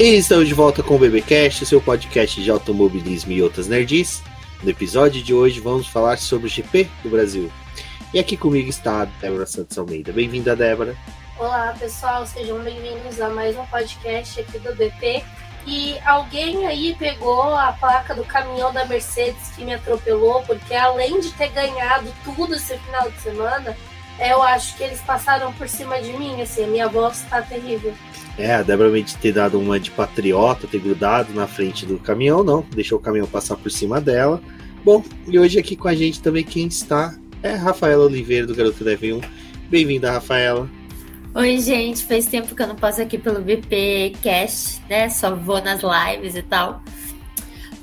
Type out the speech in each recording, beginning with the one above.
E estamos de volta com o BBcast, seu podcast de automobilismo e outras nerds. No episódio de hoje vamos falar sobre o GP do Brasil. E aqui comigo está a Débora Santos Almeida. Bem-vinda, Débora. Olá, pessoal, sejam bem-vindos a mais um podcast aqui do BP. E alguém aí pegou a placa do caminhão da Mercedes que me atropelou, porque além de ter ganhado tudo esse final de semana, eu acho que eles passaram por cima de mim, assim, a minha voz tá terrível. É, a Débora de ter dado uma de patriota, ter grudado na frente do caminhão, não, deixou o caminhão passar por cima dela. Bom, e hoje aqui com a gente também quem está é Rafaela Oliveira do Garoto Leve 1. Bem-vinda, Rafaela. Oi, gente, faz tempo que eu não passo aqui pelo BP Cast, né? Só vou nas lives e tal.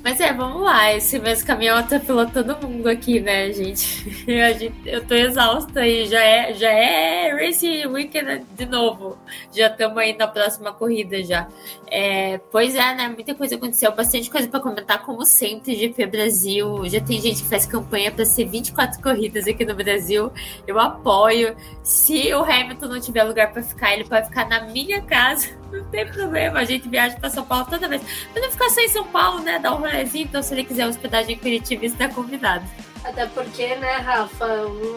Mas é, vamos lá. Esse mesmo caminhão atropelou todo mundo aqui, né, gente? Eu tô exausta aí. Já é, já é Race Weekend de novo. Já estamos aí na próxima corrida já. É, pois é, né? Muita coisa aconteceu. Bastante coisa para comentar, como sempre, GP Brasil. Já tem gente que faz campanha para ser 24 corridas aqui no Brasil. Eu apoio. Se o Hamilton não tiver lugar para ficar, ele pode ficar na minha casa. Não tem problema. A gente viaja para São Paulo toda vez. Mas não ficar só em São Paulo, né? Dar um rolezinho. Então, se ele quiser hospedagem em Curitiba, está convidado. Até porque, né, Rafa,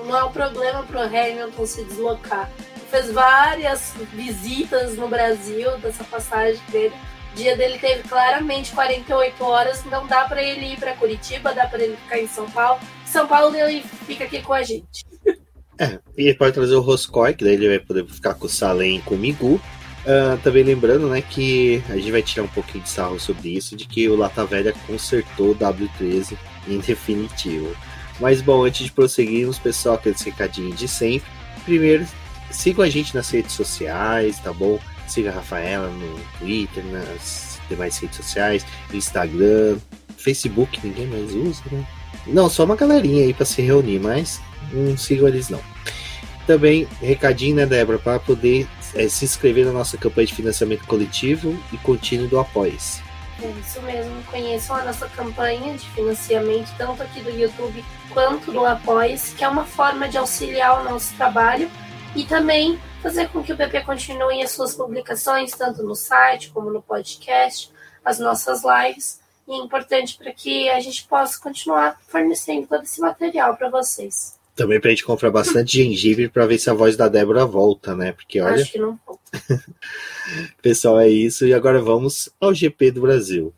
não é um problema pro Hamilton se deslocar. Fez várias visitas no Brasil dessa passagem dele. O dia dele teve claramente 48 horas, não dá para ele ir para Curitiba, dá para ele ficar em São Paulo. São Paulo ele fica aqui com a gente. É, e ele pode trazer o Roscoe, que daí ele vai poder ficar com o Salem e com o Migu. Uh, também lembrando, né, que a gente vai tirar um pouquinho de sarro sobre isso, de que o Lata Velha consertou o W13 em definitivo. Mas bom, antes de prosseguirmos, pessoal, aqueles recadinhos de sempre. Primeiro, sigam a gente nas redes sociais, tá bom? Siga a Rafaela no Twitter, nas demais redes sociais, Instagram, Facebook, ninguém mais usa, né? Não, só uma galerinha aí para se reunir, mas não sigam eles não. Também, recadinho, né, Débora, para poder é, se inscrever na nossa campanha de financiamento coletivo e contínuo do Apoia-se. É isso mesmo, conheçam a nossa campanha de financiamento, tanto aqui do YouTube quanto do Apoia-se, que é uma forma de auxiliar o nosso trabalho e também fazer com que o BP continue as suas publicações, tanto no site como no podcast, as nossas lives. E é importante para que a gente possa continuar fornecendo todo esse material para vocês. Também pra gente comprar bastante gengibre para ver se a voz da Débora volta, né? Porque olha. Acho que não volta. Pessoal, é isso. E agora vamos ao GP do Brasil.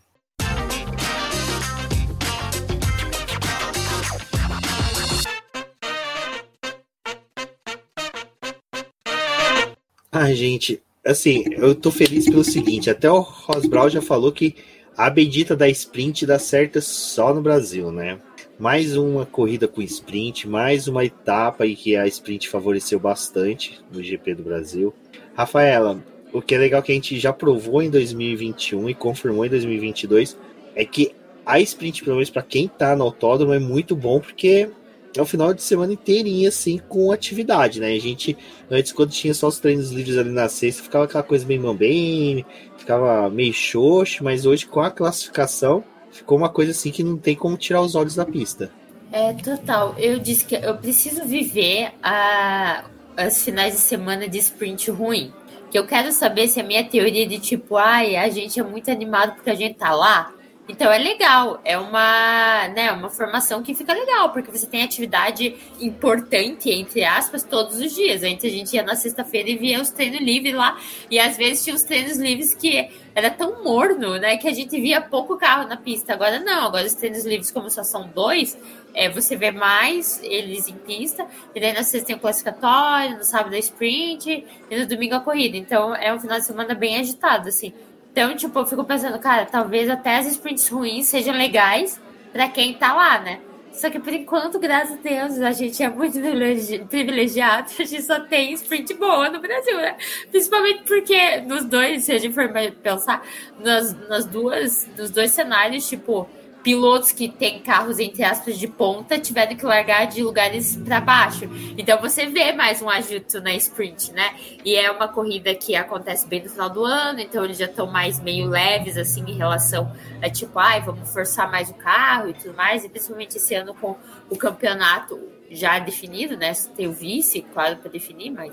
Ah, gente, assim, eu tô feliz pelo seguinte, até o Rosbral já falou que a bendita da sprint dá certo só no Brasil, né? Mais uma corrida com sprint, mais uma etapa em que a sprint favoreceu bastante no GP do Brasil. Rafaela, o que é legal que a gente já provou em 2021 e confirmou em 2022 é que a sprint, pelo menos para quem tá no autódromo, é muito bom porque é o final de semana inteirinho, assim, com atividade, né? A gente, antes, quando tinha só os treinos livres ali na sexta, ficava aquela coisa bem mambem, ficava meio xoxo, mas hoje, com a classificação, ficou uma coisa assim que não tem como tirar os olhos da pista. É, total. Eu disse que eu preciso viver a, as finais de semana de sprint ruim. Que eu quero saber se a minha teoria de tipo, ai, a gente é muito animado porque a gente tá lá. Então é legal, é uma, né, uma formação que fica legal, porque você tem atividade importante, entre aspas, todos os dias. Antes a gente ia na sexta-feira e via os treinos livres lá, e às vezes tinha os treinos livres que era tão morno, né, que a gente via pouco carro na pista. Agora não, agora os treinos livres, como só são dois, é, você vê mais eles em pista, e daí na sexta tem o classificatório, no sábado a sprint, e no domingo a corrida. Então é um final de semana bem agitado, assim. Então, tipo, eu fico pensando, cara, talvez até as sprints ruins sejam legais para quem tá lá, né? Só que por enquanto, graças a Deus, a gente é muito privilegiado, a gente só tem sprint boa no Brasil, né? Principalmente porque nos dois, se a gente for pensar, nas, nas duas, nos dois cenários, tipo, pilotos que têm carros, entre aspas, de ponta tiveram que largar de lugares para baixo. Então você vê mais um ajuto na sprint, né? E é uma corrida que acontece bem no final do ano, então eles já estão mais meio leves, assim, em relação a tipo, ai, vamos forçar mais o carro e tudo mais, e principalmente esse ano com o campeonato já definido, né? Tem o vice, claro, para definir, mas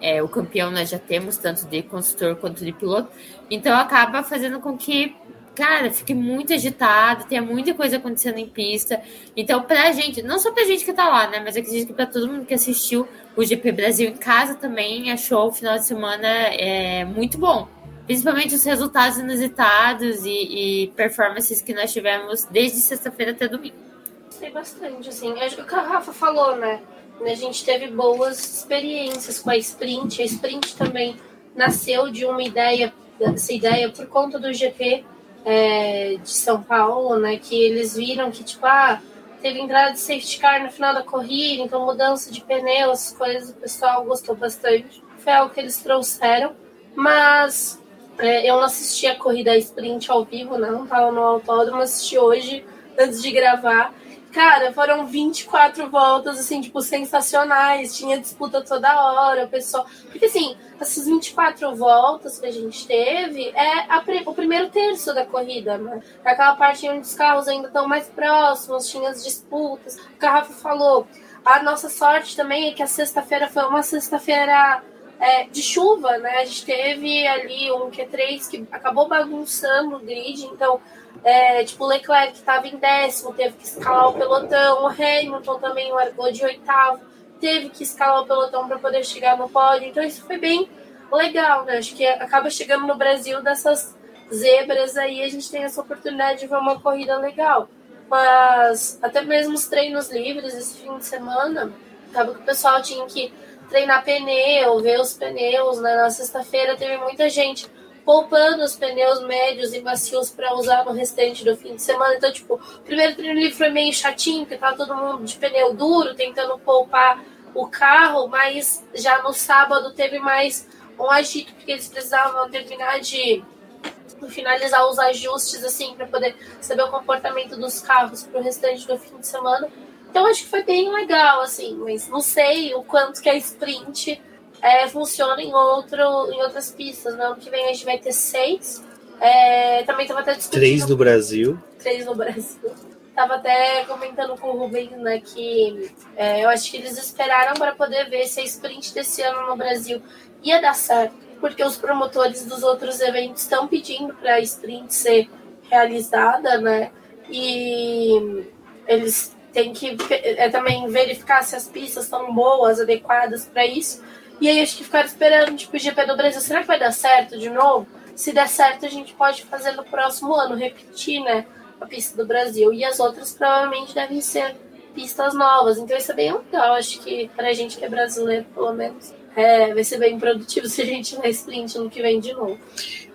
é, o campeão nós já temos, tanto de construtor quanto de piloto. Então acaba fazendo com que, cara, fique muito agitado, tenha muita coisa acontecendo em pista. Então, pra gente, não só pra gente que tá lá, né? Mas acredito que pra todo mundo que assistiu o GP Brasil em casa também achou o final de semana é, muito bom. Principalmente os resultados inusitados e, e performances que nós tivemos desde sexta-feira até domingo. Gostei bastante, assim. É o que a Rafa falou, né? A gente teve boas experiências com a Sprint. A Sprint também nasceu de uma ideia, dessa ideia por conta do GP é, de São Paulo, né? Que eles viram que, tipo, ah, teve entrada de safety car no final da corrida, então mudança de pneus, coisas, o pessoal gostou bastante. Foi algo que eles trouxeram. Mas é, eu não assisti a corrida sprint ao vivo, não, tava no autódromo, assisti hoje, antes de gravar. Cara, foram 24 voltas, assim, tipo, sensacionais. Tinha disputa toda hora, o pessoal. Porque, assim, essas 24 voltas que a gente teve é a, o primeiro terço da corrida, né? Aquela parte onde os carros ainda estão mais próximos, tinha as disputas. O Carrafa falou. A nossa sorte também é que a sexta-feira foi uma sexta-feira é, de chuva, né? A gente teve ali um Q3 que acabou bagunçando o grid, então é, tipo, o Leclerc estava em décimo, teve que escalar o pelotão. O Hamilton também largou de oitavo, teve que escalar o pelotão para poder chegar no pódio. Então, isso foi bem legal, né? Acho que acaba chegando no Brasil dessas zebras aí, a gente tem essa oportunidade de ver uma corrida legal. Mas até mesmo os treinos livres esse fim de semana, acaba que o pessoal tinha que treinar pneu, ver os pneus. Né? Na sexta-feira teve muita gente poupando os pneus médios e macios para usar no restante do fim de semana. Então, tipo, o primeiro treino livre foi meio chatinho, porque tava todo mundo de pneu duro, tentando poupar o carro, mas já no sábado teve mais um agito, porque eles precisavam terminar de finalizar os ajustes, assim, para poder saber o comportamento dos carros para o restante do fim de semana. Então, acho que foi bem legal, assim, mas não sei o quanto que a sprint é, funciona em, outro, em outras pistas. No né? ano que vem a gente vai ter seis. É, também estava até discutindo. Três no Brasil. Três no Brasil. Tava até comentando com o Rubens, né, que é, eu acho que eles esperaram para poder ver se a sprint desse ano no Brasil ia dar certo, porque os promotores dos outros eventos estão pedindo para a sprint ser realizada, né? E eles têm que é, também verificar se as pistas estão boas, adequadas para isso. E aí acho que ficaram esperando, tipo, o GP do Brasil, será que vai dar certo de novo? Se der certo, a gente pode fazer no próximo ano, repetir, né? A pista do Brasil. E as outras provavelmente devem ser pistas novas. Então isso é bem legal. Acho que pra gente que é brasileiro, pelo menos, é, vai ser bem produtivo se a gente vai sprint no que vem de novo.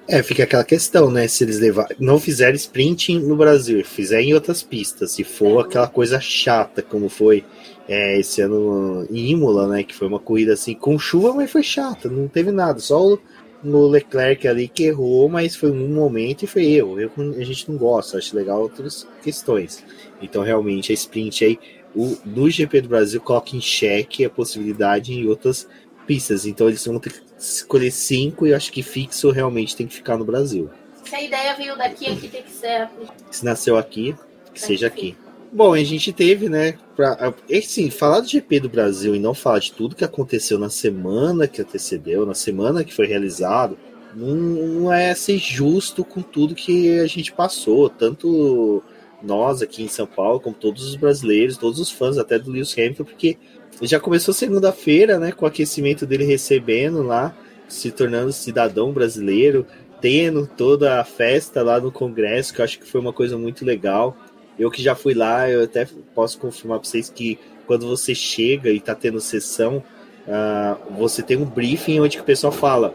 É, fica aquela questão, né? Se eles levar, não fizerem sprint no Brasil, fizerem em outras pistas, se for é. aquela coisa chata como foi é, esse ano em Imola, né? Que foi uma corrida assim com chuva, mas foi chata, não teve nada, só o, no Leclerc ali que errou, mas foi um momento e foi erro. Eu, a gente não gosta, acho legal outras questões. Então, realmente, a sprint aí, o, no GP do Brasil, coloca em xeque a possibilidade em outras pistas. Então, eles vão ter que escolher cinco e acho que fixo realmente tem que ficar no Brasil. Se a ideia veio daqui, aqui tem que ser. Se nasceu aqui, que seja aqui. Bom, a gente teve, né, pra, assim, falar do GP do Brasil e não falar de tudo que aconteceu na semana que antecedeu, na semana que foi realizado, não, não é ser justo com tudo que a gente passou, tanto nós aqui em São Paulo, como todos os brasileiros, todos os fãs até do Lewis Hamilton, porque já começou segunda-feira, né, com o aquecimento dele recebendo lá, se tornando cidadão brasileiro, tendo toda a festa lá no Congresso, que eu acho que foi uma coisa muito legal. Eu que já fui lá, eu até posso confirmar para vocês que quando você chega e está tendo sessão, uh, você tem um briefing onde o pessoal fala: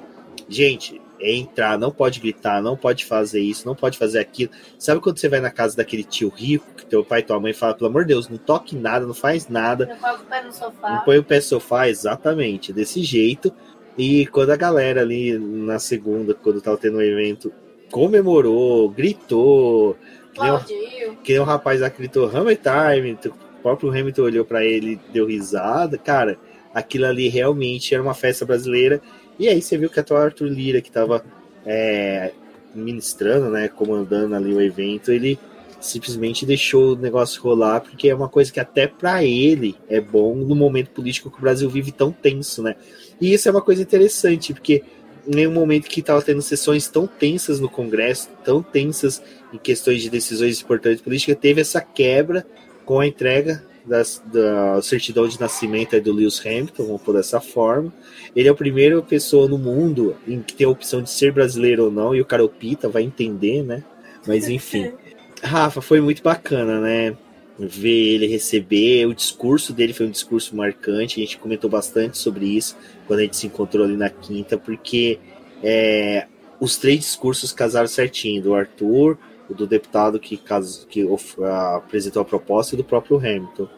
gente, é entrar, não pode gritar, não pode fazer isso, não pode fazer aquilo. Sabe quando você vai na casa daquele tio rico, que teu pai e tua mãe fala, pelo amor de Deus, não toque nada, não faz nada. Não põe o pé no sofá. Não põe o pé no sofá, exatamente, desse jeito. E quando a galera ali na segunda, quando tava tendo um evento, comemorou, gritou. Que nem um rapaz lá gritou Hammer Time, o próprio Hamilton olhou para ele deu risada. Cara, aquilo ali realmente era uma festa brasileira. E aí você viu que até o Arthur Lira, que estava é, ministrando, né, comandando ali o evento, ele simplesmente deixou o negócio rolar, porque é uma coisa que até para ele é bom no momento político que o Brasil vive tão tenso, né? E isso é uma coisa interessante, porque em um momento que estava tendo sessões tão tensas no Congresso, tão tensas em questões de decisões importantes políticas, teve essa quebra com a entrega das, da certidão de nascimento do Lewis Hamilton, vamos por dessa forma. Ele é a primeira pessoa no mundo em que tem a opção de ser brasileiro ou não, e o Caropita vai entender, né? Mas enfim. Rafa, foi muito bacana, né? Ver ele receber. O discurso dele foi um discurso marcante. A gente comentou bastante sobre isso quando a gente se encontrou ali na quinta, porque é, os três discursos casaram certinho: do Arthur, do deputado que, que apresentou a proposta e do próprio Hamilton.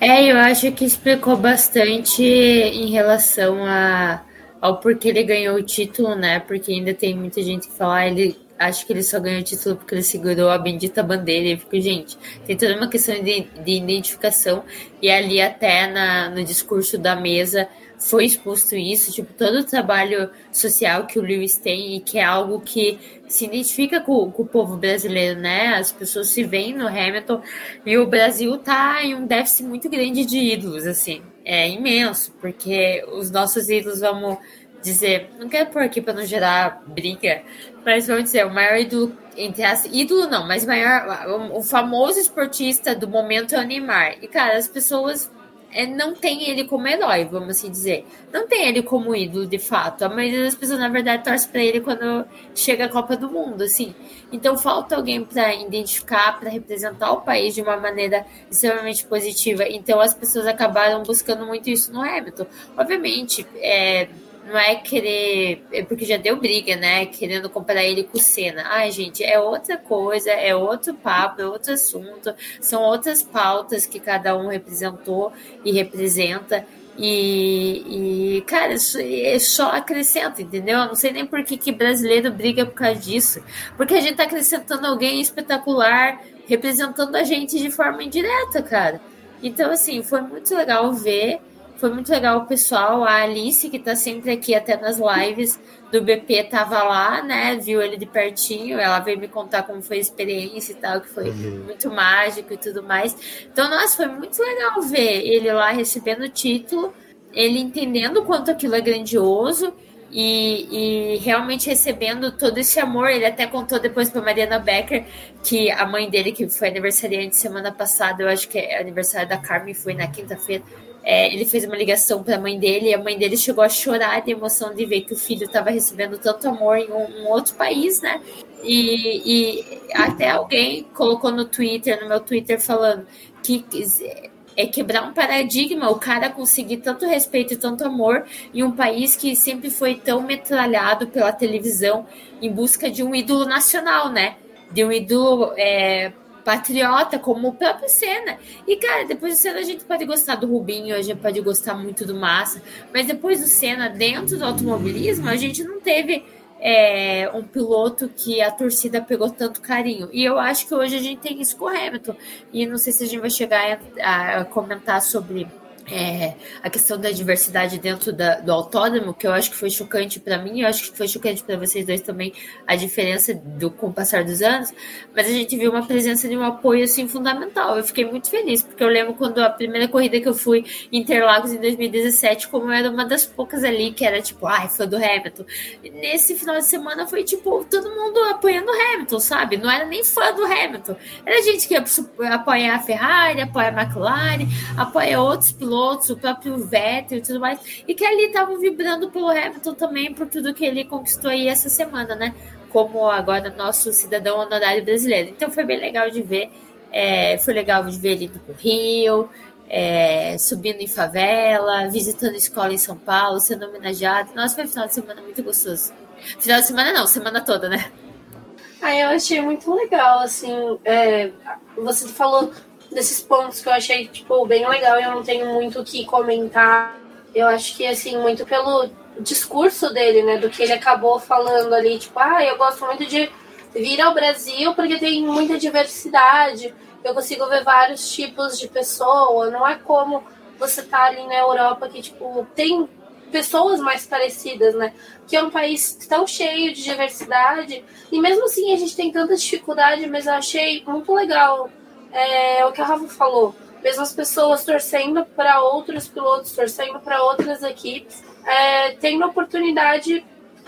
É, eu acho que explicou bastante em relação a, ao porquê ele ganhou o título, né? Porque ainda tem muita gente que fala, ah, ele acho que ele só ganhou o título porque ele segurou a bendita bandeira. E eu fico, gente, tem toda uma questão de, de identificação. E ali até na, no discurso da mesa foi exposto isso, tipo, todo o trabalho social que o Lewis tem e que é algo que se identifica com, com, o povo brasileiro, né? As pessoas se veem no Hamilton e o Brasil tá em um déficit muito grande de ídolos, assim. É imenso, porque os nossos ídolos, vamos dizer, não quero pôr aqui para não gerar briga, mas vamos dizer, o maior ídolo, entre as ídolo não, mas maior, o, o famoso esportista do momento é o Neymar. E, cara, as pessoas é, não tem ele como herói, vamos assim dizer. Não tem ele como ídolo, de fato. A maioria das pessoas, na verdade, torce para ele quando chega a Copa do Mundo, assim. Então falta alguém para identificar, para representar o país de uma maneira extremamente positiva. Então as pessoas acabaram buscando muito isso no Hamilton. Obviamente, é, não é querer. É porque já deu briga, né? Querendo comparar ele com o Senna. Ai, gente, é outra coisa, é outro papo, é outro assunto. São outras pautas que cada um representou e representa. E, e cara, isso é só acrescenta, entendeu? Eu não sei nem por que, que brasileiro briga por causa disso. Porque a gente tá acrescentando alguém espetacular, representando a gente de forma indireta, cara. Então, assim, foi muito legal ver. Foi muito legal o pessoal, a Alice, que tá sempre aqui até nas lives do BP, tava lá, né? Viu ele de pertinho, ela veio me contar como foi a experiência e tal, que foi uhum. muito mágico e tudo mais. Então, nossa, foi muito legal ver ele lá recebendo o título, ele entendendo o quanto aquilo é grandioso. E, e, realmente recebendo todo esse amor. Ele até contou depois para Mariana Becker que a mãe dele, que foi aniversariante semana passada, eu acho que é aniversário da Carmen, foi na quinta-feira é, ele fez uma ligação para a mãe dele e a mãe dele chegou a chorar de emoção de ver que o filho estava recebendo tanto amor em um, um outro país, né? E, e, até alguém colocou no Twitter, no meu Twitter, falando que é quebrar um paradigma, o cara conseguir tanto respeito e tanto amor em um país que sempre foi tão metralhado pela televisão em busca de um ídolo nacional, né? De um ídolo é, patriota, como o próprio Senna. E, cara, depois do Senna a gente pode gostar do Rubinho, a gente pode gostar muito do Massa, mas depois do Senna, dentro do automobilismo, a gente não teve é, um piloto que a torcida pegou tanto carinho. E eu acho que hoje a gente tem isso com o Hamilton. E não sei se a gente vai chegar a, a comentar sobre é, a questão da diversidade dentro da, do autódromo, que eu acho que foi chocante para mim, eu acho que foi chocante para vocês dois também, a diferença do com o passar dos anos, mas a gente viu uma presença de um apoio assim fundamental. Eu fiquei muito feliz, porque eu lembro quando a primeira corrida que eu fui em Interlagos em 2017, como eu era uma das poucas ali que era tipo, ai, fã do Hamilton. Nesse final de semana foi tipo todo mundo apoiando o Hamilton, sabe? Não era nem fã do Hamilton. Era gente que apoia a Ferrari, apoia a McLaren, apoia outros pilotos pilotos, o próprio Vettel e tudo mais, e que ali estavam vibrando pelo Hamilton também por tudo que ele conquistou aí essa semana, né? Como agora nosso cidadão honorário brasileiro. Então foi bem legal de ver. É, foi legal de ver ele indo pro Rio, é, subindo em favela, visitando escola em São Paulo, sendo homenageado. Nossa, foi um final de semana muito gostoso. Final de semana não, semana toda, né? Ah, eu achei muito legal, assim, é, você falou desses pontos que eu achei, tipo, bem legal e eu não tenho muito o que comentar. Eu acho que, assim, muito pelo discurso dele, né, do que ele acabou falando ali, tipo, ah, eu gosto muito de vir ao Brasil porque tem muita diversidade, eu consigo ver vários tipos de pessoa, não é como você tá ali na Europa que, tipo, tem pessoas mais parecidas, né? Que é um país tão cheio de diversidade e mesmo assim a gente tem tanta dificuldade, mas eu achei muito legal é, o que a Rafa falou. Mesmo as pessoas torcendo para outros pilotos, torcendo para outras equipes, é, tendo a oportunidade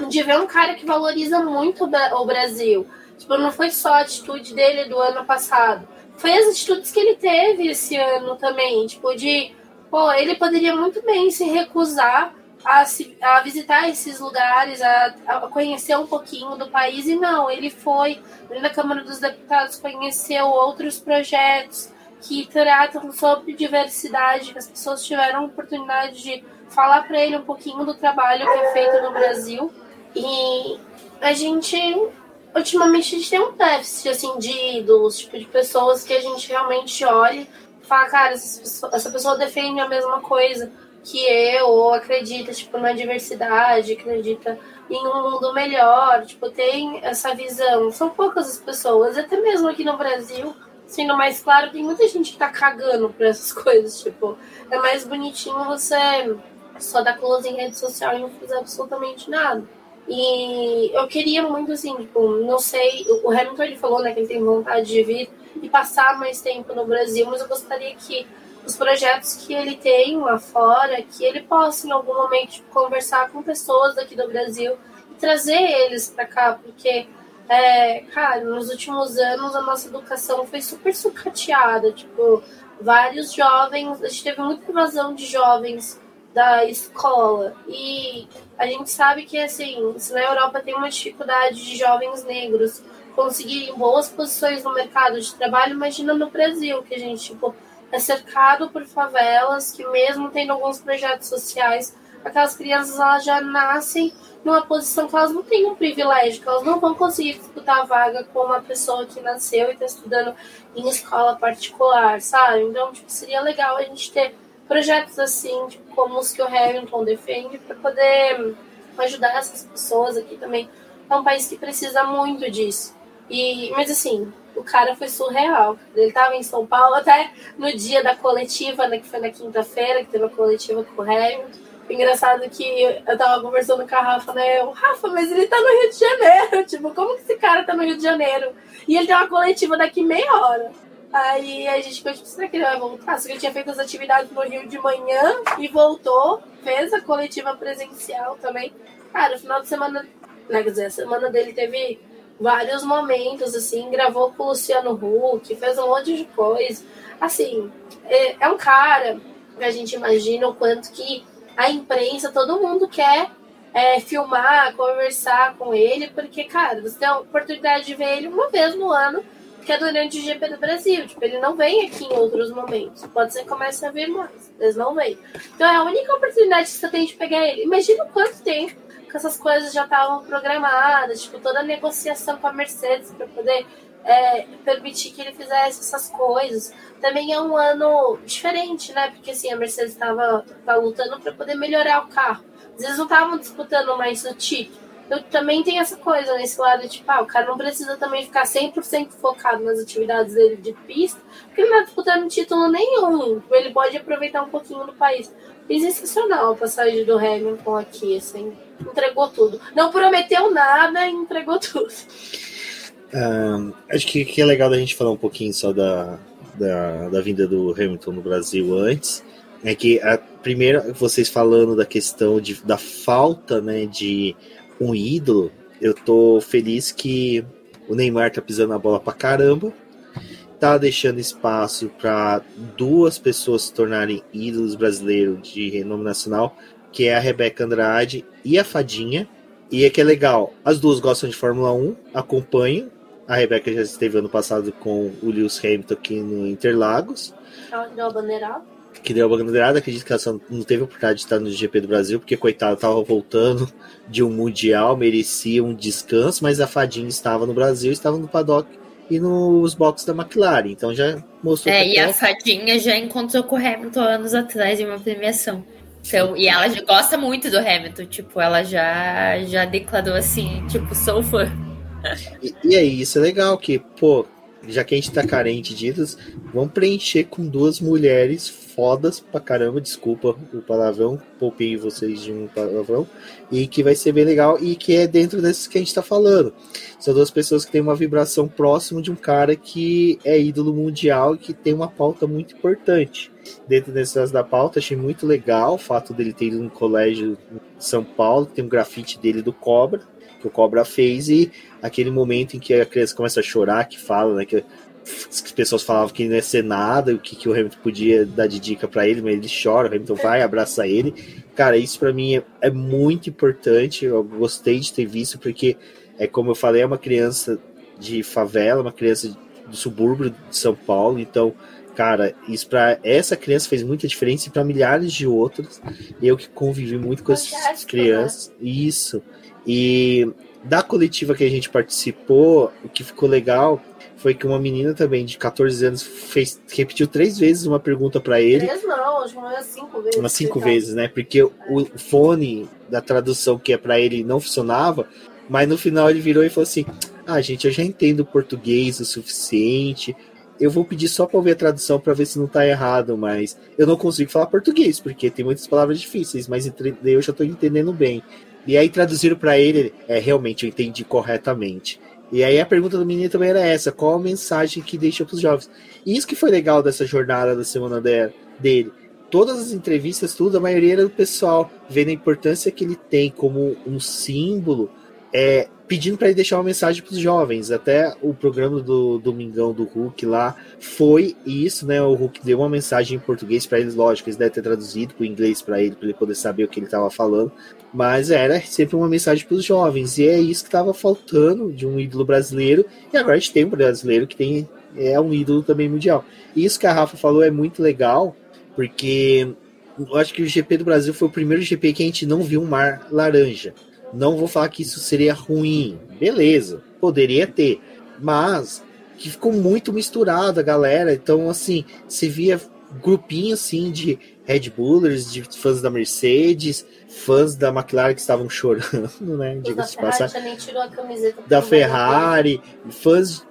de ver um cara que valoriza muito o Brasil. Tipo, não foi só a atitude dele do ano passado. Foi as atitudes que ele teve esse ano também. Tipo, de. Pô, ele poderia muito bem se recusar a, a visitar esses lugares, a, a, conhecer um pouquinho do país. E não, ele foi na Câmara dos Deputados, conheceu outros projetos que tratam sobre diversidade, que as pessoas tiveram oportunidade de falar para ele um pouquinho do trabalho que é feito no Brasil. E a gente ultimamente a gente tem um déficit assim de ídolos, tipo de pessoas que a gente realmente olha e fala, cara, essa pessoa defende a mesma coisa que eu, acredita tipo na diversidade, acredita em um mundo melhor, tipo tem essa visão. São poucas as pessoas, até mesmo aqui no Brasil, sendo mais claro, tem muita gente que tá cagando pra essas coisas, tipo, é mais bonitinho você só dar close em rede social e não fazer absolutamente nada. E eu queria muito, assim, tipo, não sei, o Hamilton ele falou, né, que ele tem vontade de vir e passar mais tempo no Brasil, mas eu gostaria que os projetos que ele tem lá fora, que ele possa em algum momento conversar com pessoas daqui do Brasil e trazer eles para cá, porque, é, cara, nos últimos anos a nossa educação foi super sucateada, tipo, vários jovens, a gente teve muita invasão de jovens da escola. E a gente sabe que, assim, se na Europa tem uma dificuldade de jovens negros conseguirem boas posições no mercado de trabalho, imagina no Brasil, que a gente, tipo, é cercado por favelas, que mesmo tendo alguns projetos sociais, aquelas crianças elas já nascem numa posição que elas não têm um privilégio, que elas não vão conseguir disputar a vaga com uma pessoa que nasceu e está estudando em escola particular, sabe? Então, tipo, seria legal a gente ter projetos assim, tipo, como os que o Hamilton defende, para poder ajudar essas pessoas aqui também. É um país que precisa muito disso. E, mas assim, o cara foi surreal. Ele estava em São Paulo até no dia da coletiva, né, que foi na quinta-feira, que teve a coletiva com o Hamilton. Engraçado que eu tava conversando com a Rafa, né? Eu, Rafa, mas ele tá no Rio de Janeiro. Tipo, como que esse cara tá no Rio de Janeiro? E ele tem uma coletiva daqui meia hora. Aí a gente ficou tipo, será que ele vai voltar? Só que ele tinha feito as atividades no Rio de manhã e voltou, fez a coletiva presencial também. Cara, o final de semana, né, quer dizer, a semana dele teve vários momentos, assim, gravou com o Luciano Huck, fez um monte de coisa. Assim, é, é um cara que a gente imagina o quanto que a imprensa, todo mundo quer é, filmar, conversar com ele, porque, cara, você tem a oportunidade de ver ele uma vez no ano que é durante o GP do Brasil. Tipo, ele não vem aqui em outros momentos. Pode ser que comece a vir mais, mas não vem. Então é a única oportunidade que você tem de pegar ele. Imagina quanto tempo que essas coisas já estavam programadas, tipo, toda a negociação com a Mercedes para poder é, permitir que ele fizesse essas coisas. Também é um ano diferente, né? Porque assim, a Mercedes estava tá lutando para poder melhorar o carro. Às vezes não estavam disputando mais o título eu também tenho essa coisa nesse lado, tipo, ah, o cara não precisa também ficar 100% focado nas atividades dele de pista, porque ele não tá disputando título nenhum. Ele pode aproveitar um pouquinho do país. E sensacional a passagem do Hamilton aqui, assim. Entregou tudo. Não prometeu nada e entregou tudo. Um, acho que, que é legal da gente falar um pouquinho só da, da, da vinda do Hamilton no Brasil antes. É que a primeira, vocês falando da questão de, da falta né, de um ídolo, eu tô feliz que o Neymar tá pisando a bola pra caramba, tá deixando espaço para duas pessoas se tornarem ídolos brasileiros de renome nacional, que é a Rebeca Andrade e a Fadinha. E é que é legal, as duas gostam de Fórmula 1, acompanham. A Rebeca já esteve ano passado com o Lewis Hamilton aqui no Interlagos. Deu a bandeira que deu a bandeirada, acredito que ela não teve a oportunidade de estar no GP do Brasil, porque coitado estava voltando de um mundial, merecia um descanso, mas a Fadinha estava no Brasil, estava no paddock e nos boxes da McLaren, então já mostrou. É, e a Fadinha já encontrou com o Hamilton anos atrás em uma premiação. Então, e ela gosta muito do Hamilton, tipo, ela já já declarou assim, tipo, sou fã. E, e aí, isso é legal que, pô, já que a gente tá carente ídolos, vamos preencher com duas mulheres fodas pra caramba, desculpa o palavrão, poupei vocês de um palavrão, e que vai ser bem legal e que é dentro desses que a gente tá falando. São duas pessoas que têm uma vibração próximo de um cara que é ídolo mundial e que tem uma pauta muito importante. Dentro dessas da pauta, achei muito legal o fato dele ter ido no colégio em São Paulo, tem um grafite dele do Cobra, que o Cobra fez, e aquele momento em que a criança começa a chorar, que fala, né, que as pessoas falavam que não ia ser nada, o que, que o Hamilton podia dar de dica para ele, mas ele chora, o Hamilton vai, abraça ele. Cara, isso para mim é, é, muito importante, eu gostei de ter visto, porque, é como eu falei, é uma criança de favela, uma criança do subúrbio de São Paulo, então, cara, isso para essa criança fez muita diferença e para milhares de outras. Eu que convivi muito com essas né? crianças, isso. E da coletiva que a gente participou, o que ficou legal foi que uma menina também de 14 anos fez, repetiu três vezes uma pergunta para ele. Três não, acho que umas cinco vezes. Umas cinco vezes, né? Porque o fone da tradução que é para ele não funcionava, mas no final ele virou e falou assim: Ah, gente, eu já entendo português o suficiente. Eu vou pedir só para ouvir a tradução para ver se não tá errado, mas eu não consigo falar português, porque tem muitas palavras difíceis, mas eu já tô entendendo bem. E aí traduziram para ele, é realmente eu entendi corretamente. E aí a pergunta do menino também era essa: qual a mensagem que deixa para os jovens? E isso que foi legal dessa jornada da semana dele. Todas as entrevistas, tudo, a maioria era do pessoal vendo a importância que ele tem como um símbolo, é, pedindo para ele deixar uma mensagem para os jovens. Até o programa do Domingão do Hulk lá foi isso, né? O Hulk deu uma mensagem em português para eles, lógico, eles devem ter traduzido para o inglês para ele, para ele poder saber o que ele estava falando mas era sempre uma mensagem para os jovens, e é isso que estava faltando de um ídolo brasileiro, e agora a gente tem um brasileiro que tem, é um ídolo também mundial. E isso que a Rafa falou é muito legal, porque eu acho que o GP do Brasil foi o primeiro GP que a gente não viu um mar laranja. Não vou falar que isso seria ruim, beleza, poderia ter, mas que ficou muito misturado a galera, então assim, você via grupinho assim de Red Bullers, de fãs da Mercedes, fãs da McLaren que estavam chorando, né? Diga-se passar. Da Ferrari, fãs.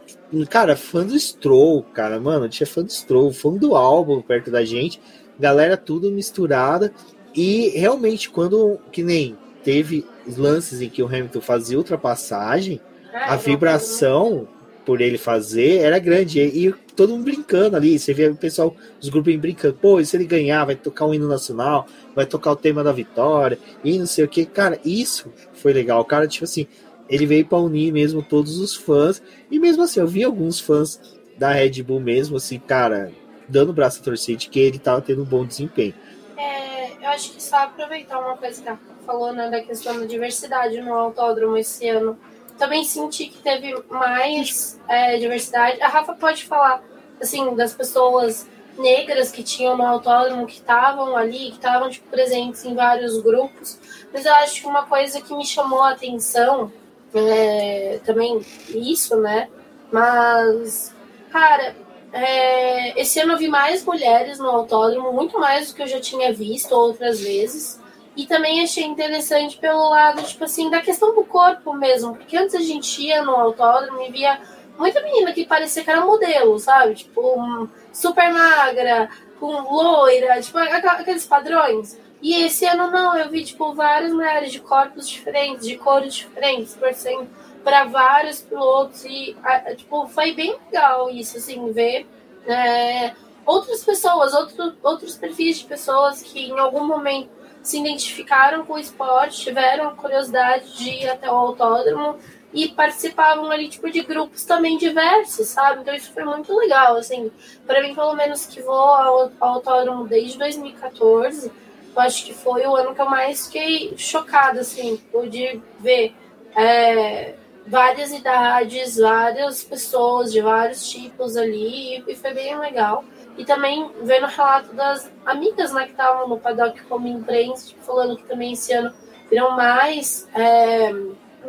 Cara, fã do Stroll, cara, mano, tinha fã do Stroll, fã do álbum perto da gente, galera tudo misturada. E realmente, quando que nem teve lances em que o Hamilton fazia ultrapassagem, ah, a vibração por ele fazer era grande. E, e, todo mundo brincando ali. Você via o pessoal, os grupos brincando. Pô, e se ele ganhar, vai tocar um hino nacional, vai tocar o tema da vitória, e não sei o que. Cara, isso foi legal. O cara, tipo assim, ele veio para unir mesmo todos os fãs. E mesmo assim, eu vi alguns fãs da Red Bull mesmo, assim, cara, dando o braço a torcer de que ele tava tendo um bom desempenho. É, eu acho que só aproveitar uma coisa que a falou, né, da questão da diversidade no autódromo esse ano também senti que teve mais é, diversidade. A Rafa pode falar, assim, das pessoas negras que tinham no autódromo, que estavam ali, que estavam tipo, presentes em vários grupos. Mas eu acho que uma coisa que me chamou a atenção, é, também isso, né? Mas, cara, é, esse ano eu vi mais mulheres no autódromo, muito mais do que eu já tinha visto outras vezes. E também achei interessante pelo lado, tipo assim, da questão do corpo mesmo. Porque antes a gente ia no autódromo e via muita menina que parecia que era modelo, sabe? Tipo, super magra, com loira, tipo, aqueles padrões. E esse ano não, eu vi, tipo, várias mulheres de corpos diferentes, de cores diferentes, torcendo para vários pilotos. E, tipo, foi bem legal isso, assim, ver é, outras pessoas, outro, outros perfis de pessoas que em algum momento se identificaram com o esporte, tiveram curiosidade de ir até o autódromo e participavam ali tipo de grupos também diversos, sabe? Então isso foi muito legal, assim, para mim pelo menos que vou ao, ao autódromo desde 2014, eu acho que foi o ano que eu mais fiquei chocada, assim, de ver é, várias idades, várias pessoas de vários tipos ali e foi bem legal. E também vendo o relato das amigas né, que estavam no paddock como imprensa, tipo, falando que também esse ano viram mais é,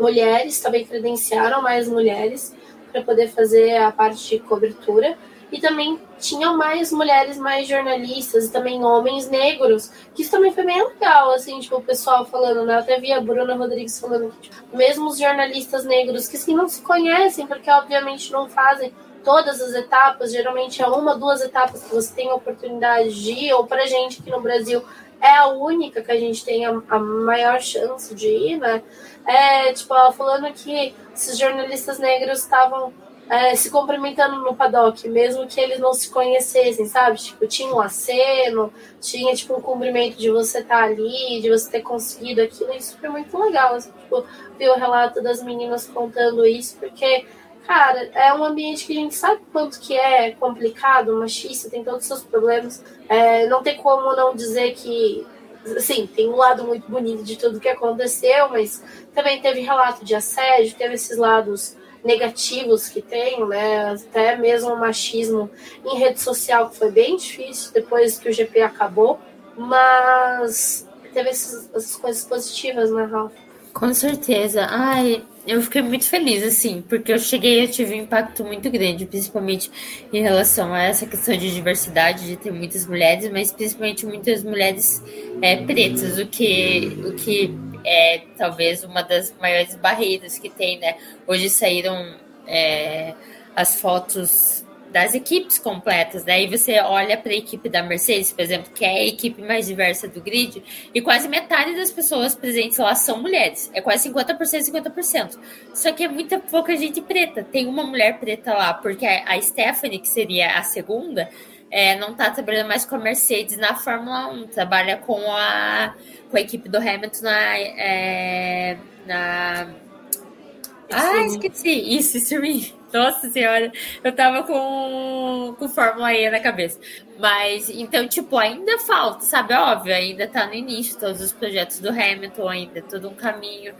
mulheres, também credenciaram mais mulheres para poder fazer a parte de cobertura. E também tinham mais mulheres, mais jornalistas, e também homens negros, que isso também foi bem legal, assim, tipo, o pessoal falando, né? Eu até vi a Bruna Rodrigues falando que, tipo, mesmo os jornalistas negros que assim, não se conhecem, porque obviamente não fazem todas as etapas, geralmente é uma, duas etapas que você tem a oportunidade de ir, ou pra gente aqui no Brasil é a única que a gente tem a, a maior chance de ir, né? É, tipo, ela falando que esses jornalistas negros estavam é, se cumprimentando no paddock, mesmo que eles não se conhecessem, sabe? Tipo, tinha um aceno, tinha tipo um cumprimento de você estar tá ali, de você ter conseguido aquilo, isso foi muito legal. Assim, tipo, ver o relato das meninas contando isso, porque, cara, é um ambiente que a gente sabe quanto que é complicado, machista, tem todos os seus problemas. É, não tem como não dizer que assim, tem um lado muito bonito de tudo que aconteceu, mas também teve relato de assédio, teve esses lados negativos que tem, né? Até mesmo o machismo em rede social, que foi bem difícil depois que o GP acabou, mas teve essas, essas coisas positivas, né, Rafa? Com certeza. Ai, eu fiquei muito feliz, assim, porque eu cheguei e tive um impacto muito grande, principalmente em relação a essa questão de diversidade, de ter muitas mulheres, mas principalmente muitas mulheres é, pretas, o que, o que é talvez uma das maiores barreiras que tem, né? Hoje saíram é, as fotos das equipes completas, né? E você olha para a equipe da Mercedes, por exemplo, que é a equipe mais diversa do grid, e quase metade das pessoas presentes lá são mulheres. É quase 50%, 50%. Só que é muita pouca gente preta. Tem uma mulher preta lá, porque a Stephanie, que seria a segunda, é, não está trabalhando mais com a Mercedes na Fórmula 1, trabalha com a, com a equipe do Hamilton na. É, na... Ah, esqueci. Isso, isso Nossa senhora, eu tava com, com Fórmula E na cabeça. Mas, então, tipo, ainda falta, sabe? Óbvio, ainda tá no início todos os projetos do Hamilton, ainda todo um caminho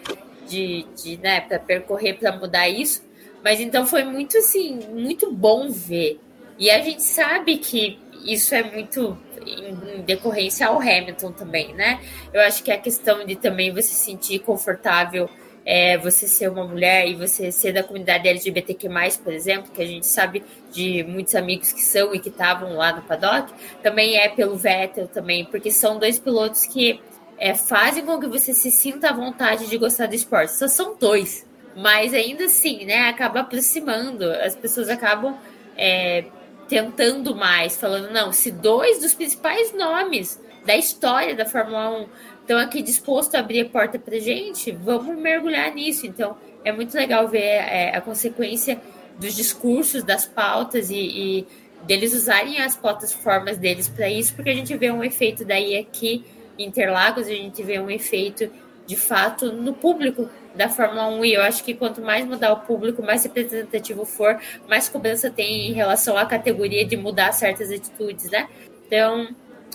de, de né, para percorrer, para mudar isso. Mas então foi muito, assim, muito bom ver e a gente sabe que isso é muito em decorrência ao Hamilton também, né? Eu acho que a questão de também você se sentir confortável, é, você ser uma mulher e você ser da comunidade LGBTQ+, por exemplo, que a gente sabe de muitos amigos que são e que estavam lá no paddock, também é pelo Vettel também, porque são dois pilotos que é, fazem com que você se sinta à vontade de gostar do esporte. Só são dois, mas ainda assim, né, acaba aproximando, as pessoas acabam é, tentando mais, falando, não, se dois dos principais nomes da história da Fórmula 1 estão aqui dispostos a abrir a porta para gente, vamos mergulhar nisso. Então, é muito legal ver é, a consequência dos discursos, das pautas e, e deles usarem as plataformas deles para isso, porque a gente vê um efeito daí aqui em Interlagos, a gente vê um efeito de fato no público da Fórmula 1 e eu acho que quanto mais mudar o público, mais representativo for, mais cobrança tem em relação à categoria de mudar certas atitudes, né? Então,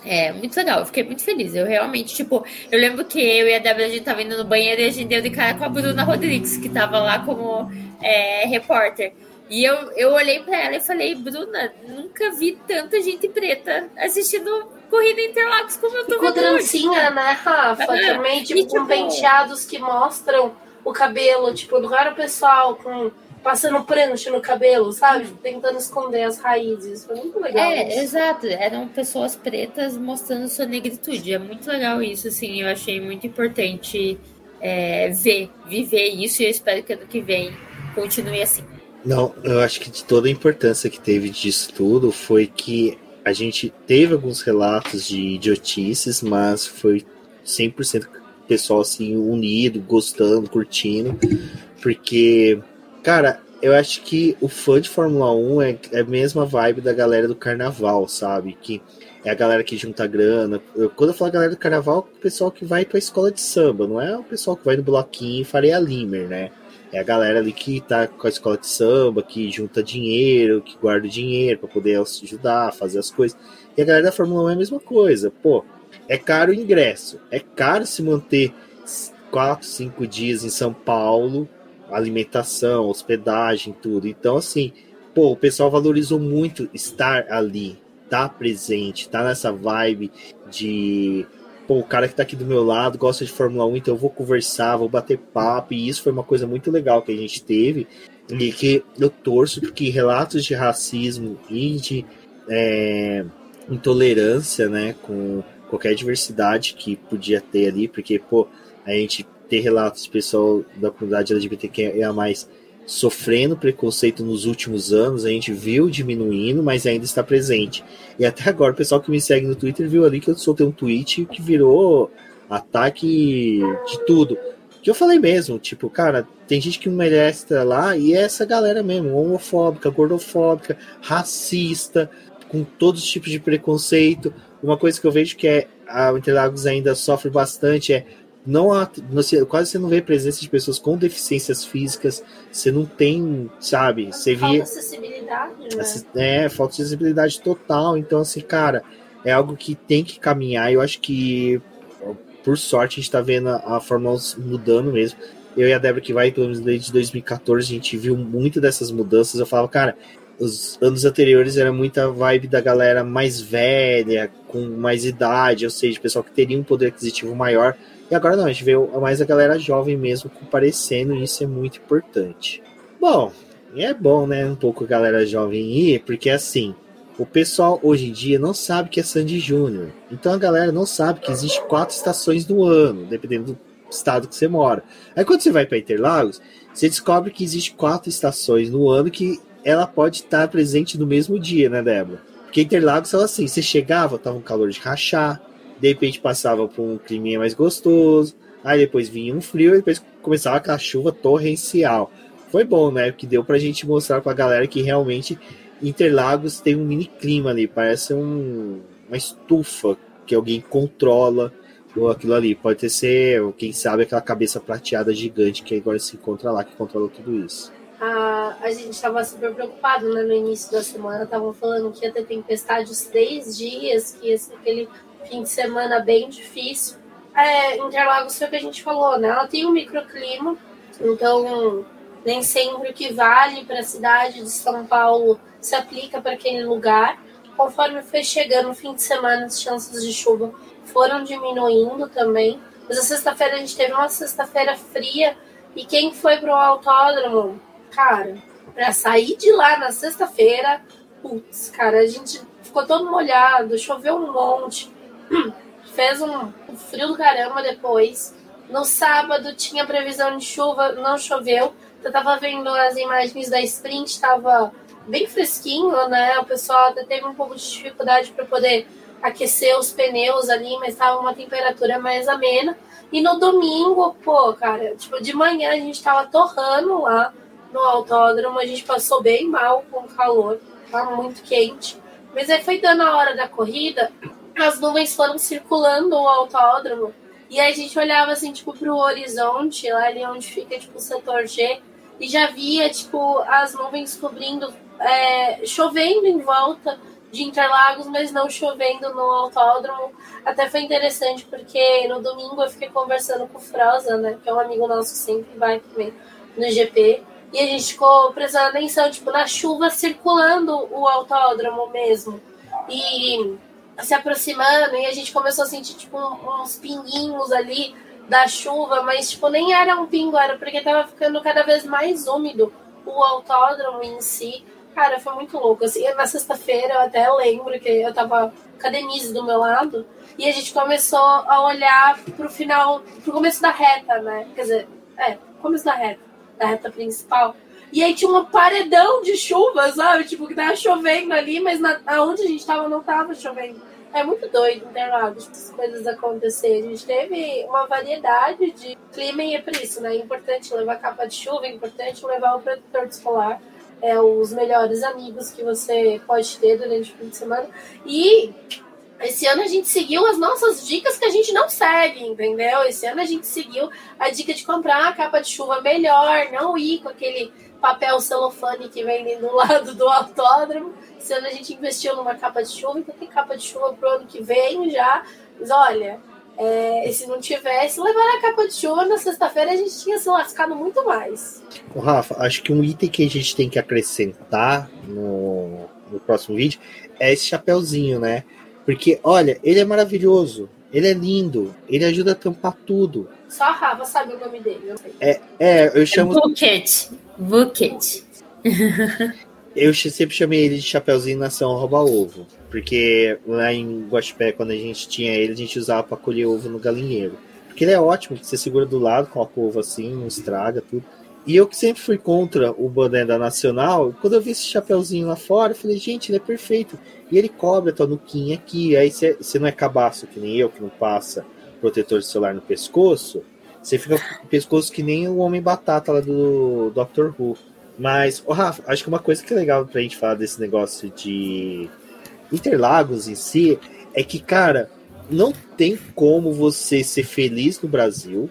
é muito legal, eu fiquei muito feliz. Eu realmente, tipo, eu lembro que eu e a Débora a gente tava indo no banheiro e a gente deu de cara com a Bruna Rodrigues, que tava lá como é, repórter. E eu, eu olhei para ela e falei, Bruna, nunca vi tanta gente preta assistindo corrida Interlagos como eu tô vendo. Com trancinha, né, Rafa? Também, tipo, e, tipo, com penteados que mostram o cabelo, tipo, não era o pessoal com passando prancha no cabelo, sabe? Tentando esconder as raízes. Foi muito legal. É, isso. exato. Eram pessoas pretas mostrando sua negritude. É muito legal isso, assim. Eu achei muito importante é, ver, viver isso e eu espero que ano que vem continue assim. Não, eu acho que de toda a importância que teve disso tudo foi que a gente teve alguns relatos de idiotices, mas foi 100% pessoal assim unido, gostando, curtindo, porque, cara, eu acho que o fã de Fórmula 1 é, é a mesma vibe da galera do carnaval, sabe? Que é a galera que junta grana. Eu, quando eu falo galera do carnaval, é o pessoal que vai pra escola de samba, não é o pessoal que vai no bloquinho e Faria Limer, né? É a galera ali que tá com a escola de samba, que junta dinheiro, que guarda dinheiro para poder ajudar, fazer as coisas. E a galera da Fórmula 1 é a mesma coisa. Pô, é caro o ingresso, é caro se manter quatro, cinco dias em São Paulo, alimentação, hospedagem, tudo. Então, assim, pô, o pessoal valorizou muito estar ali, tá presente, tá nessa vibe de pô, o cara que tá aqui do meu lado gosta de Fórmula 1, então eu vou conversar, vou bater papo, e isso foi uma coisa muito legal que a gente teve, e que eu torço porque relatos de racismo e de é, intolerância, né, com qualquer diversidade que podia ter ali, porque, pô, a gente ter relatos de pessoal da comunidade LGBTQIA+, sofrendo preconceito nos últimos anos, a gente viu diminuindo, mas ainda está presente. E até agora, o pessoal que me segue no Twitter viu ali que eu soltei um tweet que virou ataque de tudo. Que eu falei mesmo, tipo, cara, tem gente que merece lá e é essa galera mesmo, homofóbica, gordofóbica, racista, com todos os tipos de preconceito. Uma coisa que eu vejo que é a Interlagos ainda sofre bastante é não há, quase você não vê presença de pessoas com deficiências físicas, você não tem, sabe, você falta acessibilidade, né? É, falta de acessibilidade total, então assim, cara, é algo que tem que caminhar, eu acho que por sorte a gente tá vendo a, a Fórmula 1 mudando mesmo. Eu e a Débora que vai pelo menos desde 2014, a gente viu muito dessas mudanças, eu falava, cara, os anos anteriores era muita vibe da galera mais velha, com mais idade, ou seja, pessoal que teria um poder aquisitivo maior. E agora não, a gente vê mais a galera jovem mesmo comparecendo, e isso é muito importante. Bom, é bom, né, um pouco a galera jovem ir, porque assim, o pessoal hoje em dia não sabe que é Sandy Júnior. Então a galera não sabe que existe quatro estações no ano, dependendo do estado que você mora. Aí quando você vai para Interlagos, você descobre que existe quatro estações no ano que ela pode estar presente no mesmo dia, né, Débora? Porque Interlagos ela assim, você chegava, tava um calor de rachar, de repente passava por um clima mais gostoso, aí depois vinha um frio e depois começava aquela chuva torrencial. Foi bom, né? Que deu pra gente mostrar pra galera que realmente Interlagos tem um mini clima ali, parece um, uma estufa que alguém controla ou aquilo ali. Pode ser, quem sabe, aquela cabeça prateada gigante que agora se encontra lá, que controla tudo isso a, a gente estava super preocupado né, no início da semana. Estavam falando que ia ter tempestade os três dias, que ser aquele fim de semana bem difícil. É, Interlagos foi o que a gente falou, né? Ela tem um microclima, então nem sempre o que vale para a cidade de São Paulo se aplica para aquele lugar. Conforme foi chegando o fim de semana, as chances de chuva foram diminuindo também. Mas a sexta-feira a gente teve uma sexta-feira fria e quem foi para o autódromo Cara, pra sair de lá na sexta-feira, putz, cara, a gente ficou todo molhado, choveu um monte, fez um, frio do caramba depois. No sábado tinha previsão de chuva, não choveu. Eu tava vendo as imagens da sprint, tava bem fresquinho, né? O pessoal até teve um pouco de dificuldade para poder aquecer os pneus ali, mas tava uma temperatura mais amena. E no domingo, pô, cara, tipo, de manhã a gente tava torrando lá no autódromo, a gente passou bem mal com o calor, tá muito quente. Mas aí foi dando a hora da corrida, as nuvens foram circulando o autódromo, e a gente olhava assim, tipo, pro horizonte, lá ali onde fica, tipo, o setor G, e já via, tipo, as nuvens cobrindo, é, chovendo em volta de Interlagos, mas não chovendo no autódromo. Até foi interessante, porque no domingo eu fiquei conversando com o Froza, né, que é um amigo nosso que sempre vai também no GP, e a gente ficou prestando atenção, tipo, na chuva circulando o autódromo mesmo. E se aproximando, e a gente começou a sentir, tipo, uns pinguinhos ali da chuva, mas, tipo, nem era um pingo, era porque tava ficando cada vez mais úmido o autódromo em si. Cara, foi muito louco. Assim, na sexta-feira eu até lembro que eu tava com a Denise do meu lado, e a gente começou a olhar pro final, pro começo da reta, né? Quer dizer, é, começo da reta da reta principal. E aí tinha um paredão de chuva, sabe? Tipo, que tava chovendo ali, mas na, aonde a gente tava não tava chovendo. É muito doido Interlagos, as coisas acontecerem. A gente teve uma variedade de clima e é por isso, né? É importante levar capa de chuva, é importante levar o protetor solar. É os melhores amigos que você pode ter durante o fim de semana. E esse ano a gente seguiu as nossas dicas que a gente não segue, entendeu? Esse ano a gente seguiu a dica de comprar a capa de chuva melhor, não ir com aquele papel celofane que vem do lado do autódromo. Ano a gente investiu numa capa de chuva, então tem capa de chuva pro ano que vem já. Mas olha, é, se não tivesse, levar a capa de chuva na sexta-feira a gente tinha se lascado muito mais. O Rafa, acho que um item que a gente tem que acrescentar no, no próximo vídeo é esse chapéuzinho, né? Porque, olha, ele é maravilhoso, ele é lindo, ele ajuda a tampar tudo. Só a Rafa sabe o nome dele, eu sei. É, é eu chamo. Bucket. Bucket. eu sempre chamei ele de Chapeuzinho Nação Rouba Ovo. Porque lá em Guaxupé, quando a gente tinha ele, a gente usava para colher ovo no galinheiro. Porque ele é ótimo, você segura do lado, coloca o ovo assim, não estraga tudo. E eu que sempre fui contra o boné da Nacional, quando eu vi esse chapeuzinho lá fora, eu falei, gente, ele é perfeito. E ele cobre a tua nuquinha aqui, aí você não é cabaço que nem eu, que não passa protetor de celular no pescoço, você fica com o pescoço que nem o Homem Batata lá do Doctor Who. Mas, oh, Rafa, acho que uma coisa que é legal pra gente falar desse negócio de Interlagos em si é que, cara, não tem como você ser feliz no Brasil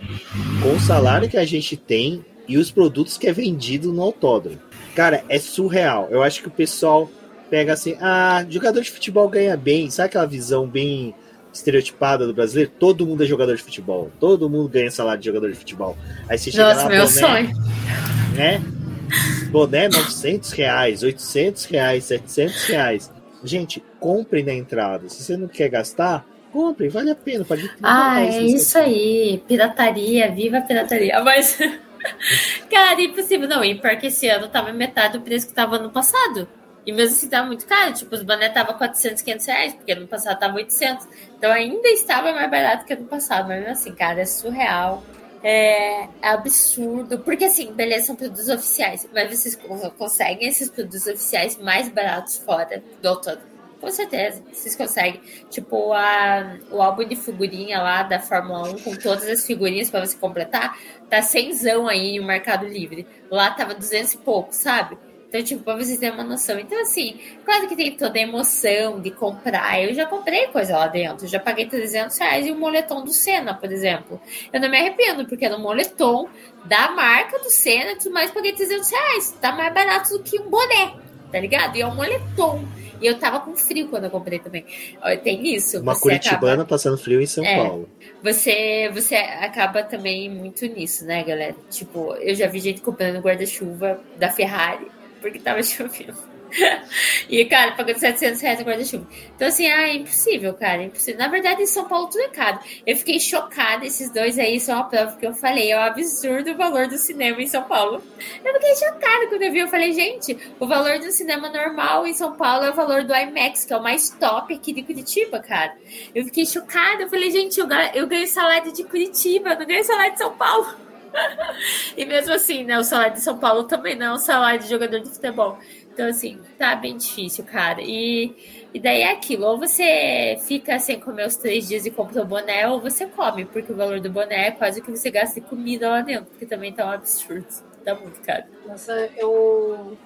com o salário que a gente tem e os produtos que é vendido no autódromo. Cara, é surreal. Eu acho que o pessoal pega assim, ah, jogador de futebol ganha bem, sabe aquela visão bem estereotipada do brasileiro? Todo mundo é jogador de futebol, todo mundo ganha salário de jogador de futebol. Aí você chega Nossa, lá, meu boné, sonho. Né? Boné 900 reais, 800 reais, 700 reais. Gente, compre na entrada. Se você não quer gastar, compre, vale a pena. Pode ah, é isso aí. Pirataria, viva a pirataria. Mas, cara, impossível. Não, e pior que esse ano tava metade do preço que tava no passado. E mesmo assim tava muito caro, tipo, os boné tava 400, 500 reais, porque no passado tava 800. Então ainda estava mais barato que no passado, mas mesmo assim, cara, é surreal. É, é, absurdo, porque assim, beleza, são produtos oficiais, mas vocês conseguem esses produtos oficiais mais baratos fora do autódromo. Com certeza, vocês conseguem. Tipo, a, o álbum de figurinha lá da Fórmula 1, com todas as figurinhas para você completar, tá zão aí no Mercado Livre. Lá tava 200 e pouco, sabe? Então, tipo, pra vocês terem uma noção. Então, assim, claro que tem toda a emoção de comprar. Eu já comprei coisa lá dentro. Eu já paguei 300 reais e o moletom do Senna, por exemplo. Eu não me arrependo, porque era um moletom da marca do Senna e tudo mais, paguei 300 reais. Tá mais barato do que um boné, tá ligado? E é um moletom. E eu tava com frio quando eu comprei também. Tem isso. Uma curitibana acaba... passando frio em São é, Paulo. Você, você acaba também muito nisso, né, galera? Tipo, eu já vi gente comprando guarda-chuva da Ferrari porque tava chovendo. e, cara, pagando 700 reais no guarda-chuva. Então, assim, ah, é impossível, cara, é impossível. Na verdade, em São Paulo tudo é caro. Eu fiquei chocada, esses dois aí são a prova que eu falei, é um absurdo o valor do cinema em São Paulo. Eu fiquei chocada quando eu vi, eu falei, gente, o valor do cinema normal em São Paulo é o valor do IMAX, que é o mais top aqui de Curitiba, cara. Eu fiquei chocada, eu falei, gente, eu, eu ganho salário de Curitiba, eu não ganho salário de São Paulo e mesmo assim, né, o salário de São Paulo também não é um salário de jogador de futebol. Então, assim, tá bem difícil, cara. E, e daí é aquilo, ou você fica sem comer os três dias e compra o boné, ou você come, porque o valor do boné é quase que você gasta de comida lá dentro, porque também tá um absurdo. Tá muito caro. Nossa, eu.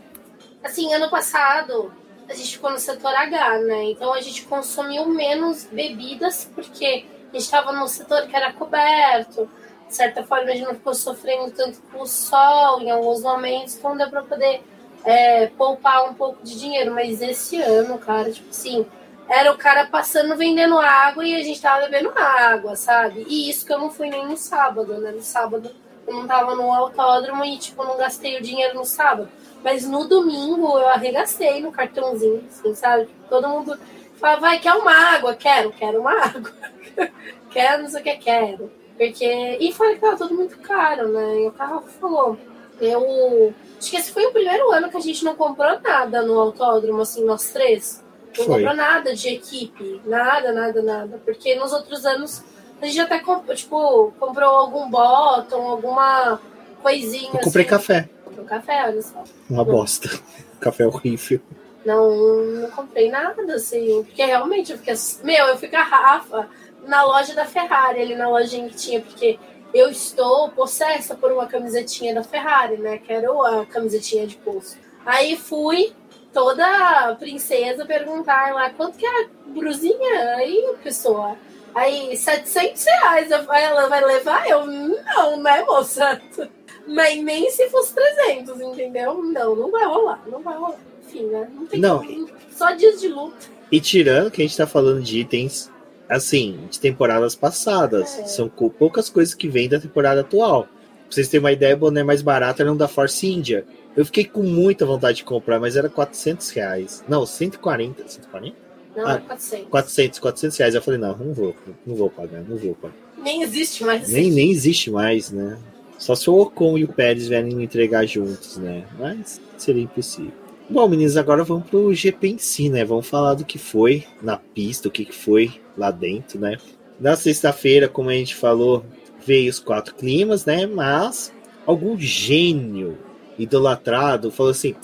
Assim, ano passado, a gente ficou no setor H, né? Então a gente consumiu menos bebidas, porque a gente tava no setor que era coberto de certa forma, a gente não ficou sofrendo tanto com o sol em alguns momentos, então deu para poder é, poupar um pouco de dinheiro. Mas esse ano, cara, tipo assim, era o cara passando vendendo água e a gente tava bebendo água, sabe? E isso que eu não fui nem no sábado, né? No sábado eu não tava no autódromo e, tipo, não gastei o dinheiro no sábado. Mas no domingo eu arregastei no cartãozinho, assim, sabe? Todo mundo fala, vai, quer uma água? Quero, quero uma água. quero, não sei o que, quero. Porque. E foi que tava tudo muito caro, né? E o carro falou. Eu. Acho que esse foi o primeiro ano que a gente não comprou nada no autódromo, assim, nós três. Não foi. comprou nada de equipe. Nada, nada, nada. Porque nos outros anos a gente até comprou, tipo, comprou algum bottom, alguma coisinha. Eu comprei assim. café. Comprei café, olha só. Uma não. bosta. café horrível. Não, não comprei nada, assim. Porque realmente eu fiquei. Meu, eu fico a Rafa na loja da Ferrari, ali na lojinha que tinha, porque eu estou possessa por uma camisetinha da Ferrari, né? Que era a camisetinha de pulso. Aí fui, toda princesa, perguntar lá quanto que é a brusinha aí, pessoa. Aí, 700 reais. Ela vai levar? Eu, não, né, moça? Mas nem se fosse 300, entendeu? Não, não vai rolar, não vai rolar. Enfim, né? Não tem não. Só dias de luta. E tirando que a gente tá falando de itens assim, de temporadas passadas. É. São poucas coisas que vêm da temporada atual. Pra vocês terem uma ideia, o boné mais barato era um da Force India. Eu fiquei com muita vontade de comprar, mas era 400 reais. Não, 140. 140? Não, ah, 400. 400, 400 reais. Eu falei, não, não vou, não vou pagar, não vou pagar. Nem existe mais. Nem, nem existe mais, né? Só se o Ocon e o Pérez vierem me entregar juntos, né? Mas seria impossível. Bom, meninos, agora vamos pro GP em si, né? Vamos falar do que foi na pista, o que foi lá dentro, né? Na sexta-feira, como a gente falou, veio os quatro climas, né? Mas algum gênio idolatrado falou assim: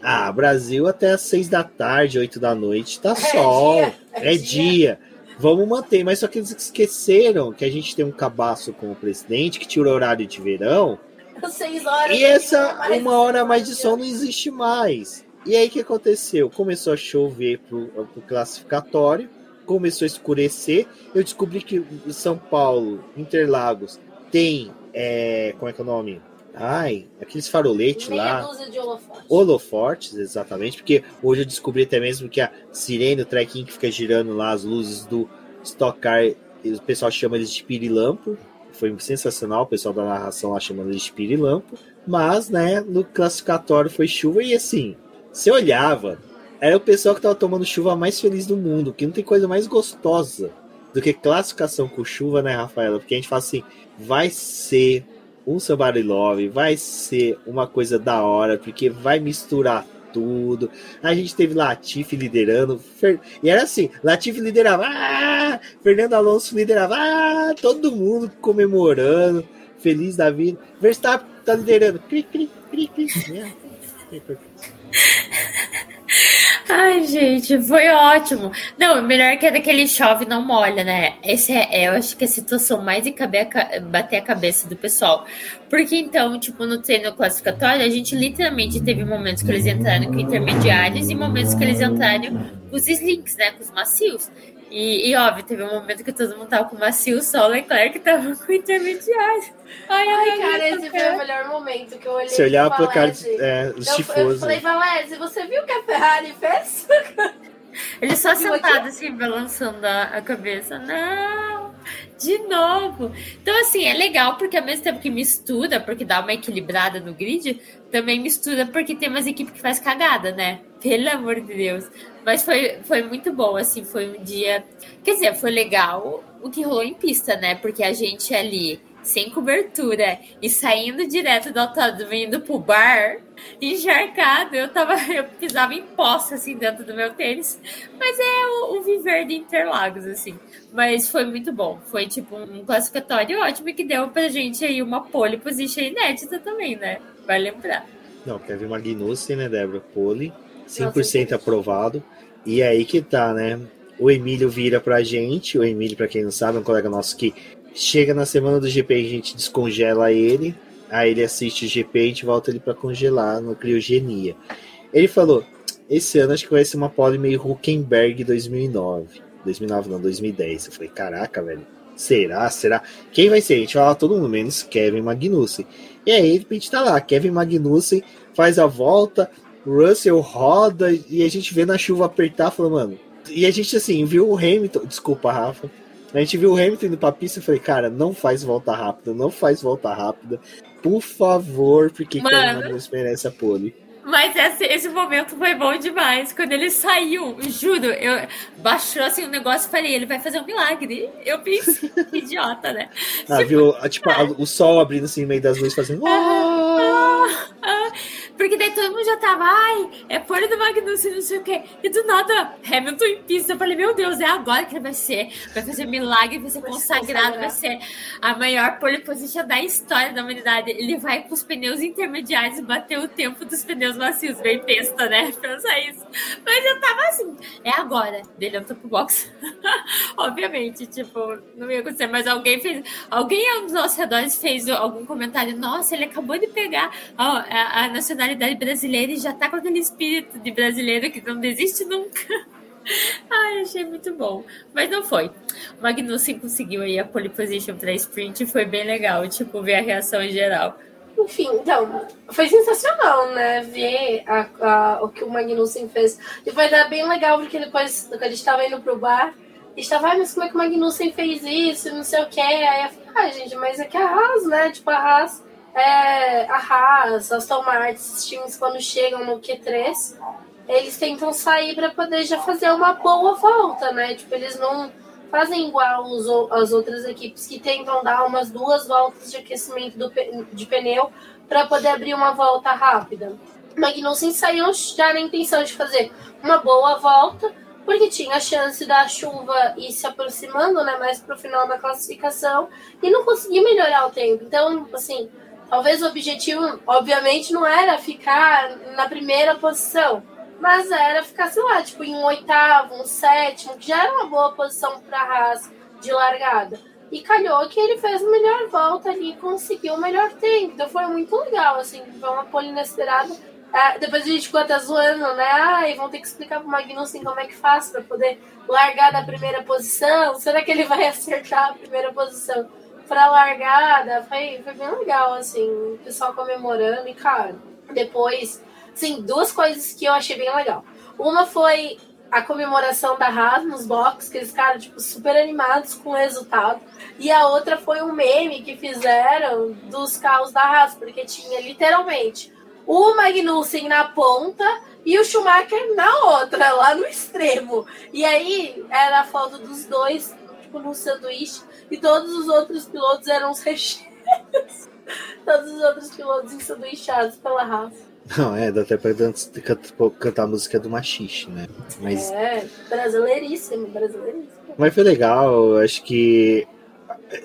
ah, Brasil até às seis da tarde, oito da noite, tá sol, é, dia, é, é dia. dia. Vamos manter, mas só que eles esqueceram que a gente tem um cabaço com o presidente que tira o horário de verão. Seis horas. E essa uma hora a mais de sol não existe mais. E aí o que aconteceu? Começou a chover pro, pro classificatório, começou a escurecer. Eu descobri que São Paulo, Interlagos, tem. É, como é que é o nome? Ai, aqueles faroletes lá. Holofortes. holofortes. exatamente, porque hoje eu descobri até mesmo que a sirene, o trequinho que fica girando lá, as luzes do Stock Car, o pessoal chama eles de pirilampo. Foi sensacional, o pessoal da narração lá chamando eles de pirilampo. Mas, né, no classificatório foi chuva e assim, você olhava, era o pessoal que tava tomando chuva mais feliz do mundo, que não tem coisa mais gostosa do que classificação com chuva, né, Rafaela? Porque a gente fala assim, vai ser um Somebody Love, vai ser uma coisa da hora, porque vai misturar tudo. A gente teve Latifi liderando, Fer... e era assim, Latifi liderava, ah! Fernando Alonso liderava, ah! todo mundo comemorando, feliz da vida. Verstappen tá liderando, cri, cri, cri, cri. Ai, gente, foi ótimo. Não, melhor que é daquele chove não molha, né? Esse é, eu acho que é a situação mais de caber a, bater a cabeça do pessoal. Porque então, tipo, no treino classificatório, a gente literalmente teve momentos que eles entraram com intermediários e momentos que eles entraram com os slinks, né? Com os macios. E, e, óbvio, teve um momento que todo mundo tava com macio, só o Leclerc tava com intermediário. Ai, ai cara, esse foi o melhor momento que eu olhei. Se olhar pro cara é, eu, eu falei, Valézio, você viu o que a Ferrari fez? Ele só sentado assim, balançando a, a cabeça. Não! De novo! Então, assim, é legal porque ao mesmo tempo que mistura, porque dá uma equilibrada no grid, também mistura porque tem umas equipes que faz cagada, né? Pelo amor de Deus. Mas foi, foi muito bom, assim, foi um dia. Quer dizer, foi legal o que rolou em pista, né? Porque a gente ali, sem cobertura, e saindo direto do autódromo, indo pro bar, encharcado, eu tava. Eu pisava em poça, assim, dentro do meu tênis. Mas é o, o viver de Interlagos, assim. Mas foi muito bom. Foi tipo um classificatório ótimo que deu pra gente aí uma pole position inédita também, né? Vai lembrar. Não, Kevin Magnussen, né, Débora? Pole. 100% Nossa, aprovado. E é aí que tá, né? O Emílio vira pra gente. O Emílio, pra quem não sabe, é um colega nosso que chega na semana do GP e a gente descongela ele. Aí ele assiste o GP e a gente volta ele pra congelar no Criogenia. Ele falou: esse ano acho que vai ser uma pole meio Huckenberg 2009. 2009 não, 2010. Eu falei: caraca, velho. Será? Será? Quem vai ser? A gente fala todo mundo, menos Kevin Magnussen. E aí, a gente tá lá. Kevin Magnussen faz a volta, Russell roda e a gente vê na chuva apertar, falando, mano. E a gente, assim, viu o Hamilton. Desculpa, Rafa. A gente viu o Hamilton indo pra pista e falei, cara, não faz volta rápida, não faz volta rápida. Por favor, porque Mano, Kevin merece a pole. Mas esse, esse momento foi bom demais. Quando ele saiu, juro, eu baixou assim o um negócio e falei, ele vai fazer um milagre. Eu pensei, idiota, né? Ah, tipo, viu? Tipo, o sol abrindo assim no meio das luzes, fazendo. Ah, ah, todo mundo já tava, ai, é pole do Magnussen, não sei o quê. E do nada, Hamilton em pista. Eu falei, meu Deus, é agora que ele vai ser. Vai fazer milagre, vai ser vai consagrado, vai ser a maior pole position da história da humanidade. Ele vai com os pneus intermediários bater o tempo dos pneus macios, bem testa, né? Pensa isso. Mas eu tava assim, é agora. Dele entrou pro box. Obviamente, tipo, não ia acontecer, mas alguém fez. Alguém aos nossos redores fez algum comentário. Nossa, ele acabou de pegar a, a, a nacionalidade brasileira e já tá com aquele espírito de brasileiro que não desiste nunca. Ai, achei muito bom. Mas não foi. O Magnussen conseguiu aí a pole position pra sprint foi bem legal, tipo, ver a reação em geral. Enfim, então, foi sensacional, né? Ver a, a, o que o Magnussen fez. E foi dar bem legal, porque depois, quando gente estava indo pro bar, estava, ah, mas como é que o Magnussen fez isso? Não sei o que. Aí eu falei, ah, gente, mas é que a Haas, né? Tipo, a Haas, é, a Haas, a Aston Martin, esses times, quando chegam no Q3, eles tentam sair para poder já fazer uma boa volta, né? Tipo, eles não fazem igual os, as outras equipes que tentam dar umas duas voltas de aquecimento do, de pneu para poder abrir uma volta rápida. Magnussen saiu já na intenção de fazer uma boa volta, porque tinha a chance da chuva ir se aproximando né, mais para o final da classificação e não conseguiu melhorar o tempo. Então, assim, Talvez o objetivo, obviamente, não era ficar na primeira posição, mas era ficar, sei lá, tipo, em um oitavo, um sétimo, que já era uma boa posição para a Haas de largada. E calhou que ele fez a melhor volta ali e conseguiu o melhor tempo. Então foi muito legal, assim, foi uma pole inesperada. Ah, depois a gente ficou até zoando, né? Ah, e vão ter que explicar pro Magnussen como é que faz para poder largar da primeira posição. Será que ele vai acertar a primeira posição pra largada? Foi, foi bem legal, assim, o pessoal comemorando. E, cara, depois, assim, duas coisas que eu achei bem legal. Uma foi a comemoração da Haas nos boxes, que eles ficaram, tipo, super animados com o resultado. E a outra foi um meme que fizeram dos carros da Haas, porque tinha literalmente o Magnussen na ponta e o Schumacher na outra, lá no extremo. E aí era a foto dos dois, tipo, no sanduíche, e todos os outros pilotos eram os todos os outros pilotos ensanduichados pela Haas. Não, é, dá até pra cantar a música do Machixe, né? Mas... É, brasileiríssimo, brasileiríssimo. Mas foi legal, acho que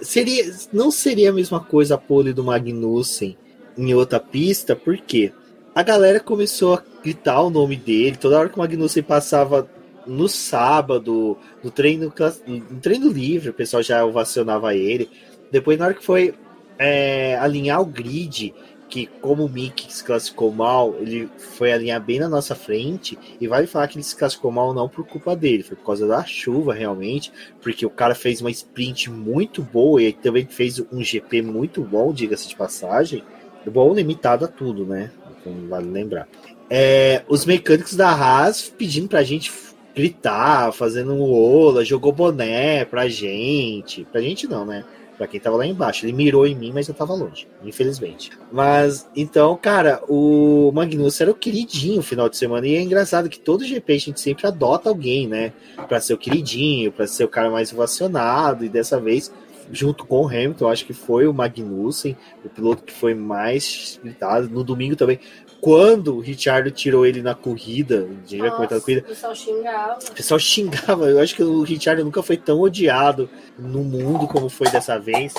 seria, não seria a mesma coisa a pole do Magnussen em outra pista, porque a galera começou a gritar o nome dele, toda hora que o Magnussen passava no sábado, no treino, no treino livre, o pessoal já ovacionava ele. Depois, na hora que foi é, alinhar o grid, que como o Mick se classificou mal, ele foi alinhar bem na nossa frente, e vale falar que ele se classificou mal não por culpa dele, foi por causa da chuva realmente, porque o cara fez uma sprint muito boa e também fez um GP muito bom, diga-se de passagem, bom limitado a tudo, né? Então, vale lembrar. É, os mecânicos da Haas pedindo pra gente gritar, fazendo um ola, jogou boné pra gente. Pra gente não, né? Pra quem tava lá embaixo. Ele mirou em mim, mas eu tava longe, infelizmente. Mas, então, cara, o Magnus era o queridinho no final de semana. E é engraçado que todo GP a gente sempre adota alguém, né? Pra ser o queridinho, pra ser o cara mais ovacionado. E dessa vez junto com o Hamilton, acho que foi o Magnussen, o piloto que foi mais gritado. No domingo também, quando o Richard tirou ele na corrida, a gente vai comentar corrida. O pessoal xingava. O pessoal xingava. Eu acho que o Richard nunca foi tão odiado no mundo como foi dessa vez.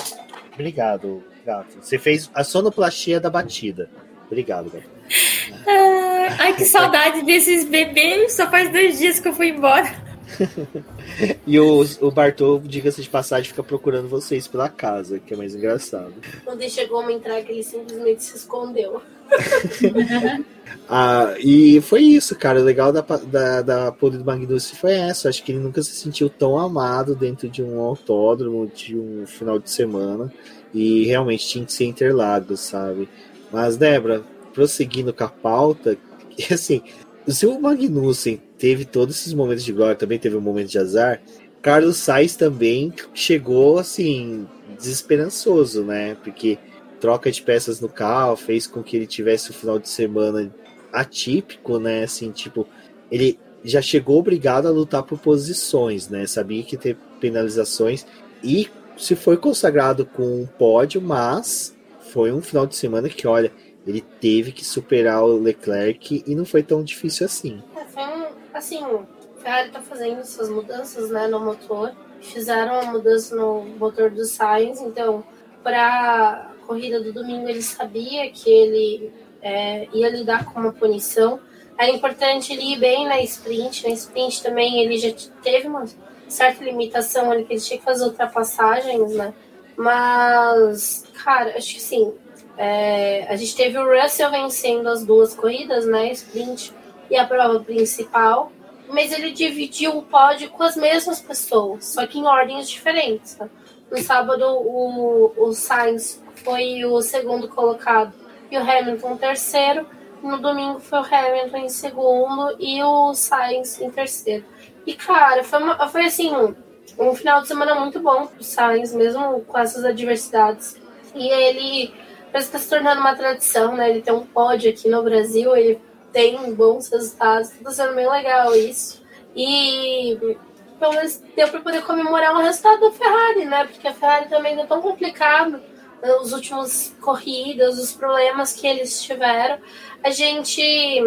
Obrigado, gato. Você fez a sonoplastia da batida. Obrigado, gato. ai, que saudade desses bebês. Só faz dois dias que eu fui embora. E o, o Bartô, diga-se de passagem, fica procurando vocês pela casa, que é mais engraçado. Quando ele chegou a entrar, que ele simplesmente se escondeu. ah, e foi isso, cara. O legal da, da, da Pole do Magnussen foi essa. Acho que ele nunca se sentiu tão amado dentro de um autódromo, de um final de semana. E realmente tinha que ser Interlagos, sabe? Mas, Débora, prosseguindo com a pauta, assim, se o Magnussen teve todos esses momentos de glória, também teve um momento de azar. Carlos Sainz também chegou assim desesperançoso, né? Porque troca de peças no carro fez com que ele tivesse um final de semana atípico, né? Assim, tipo, ele já chegou obrigado a lutar por posições, né? Sabia que ter penalizações e se foi consagrado com um pódio, mas foi um final de semana que, olha, ele teve que superar o Leclerc e não foi tão difícil assim. É, assim, a Ferrari tá fazendo essas mudanças, né, no motor. Fizeram uma mudança no motor do Sainz, então, para a corrida do domingo ele sabia que ele é, ia lidar com uma punição. Era importante ele ir bem na sprint. Na sprint também ele já teve uma certa limitação ali que ele tinha que fazer ultrapassagens, né? Mas, cara, acho que sim. É, a gente teve o Russell vencendo as duas corridas, né? Sprint e a prova principal, mas ele dividiu o pódio com as mesmas pessoas, só que em ordens diferentes. Tá? No sábado, o, o Sainz foi o segundo colocado e o Hamilton terceiro. No domingo foi o Hamilton em segundo e o Sainz em terceiro. E, cara, foi, uma, foi assim, um, um final de semana muito bom pro Sainz, mesmo com essas adversidades. E ele parece que está se tornando uma tradição, né? Ele tem um pódio aqui no Brasil, ele tem bons resultados, está sendo bem legal isso. E pelo menos deu para poder comemorar o resultado da Ferrari, né? Porque a Ferrari também está tão complicado os últimos corridas, os problemas que eles tiveram. A gente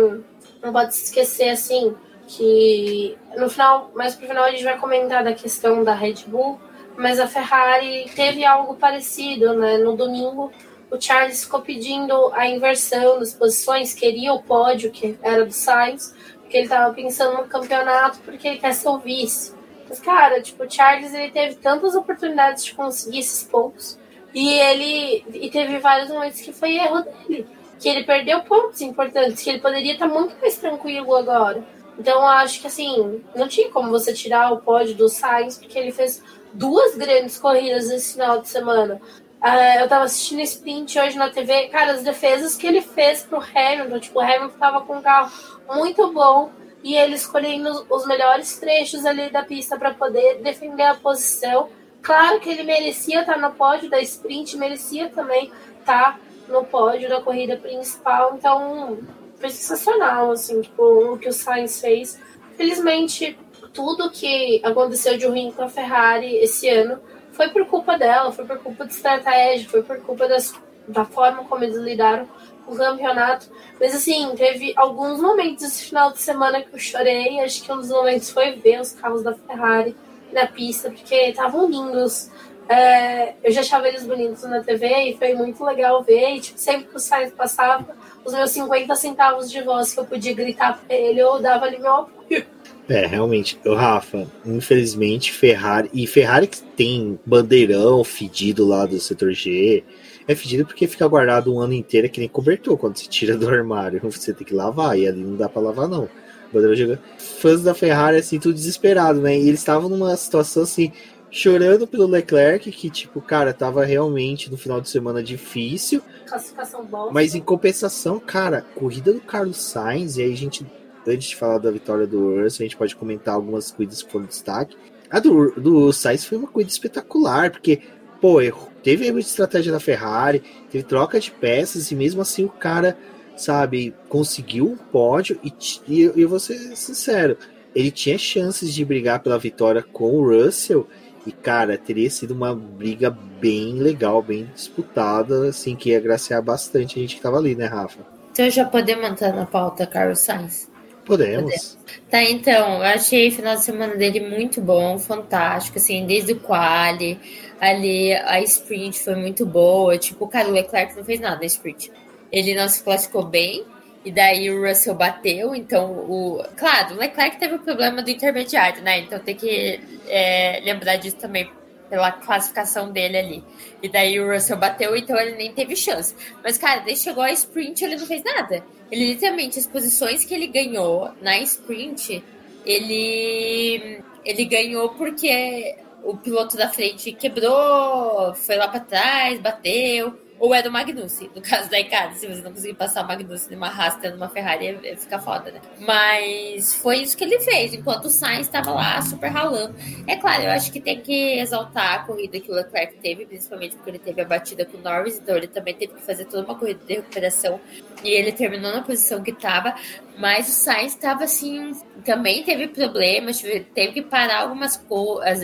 não pode se esquecer assim que no final, mais pro final a gente vai comentar da questão da Red Bull, mas a Ferrari teve algo parecido, né? No domingo o Charles ficou pedindo a inversão das posições, queria o pódio, que era do Sainz, porque ele estava pensando no campeonato, porque ele quer ser o vice. Mas, cara, tipo, o Charles ele teve tantas oportunidades de conseguir esses pontos, e ele e teve vários momentos que foi erro dele, que ele perdeu pontos importantes, que ele poderia estar muito mais tranquilo agora. Então, acho que assim, não tinha como você tirar o pódio do Sainz, porque ele fez duas grandes corridas esse final de semana. Uh, eu tava assistindo sprint hoje na TV, cara, as defesas que ele fez pro Hamilton, tipo, o Hamilton tava com um carro muito bom e ele escolhendo os melhores trechos ali da pista para poder defender a posição. Claro que ele merecia estar no pódio da sprint, merecia também estar no pódio da corrida principal, então foi sensacional, assim, tipo, o que o Sainz fez. Felizmente, tudo que aconteceu de ruim com a Ferrari esse ano foi por culpa dela, foi por culpa de estratégia, foi por culpa das, da forma como eles lidaram com o campeonato. Mas assim, teve alguns momentos esse final de semana que eu chorei. Acho que um dos momentos foi ver os carros da Ferrari na pista, porque estavam lindos. É, eu já achava eles bonitos na TV e foi muito legal ver. E, tipo, sempre que o Sainz passava, os meus 50 centavos de voz que eu podia gritar pra ele, eu dava ali meu apoio. É, realmente. O Rafa, infelizmente, Ferrari. E Ferrari que tem bandeirão fedido lá do setor G. É fedido porque fica guardado um ano inteiro que nem cobertor. Quando você tira do armário, você tem que lavar. E ali não dá para lavar, não. Bandeirão Fãs da Ferrari, assim, tudo desesperado, né? E eles estavam numa situação assim chorando pelo Leclerc, que, tipo, cara, tava realmente no final de semana difícil. Classificação boa. Mas em compensação, cara, corrida do Carlos Sainz, e aí a gente, antes de falar da vitória do Russell, a gente pode comentar algumas corridas que foram destaque. A do, do Sainz foi uma corrida espetacular, porque, pô, teve erro de estratégia da Ferrari, teve troca de peças, e mesmo assim o cara, sabe, conseguiu um pódio, e, e eu vou ser sincero, ele tinha chances de brigar pela vitória com o Russell, e, cara, teria sido uma briga bem legal, bem disputada, assim, que ia agraciar bastante a gente que tava ali, né, Rafa? Então já podemos entrar na pauta Carlos Sainz? Podemos. Tá, então, eu achei o final de semana dele muito bom, fantástico, assim, desde o quali, ali a sprint foi muito boa, tipo, cara, o Leclerc não fez nada na sprint. Ele não se classificou bem, e daí o Russell bateu, então o. Claro, o Leclerc teve o problema do intermediário, né? Então tem que é, lembrar disso também pela classificação dele ali. E daí o Russell bateu, então ele nem teve chance. Mas, cara, daí chegou a sprint ele não fez nada. Ele literalmente, as posições que ele ganhou na sprint, ele, ele ganhou porque o piloto da frente quebrou, foi lá para trás, bateu ou é do Magnussen, no caso da Icada, se você não conseguir passar o Magnussen numa rasta numa Ferrari, fica foda, né? Mas foi isso que ele fez, enquanto o Sainz estava lá super ralando. É claro, eu acho que tem que exaltar a corrida que o Leclerc teve, principalmente porque ele teve a batida com o Norris, então ele também teve que fazer toda uma corrida de recuperação e ele terminou na posição que estava, mas o Sainz estava assim, também teve problemas, teve que parar algumas,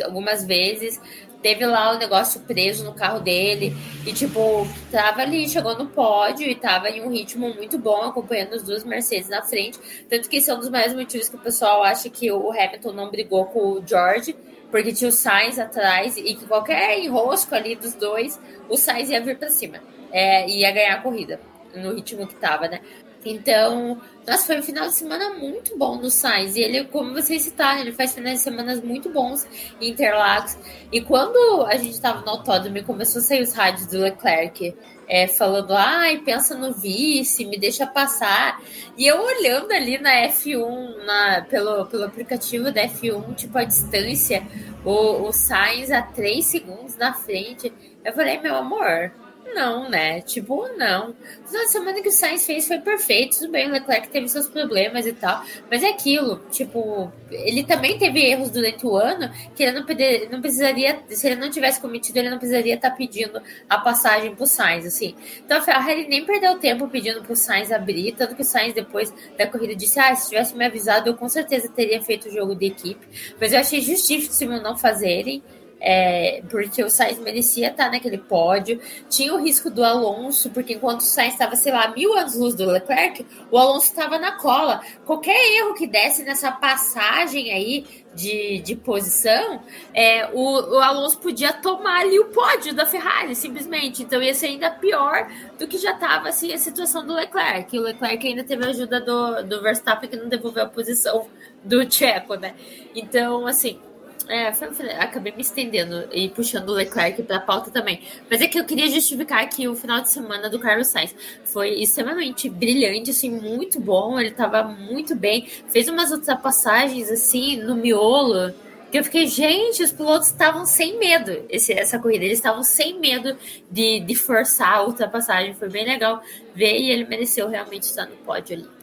algumas vezes, teve lá o negócio preso no carro dele e, tipo, tava ali, chegou no pódio e tava em um ritmo muito bom, acompanhando as duas Mercedes na frente. Tanto que esse é um dos maiores motivos que o pessoal acha que o Hamilton não brigou com o George, porque tinha o Sainz atrás e que qualquer enrosco ali dos dois, o Sainz ia vir para cima, é, ia ganhar a corrida no ritmo que tava, né? Então, nossa, foi um final de semana muito bom no Sainz. E ele, como vocês citaram, ele faz finais de semana muito bons em Interlagos. E quando a gente estava no autódromo e começou a sair os rádios do Leclerc é, falando, ai, pensa no vice, me deixa passar. E eu olhando ali na F1, na, pelo, pelo aplicativo da F1, tipo, a distância, o, o Sainz a 3 segundos na frente. Eu falei, meu amor, não, né? Tipo, não. Na semana que o Sainz fez foi perfeito. Tudo bem, o Leclerc teve seus problemas e tal. Mas é aquilo, tipo, ele também teve erros durante o ano que ele não, poder, não precisaria, se ele não tivesse cometido, ele não precisaria estar tá pedindo a passagem pro Sainz, assim. Então a Ferrari nem perdeu tempo pedindo pro Sainz abrir, tanto que o Sainz depois da corrida disse: Ah, se tivesse me avisado, eu com certeza teria feito o jogo de equipe. Mas eu achei justíssimo não fazerem é, porque o Sainz merecia estar naquele pódio. Tinha o risco do Alonso, porque enquanto o Sainz estava, sei lá, mil anos luz do Leclerc, o Alonso estava na cola. Qualquer erro que desse nessa passagem aí de, de posição, é, o, o Alonso podia tomar ali o pódio da Ferrari, simplesmente. Então ia ser ainda pior do que já estava assim, a situação do Leclerc. O Leclerc ainda teve a ajuda do, do Verstappen, que não devolveu a posição do Tcheco, né? Então, assim, é, acabei me estendendo e puxando o Leclerc para a pauta também. Mas é que eu queria justificar que o final de semana do Carlos Sainz foi extremamente brilhante, assim, muito bom. Ele estava muito bem, fez umas ultrapassagens assim no miolo. Que eu fiquei, gente, os pilotos estavam sem medo esse, essa corrida, eles estavam sem medo de, de forçar a ultrapassagem. Foi bem legal ver e ele mereceu realmente estar no pódio ali.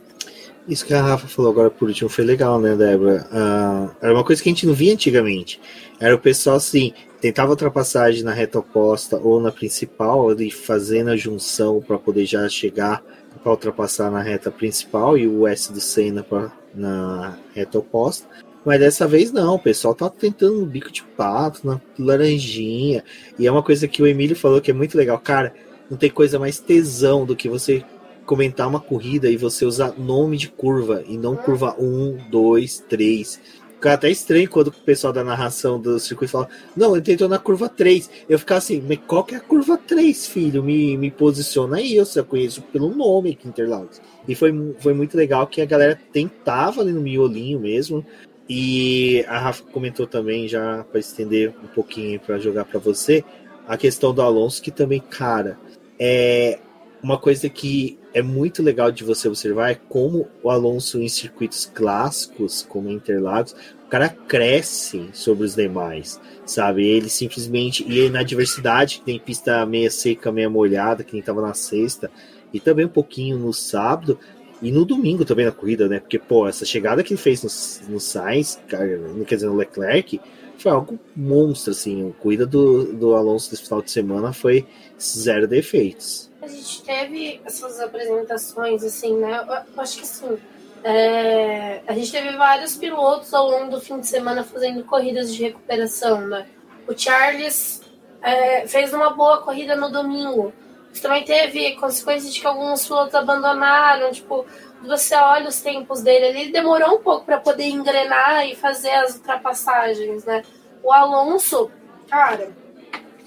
Isso que a Rafa falou agora por último foi legal, né, Débora? Uh, era uma coisa que a gente não via antigamente. Era o pessoal assim, tentava ultrapassagem na reta oposta ou na principal, ali fazendo a junção para poder já chegar para ultrapassar na reta principal e o S do Senna pra, na reta oposta. Mas dessa vez não, o pessoal tá tentando no bico de pato, na laranjinha. E é uma coisa que o Emílio falou que é muito legal. Cara, não tem coisa mais tesão do que você comentar uma corrida e você usar nome de curva e não curva 1, 2, 3. Fica até estranho quando o pessoal da narração do circuito fala: Não, ele tentou na curva 3. Eu ficar assim, mas qual que é a curva 3, filho? Me, me posiciona aí, eu só conheço pelo nome aqui Interlagos. E foi, foi muito legal que a galera tentava ali no miolinho mesmo. E a Rafa comentou também, já para estender um pouquinho para jogar para você, a questão do Alonso, que também, cara, é uma coisa que é muito legal de você observar é como o Alonso em circuitos clássicos, como Interlagos, o cara cresce sobre os demais, sabe? Ele simplesmente. E na diversidade, tem pista meia seca, meia molhada, que nem tava na sexta, e também um pouquinho no sábado, e no domingo também na corrida, né? Porque, pô, essa chegada que ele fez no, no Sainz, quer dizer, no Leclerc, foi algo monstro, assim. A corrida do, do Alonso desse final de semana foi zero defeitos a gente teve essas apresentações, assim, né? Eu acho que assim, é, a gente teve vários pilotos ao longo do fim de semana fazendo corridas de recuperação, né? O Charles é, fez uma boa corrida no domingo. Também teve consequências de que alguns pilotos abandonaram, tipo, você olha os tempos dele, ele demorou um pouco para poder engrenar e fazer as ultrapassagens, né? O Alonso, cara,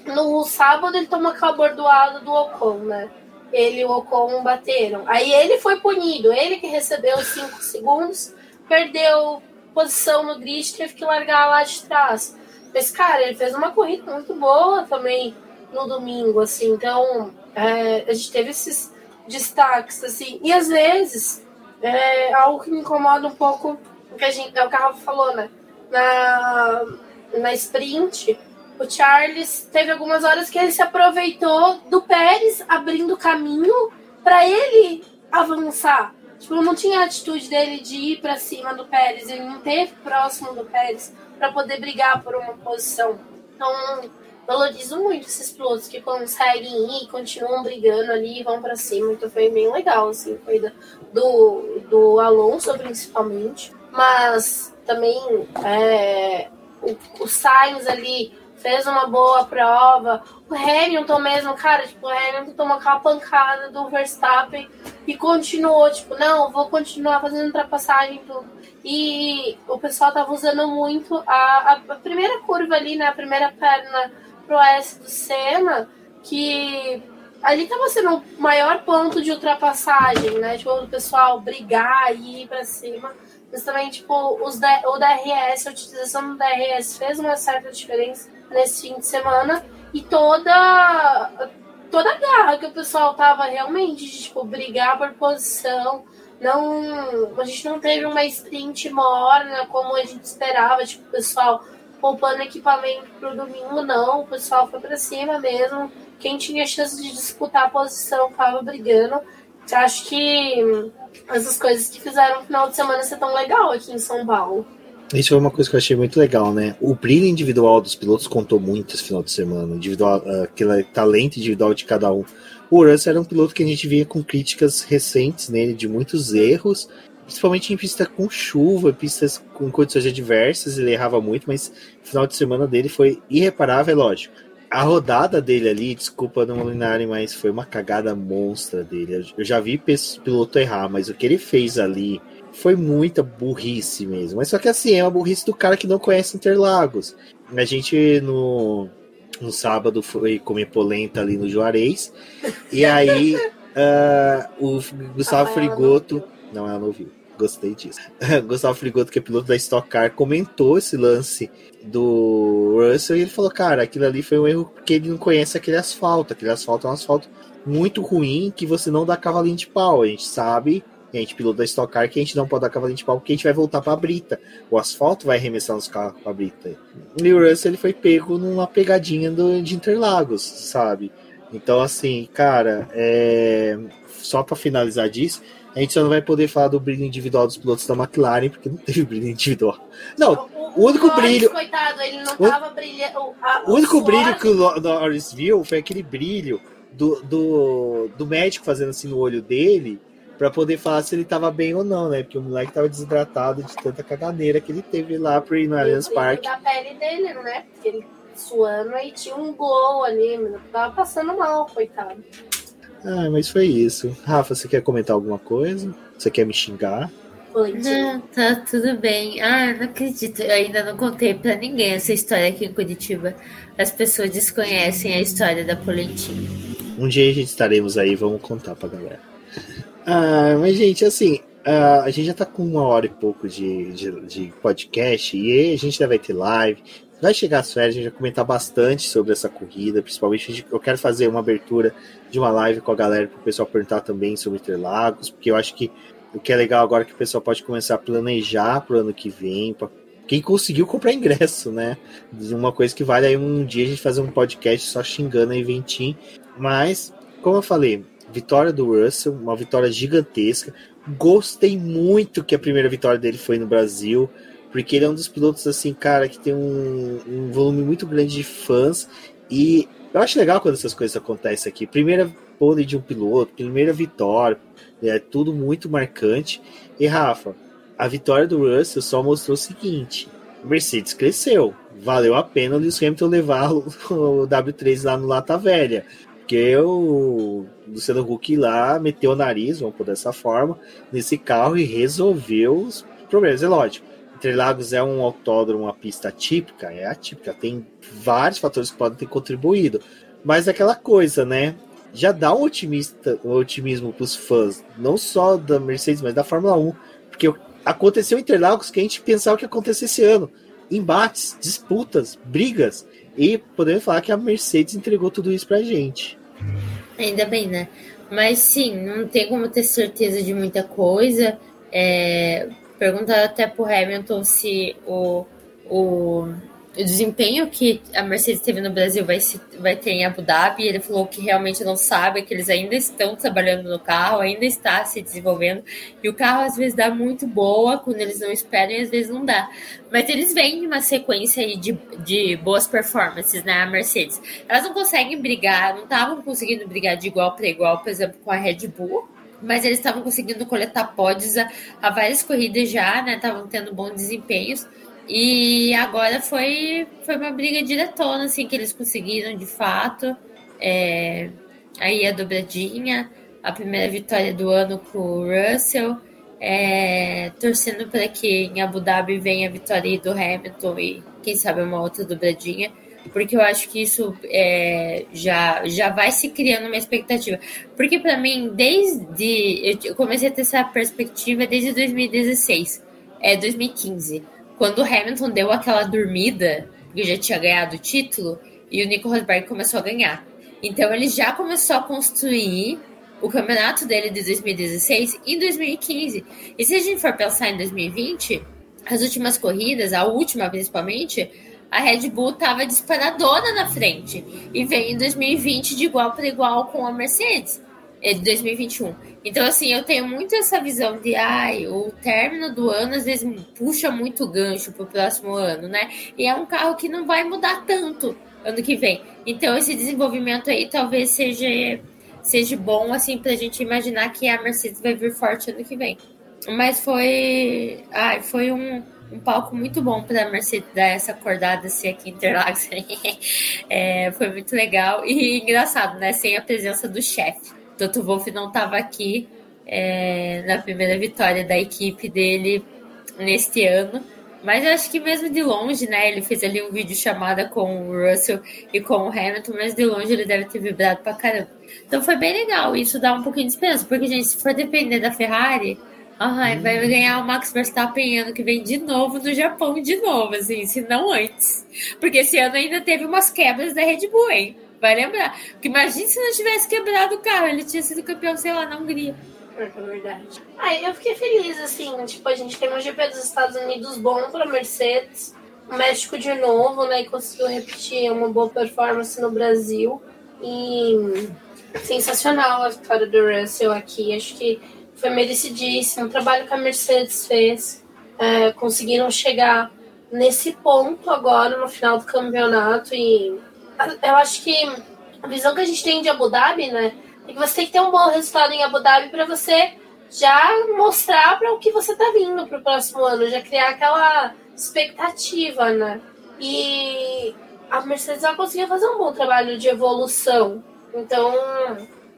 no sábado ele tomou aquela bordoada do Ocon, né? Ele e o Ocon bateram. Aí ele foi punido, ele que recebeu os 5 segundos, perdeu posição no grid, teve que largar lá de trás. Mas, cara, ele fez uma corrida muito boa também no domingo, assim. Então, é, a gente teve esses destaques, assim. E às vezes, é algo que me incomoda um pouco, que a gente, é o carro falou, né? Na, na sprint, o Charles teve algumas horas que ele se aproveitou do Pérez abrindo caminho para ele avançar. Tipo, não tinha a atitude dele de ir para cima do Pérez, ele não teve próximo do Pérez para poder brigar por uma posição. Então, valorizo muito esses pilotos que conseguem ir, continuam brigando ali e vão para cima. Então foi bem legal, assim, corrida do, do Alonso principalmente. Mas também é, o, o Sainz ali fez uma boa prova. O Hamilton mesmo, cara, tipo, o Hamilton tomou aquela pancada do Verstappen e continuou, tipo, não, vou continuar fazendo ultrapassagem tudo. E o pessoal tava usando muito a, a, primeira curva ali, né, a primeira perna pro S do Senna, que ali tava sendo o maior ponto de ultrapassagem, né, tipo, o pessoal brigar e ir pra cima. Mas também, tipo, os, o DRS, a utilização do DRS fez uma certa diferença nesse fim de semana. E toda toda a garra que o pessoal tava realmente de tipo brigar por posição. Não a gente não teve uma sprint morna como a gente esperava tipo o pessoal poupando equipamento pro domingo não o pessoal foi para cima mesmo quem tinha chance de disputar a posição tava brigando acho que essas coisas que fizeram o final de semana ser tão legal aqui em São Paulo isso foi uma coisa que eu achei muito legal, né? O brilho individual dos pilotos contou muito esse final de semana. Individual, aquele talento individual de cada um. O Russell era um piloto que a gente via com críticas recentes nele, de muitos erros. Principalmente em pista com chuva, pistas com condições adversas, ele errava muito, mas o final de semana dele foi irreparável, é lógico. A rodada dele ali, desculpa não alinharem, mas foi uma cagada monstra dele. Eu já vi piloto errar, mas o que ele fez ali foi muita burrice mesmo. Mas só que assim, é uma burrice do cara que não conhece Interlagos. A gente no, no sábado foi comer polenta ali no Juarez. E aí uh, o Gustavo Frigoto. Não, ela não ouviu. Gostei disso. Gustavo Frigoto, que é piloto da Stock Car, comentou esse lance do Russell e ele falou: Cara, aquilo ali foi um erro porque ele não conhece aquele asfalto. Aquele asfalto é um asfalto muito ruim que você não dá cavalinho de pau. A gente sabe a gente piloto da Stock Car que a gente não pode dar cavalinho de pau porque a gente vai voltar para a brita. O asfalto vai arremessar nos carros para a brita. E o Russell ele foi pego numa pegadinha do, de Interlagos, sabe? Então, assim, cara, é... só para finalizar disso, a gente só não vai poder falar do brilho individual dos pilotos da McLaren, porque não teve brilho individual. Não, o, o único o brilho. Coitado, ele não o, tava brilhando. O, único brilho que o Norris viu foi aquele brilho do, do, do médico fazendo assim no olho dele para poder falar se ele tava bem ou não, né? Porque o moleque tava desidratado de tanta caganeira que ele teve lá pro ir no Allianz Parque. da pele dele, né? Porque ele suando e tinha um glow ali, mas tava passando mal, coitado. Ah, mas foi isso. Rafa, você quer comentar alguma coisa? Você quer me xingar? Não, tá tudo bem. Ah, não acredito. Eu ainda não contei para ninguém essa história aqui em Curitiba. As pessoas desconhecem a história da polentinha. Um dia a gente estaremos aí, vamos contar pra galera. Ah, mas, gente, assim, ah, a gente já tá com uma hora e pouco de, de, de podcast e a gente já vai ter live. Vai chegar as férias, a gente vai comentar bastante sobre essa corrida, principalmente eu quero fazer uma abertura de uma live com a galera para o pessoal perguntar também sobre Interlagos, porque eu acho que o que é legal agora é que o pessoal pode começar a planejar para o ano que vem, para quem conseguiu comprar ingresso, né? Uma coisa que vale aí um dia a gente fazer um podcast só xingando a Eventim. Mas, como eu falei, vitória do Russell, uma vitória gigantesca. Gostei muito que a primeira vitória dele foi no Brasil, porque ele é um dos pilotos, assim, cara, que tem um, um volume muito grande de fãs. E eu acho legal quando essas coisas acontecem aqui. Primeira pole de um piloto, primeira vitória, é tudo muito marcante. E Rafa, a vitória do Russell só mostrou o seguinte: Mercedes cresceu. Valeu a pena o Lewis Hamilton levar o W3 lá no Lata Velha. Porque o Luciano Huck lá meteu o nariz, vamos por dessa forma, nesse carro e resolveu os problemas. É lógico, Interlagos é um autódromo, uma pista típica, é atípica, tem vários fatores que podem ter contribuído. Mas é aquela coisa, né? Já dá um, otimista, um otimismo para os fãs, não só da Mercedes, mas da Fórmula 1. Porque aconteceu Interlagos que a gente pensava que ia acontecer esse ano. Embates, disputas, brigas. E podemos falar que a Mercedes entregou tudo isso pra gente. Ainda bem, né? Mas sim, não tem como ter certeza de muita coisa. É, perguntar até pro Hamilton se o, o o desempenho que a Mercedes teve no Brasil vai, se, vai ter em Abu Dhabi. Ele falou que realmente não sabe, que eles ainda estão trabalhando no carro, ainda está se desenvolvendo. E o carro às vezes dá muito boa quando eles não esperam e às vezes não dá. Mas eles vêm de uma sequência de, de boas performances, né? A Mercedes. Elas não conseguem brigar, não estavam conseguindo brigar de igual para igual, por exemplo, com a Red Bull mas eles estavam conseguindo coletar pódios a, a, várias corridas já, né? Estavam tendo bons desempenhos. E agora foi, foi uma briga diretona, assim, que eles conseguiram de fato. É, aí a dobradinha, a primeira vitória do ano com o Russell. É, torcendo para que em Abu Dhabi venha a vitória do Hamilton e quem sabe uma outra dobradinha, porque eu acho que isso é, já, já vai se criando uma expectativa. Porque para mim, desde. Eu comecei a ter essa perspectiva desde 2016, é 2015 quando o Hamilton deu aquela dormida, porque já tinha ganhado o título, e o Nico Rosberg começou a ganhar. Então ele já começou a construir o campeonato dele de 2016 em 2015. E se a gente for pensar em 2020, as últimas corridas, a última principalmente, a Red Bull estava disparadona na frente e veio em 2020 de igual para igual com a Mercedes. É de 2021. Então, assim, eu tenho muito essa visão de, ai, o término do ano às vezes puxa muito gancho pro próximo ano, né? E é um carro que não vai mudar tanto ano que vem. Então, esse desenvolvimento aí talvez seja, seja bom, assim, pra gente imaginar que a Mercedes vai vir forte ano que vem. mas foi, ai, foi um, um palco muito bom para a Mercedes dar essa acordada assim aqui em Interlagos. é, foi muito legal e engraçado, né? Sem a presença do chefe. Toto Wolff não estava aqui é, na primeira vitória da equipe dele neste ano. Mas eu acho que mesmo de longe, né? Ele fez ali um vídeo chamada com o Russell e com o Hamilton, mas de longe ele deve ter vibrado pra caramba. Então foi bem legal. Isso dá um pouquinho de esperança, porque, gente, se for depender da Ferrari, Ai, hum. vai ganhar o Max Verstappen ano que vem de novo no Japão, de novo, assim, se não antes. Porque esse ano ainda teve umas quebras da Red Bull, hein? Vai lembrar. Porque imagine se não tivesse quebrado o carro, ele tinha sido campeão, sei lá, na Hungria. É verdade. Ai, eu fiquei feliz, assim, tipo, a gente tem um GP dos Estados Unidos bom pra Mercedes, o México de novo, né, e conseguiu repetir uma boa performance no Brasil. E sensacional a vitória do Russell aqui. Acho que foi merecidíssimo. O trabalho que a Mercedes fez, é, conseguiram chegar nesse ponto agora no final do campeonato. E eu acho que a visão que a gente tem de Abu Dhabi, né, é que você tem que ter um bom resultado em Abu Dhabi para você já mostrar para o que você tá vindo para o próximo ano, já criar aquela expectativa, né? E a Mercedes vai conseguir fazer um bom trabalho de evolução. Então,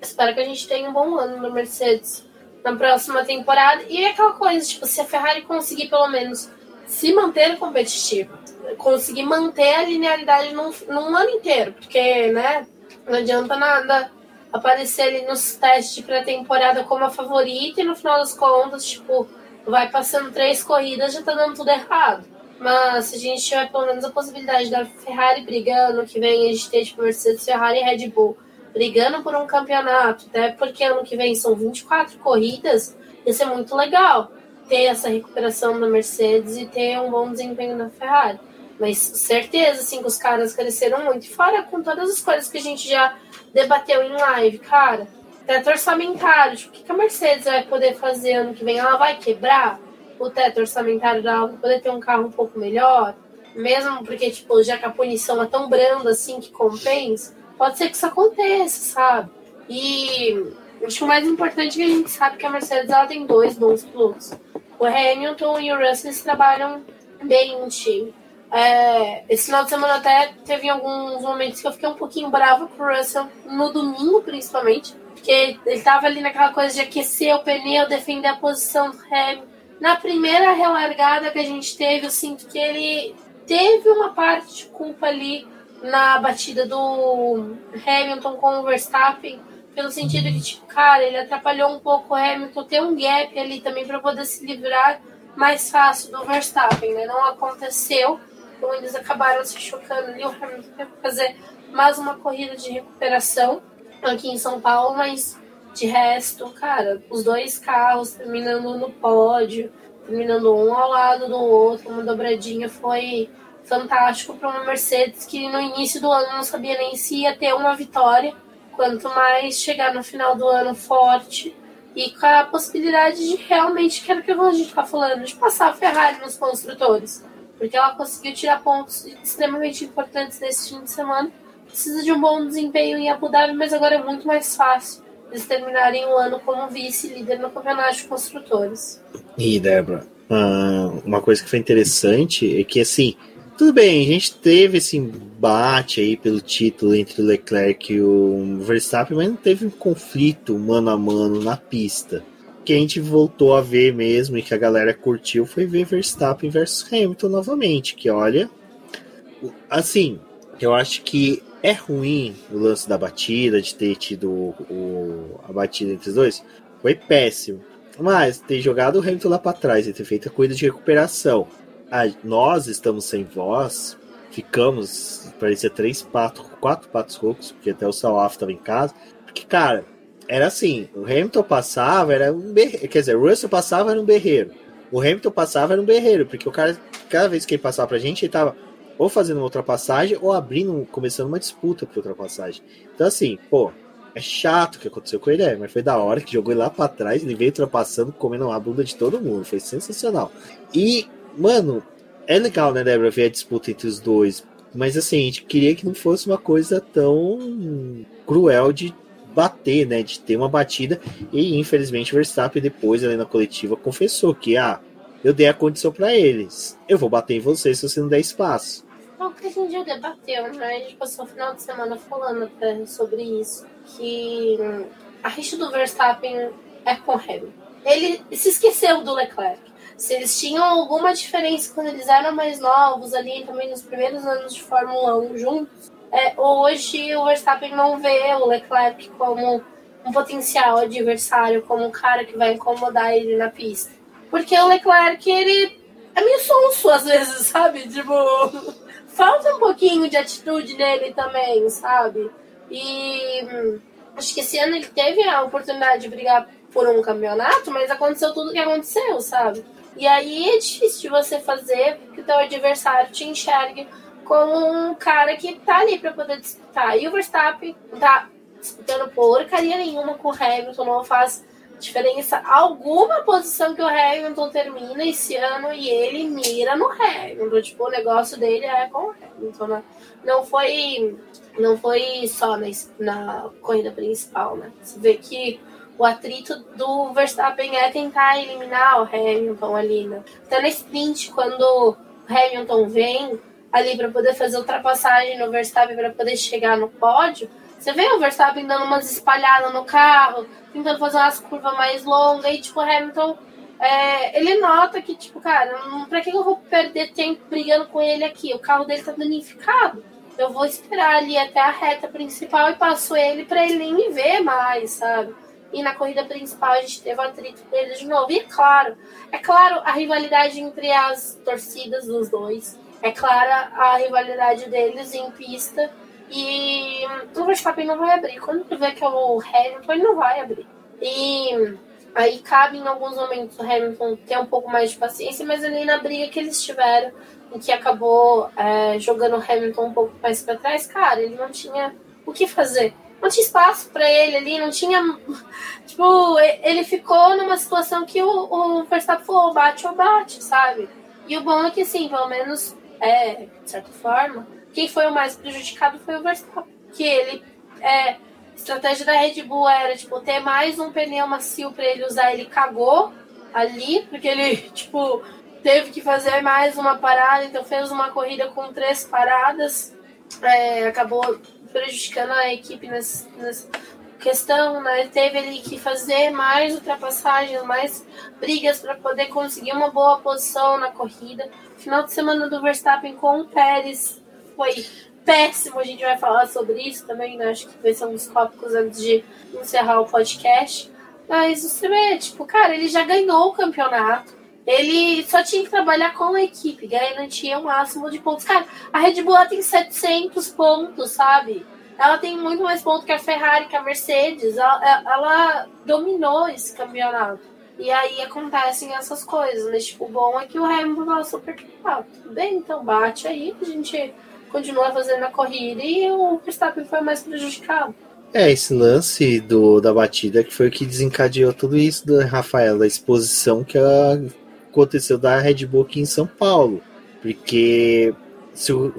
espero que a gente tenha um bom ano na Mercedes na próxima temporada. E é aquela coisa, tipo, se a Ferrari conseguir pelo menos se manter competitiva, conseguir manter a linearidade num, num ano inteiro, porque, né, não adianta nada aparecer ali nos testes de pré-temporada como a favorita e no final das contas, tipo, vai passando três corridas já tá dando tudo errado. Mas se a gente tiver pelo menos a possibilidade da Ferrari brigando, que vem a gente ter tipo Mercedes, Ferrari e Red Bull brigando por um campeonato, até porque ano que vem são 24 corridas, ia ser muito legal ter essa recuperação da Mercedes e ter um bom desempenho na Ferrari. Mas certeza, assim, que os caras cresceram muito. Fora com todas as coisas que a gente já debateu em live, cara. Teto orçamentário, tipo, o que a Mercedes vai poder fazer ano que vem? Ela vai quebrar o teto orçamentário dela para poder ter um carro um pouco melhor? Mesmo porque, tipo, já que a punição é tão branda assim que compensa, pode ser que isso aconteça, sabe? E acho que o mais importante é que a gente sabe que a Mercedes ela tem dois bons pilotos. O Hamilton e o Russell trabalham bem no time. É, esse final de semana até teve alguns momentos que eu fiquei um pouquinho brava com o Russell, no domingo principalmente, porque ele tava ali naquela coisa de aquecer o pneu, defender a posição do Hamilton. Na primeira relargada que a gente teve, eu sinto que ele teve uma parte de culpa ali na batida do Hamilton com o Verstappen, pelo sentido que, tipo, cara, ele atrapalhou um pouco o Hamilton ter um gap ali também para poder se livrar mais fácil do Verstappen, né? Não aconteceu, então eles acabaram se chocando ali, o Hamilton teve que fazer mais uma corrida de recuperação aqui em São Paulo, mas de resto, cara, os dois carros terminando no pódio, terminando um ao lado do outro, uma dobradinha foi fantástico para uma Mercedes que no início do ano não sabia nem se ia ter uma vitória, quanto mais chegar no final do ano forte e com a possibilidade de realmente, que era o que a gente está falando, de passar a Ferrari nos construtores. Porque ela conseguiu tirar pontos extremamente importantes nesse fim de semana. Precisa de um bom desempenho em Abu Dhabi, mas agora é muito mais fácil eles terminarem o ano como vice-líder no campeonato de construtores. E, Débora, uma coisa que foi interessante é que, assim, tudo bem, a gente teve esse embate aí pelo título entre o Leclerc e o Verstappen, mas não teve um conflito mano a mano na pista. O que a gente voltou a ver mesmo e que a galera curtiu foi ver Verstappen versus Hamilton novamente. Que olha, assim, eu acho que é ruim o lance da batida, de ter tido o, a batida entre os dois. Foi péssimo. Mas ter jogado o Hamilton lá para trás e ter feito a corrida de recuperação ah, nós estamos sem voz, ficamos, parecia três patos, quatro patos roucos, porque até o Salaf estava em casa. Porque, cara, era assim, o Hamilton passava, era um berreiro, quer dizer, o Russell passava, era um berreiro. O Hamilton passava, era um berreiro, porque o cara, cada vez que ele passava pra gente, ele tava ou fazendo uma ultrapassagem ou abrindo, começando uma disputa por ultrapassagem. Então, assim, pô, é chato o que aconteceu com ele, é, mas foi da hora que jogou ele lá para trás, ele veio ultrapassando, comendo a bunda de todo mundo, foi sensacional. E Mano, é legal, né, Débora, ver a disputa entre os dois. Mas assim, a gente queria que não fosse uma coisa tão cruel de bater, né? De ter uma batida. E infelizmente o Verstappen depois ali na coletiva confessou que ah, eu dei a condição para eles. Eu vou bater em você se você não der espaço. Bom, que a gente já debateu, né? A gente passou o final de semana falando até sobre isso. Que a rixa do Verstappen é com o Hamilton. Ele se esqueceu do Leclerc. Se eles tinham alguma diferença quando eles eram mais novos ali, também nos primeiros anos de Fórmula 1 juntos, é, hoje o Verstappen não vê o Leclerc como um potencial adversário, como um cara que vai incomodar ele na pista. Porque o Leclerc, ele é meio sonso às vezes, sabe? Tipo, falta um pouquinho de atitude nele também, sabe? E hum, acho que esse ano ele teve a oportunidade de brigar por um campeonato, mas aconteceu tudo o que aconteceu, sabe? E aí é difícil de você fazer que o teu adversário te enxergue como um cara que tá ali para poder disputar. E o Verstappen tá disputando porcaria nenhuma com o Hamilton, não faz diferença alguma posição que o Hamilton termina esse ano e ele mira no Hamilton. Tipo, o negócio dele é com o Hamilton. Né? Não foi não foi só na, na corrida principal, né? Você vê que o atrito do Verstappen é tentar eliminar o Hamilton ali, né? Até na sprint, quando o Hamilton vem ali para poder fazer ultrapassagem no Verstappen para poder chegar no pódio, você vê o Verstappen dando umas espalhadas no carro, tentando fazer umas curvas mais longas, e tipo, o Hamilton, é, ele nota que, tipo, cara, pra que eu vou perder tempo brigando com ele aqui? O carro dele tá danificado. Eu vou esperar ali até a reta principal e passo ele para ele nem me ver mais, sabe? E na corrida principal a gente teve atrito deles de novo. E é claro, é claro a rivalidade entre as torcidas dos dois. É clara a rivalidade deles em pista. E o Verstappen não vai abrir. Quando tu vê que é o Hamilton, ele não vai abrir. E aí cabe em alguns momentos o Hamilton ter um pouco mais de paciência, mas ali na briga que eles tiveram, em que acabou é, jogando o Hamilton um pouco mais para trás, cara, ele não tinha o que fazer não tinha espaço para ele ali, não tinha. Tipo, ele ficou numa situação que o, o Verstappen falou: bate ou bate, sabe? E o bom é que, assim, pelo menos, é, de certa forma, quem foi o mais prejudicado foi o Verstappen. Que ele. É, estratégia da Red Bull era, tipo, ter mais um pneu macio para ele usar. Ele cagou ali, porque ele, tipo, teve que fazer mais uma parada, então fez uma corrida com três paradas. É, acabou prejudicando a equipe nessa, nessa questão, né? Teve ele que fazer mais ultrapassagens, mais brigas para poder conseguir uma boa posição na corrida. Final de semana do Verstappen com o Pérez foi péssimo. A gente vai falar sobre isso também, né? Acho que vai ser um dos tópicos antes de encerrar o podcast. Mas você vê, tipo, cara, ele já ganhou o campeonato. Ele só tinha que trabalhar com a equipe, garantia o máximo de pontos. Cara, a Red Bull tem 700 pontos, sabe? Ela tem muito mais pontos que a Ferrari, que a Mercedes. Ela, ela dominou esse campeonato. E aí acontecem essas coisas. Mas, tipo, o bom é que o Hamilton fala super ah, tudo bem, então bate aí, a gente continua fazendo a corrida e o Verstappen foi mais prejudicado. É, esse lance do, da batida que foi o que desencadeou tudo isso da Rafael, da exposição que ela aconteceu da Red Bull aqui em São Paulo. Porque se o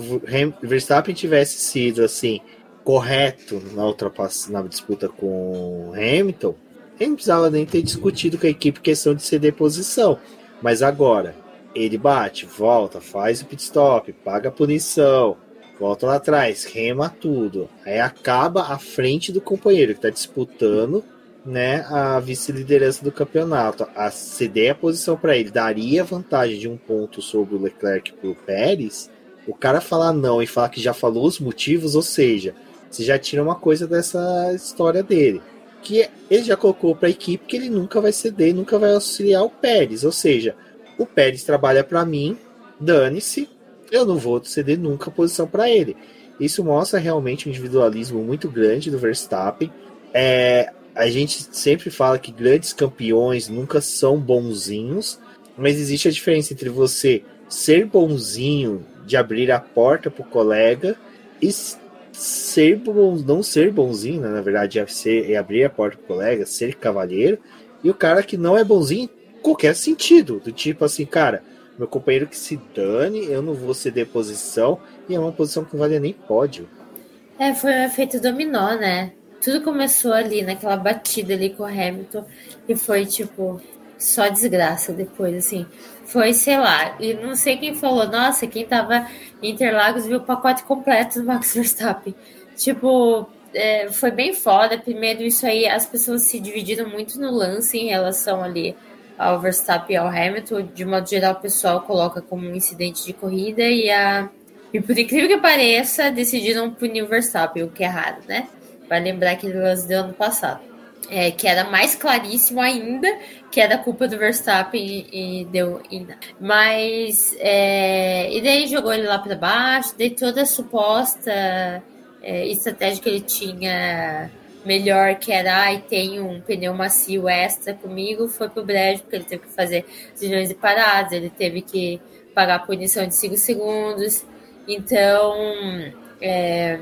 Verstappen tivesse sido assim correto na ultrapassagem na disputa com o Hamilton, ele não precisava nem ter discutido com a equipe questão de ceder posição. Mas agora, ele bate, volta, faz o pit stop, paga a punição, volta lá atrás, rema tudo. Aí acaba à frente do companheiro que está disputando né, a vice-liderança do campeonato. A ceder a posição para ele daria vantagem de um ponto sobre o Leclerc para o Pérez. O cara falar não e falar que já falou os motivos, ou seja, você já tira uma coisa dessa história dele. Que ele já colocou para a equipe que ele nunca vai ceder, nunca vai auxiliar o Pérez. Ou seja, o Pérez trabalha para mim, dane-se, eu não vou ceder nunca a posição para ele. Isso mostra realmente um individualismo muito grande do Verstappen. É, a gente sempre fala que grandes campeões nunca são bonzinhos, mas existe a diferença entre você ser bonzinho de abrir a porta pro colega e ser bom, não ser bonzinho, né? na verdade, é, ser, é abrir a porta pro colega, ser cavalheiro, e o cara que não é bonzinho em qualquer sentido, do tipo assim, cara, meu companheiro que se dane, eu não vou ceder posição, e é uma posição que não vale nem pódio. É, foi um efeito dominó, né? Tudo começou ali, naquela batida ali com o Hamilton, e foi tipo só desgraça depois, assim. Foi, sei lá, e não sei quem falou, nossa, quem tava em Interlagos viu o pacote completo do Max Verstappen. Tipo, é, foi bem foda. Primeiro, isso aí, as pessoas se dividiram muito no lance em relação ali ao Verstappen e ao Hamilton. De modo geral, o pessoal coloca como um incidente de corrida e a. E por incrível que pareça, decidiram punir o Verstappen, o que é raro, né? Vai lembrar aquele lance do ano passado. É, que era mais claríssimo ainda, que era culpa do Verstappen e, e deu. E, mas. É, e daí jogou ele lá para baixo, daí toda a suposta é, estratégia que ele tinha melhor, que era, e tem um pneu macio extra comigo, foi pro brejo, porque ele teve que fazer milhões de paradas, ele teve que pagar a punição de 5 segundos. Então, é,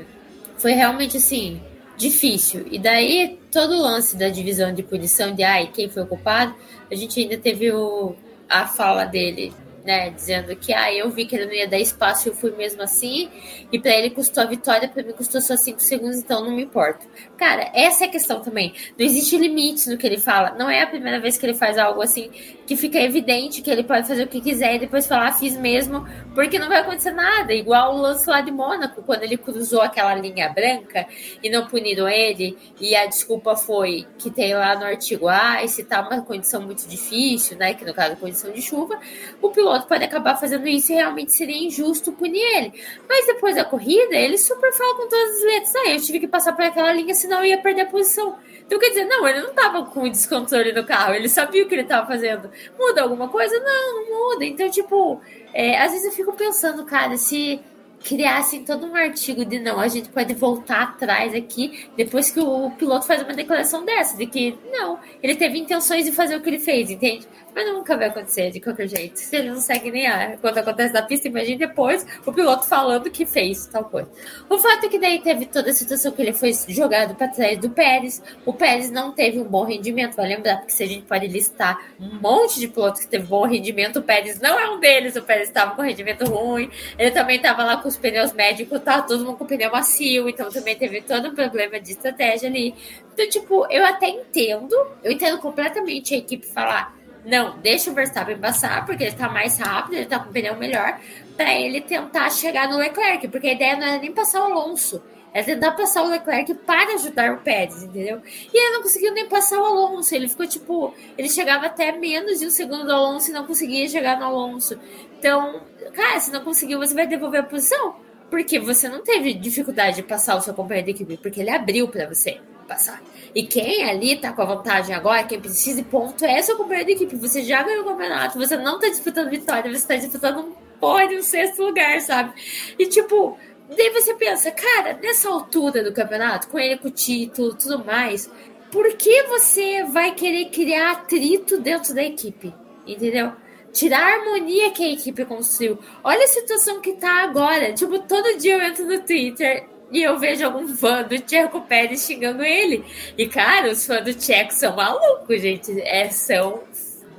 foi realmente assim, difícil. E daí, todo o lance da divisão de punição de ai, quem foi o culpado, a gente ainda teve o, a fala dele né? Dizendo que ah, eu vi que ele não ia dar espaço e eu fui mesmo assim. E para ele custou a vitória, para mim custou só 5 segundos, então não me importo. Cara, essa é a questão também. Não existe limite no que ele fala. Não é a primeira vez que ele faz algo assim que fica evidente que ele pode fazer o que quiser e depois falar, fiz mesmo, porque não vai acontecer nada. Igual o lance lá de Mônaco, quando ele cruzou aquela linha branca e não puniram ele, e a desculpa foi que tem lá no artigo, ah, se tá uma condição muito difícil, né? Que no caso, condição de chuva, o piloto pode acabar fazendo isso e realmente seria injusto punir ele. Mas depois da corrida, ele super fala com todas as letras: ah, eu tive que passar por aquela linha, senão eu ia perder a posição. Então quer dizer, não, ele não estava com descontrole no carro, ele sabia o que ele estava fazendo. Muda alguma coisa? Não, não muda. Então, tipo, é, às vezes eu fico pensando, cara, se criassem todo um artigo de não, a gente pode voltar atrás aqui depois que o piloto faz uma declaração dessa, de que não, ele teve intenções de fazer o que ele fez, entende? Mas nunca vai acontecer de qualquer jeito. Se ele não segue nem a. Quando acontece na pista, imagine depois o piloto falando que fez tal coisa. O fato é que daí teve toda a situação que ele foi jogado para trás do Pérez. O Pérez não teve um bom rendimento. Vai lembrar, porque se a gente pode listar um monte de pilotos que teve bom rendimento, o Pérez não é um deles. O Pérez estava com rendimento ruim. Ele também estava lá com os pneus médicos, tá todo mundo com pneu macio. Então também teve todo um problema de estratégia ali. Então, tipo, eu até entendo, eu entendo completamente a equipe falar não, deixa o Verstappen passar, porque ele tá mais rápido, ele tá com o pneu melhor, para ele tentar chegar no Leclerc, porque a ideia não era nem passar o Alonso, era tentar passar o Leclerc para ajudar o Pérez, entendeu? E ele não conseguiu nem passar o Alonso, ele ficou tipo, ele chegava até menos de um segundo do Alonso e não conseguia chegar no Alonso. Então, cara, se não conseguiu, você vai devolver a posição, porque você não teve dificuldade de passar o seu companheiro de equipe, porque ele abriu para você passar. E quem ali tá com a vantagem agora, quem precisa de ponto, é seu companheiro de equipe. Você já ganhou o campeonato, você não tá disputando vitória, você tá disputando um pódio, um sexto lugar, sabe? E tipo, daí você pensa, cara, nessa altura do campeonato, com ele com o título tudo mais, por que você vai querer criar atrito dentro da equipe? Entendeu? Tirar a harmonia que a equipe construiu. Olha a situação que tá agora. Tipo, todo dia eu entro no Twitter e eu vejo algum fã do Tcheco Pérez xingando ele. E, cara, os fãs do Tcheco são malucos, gente. É, são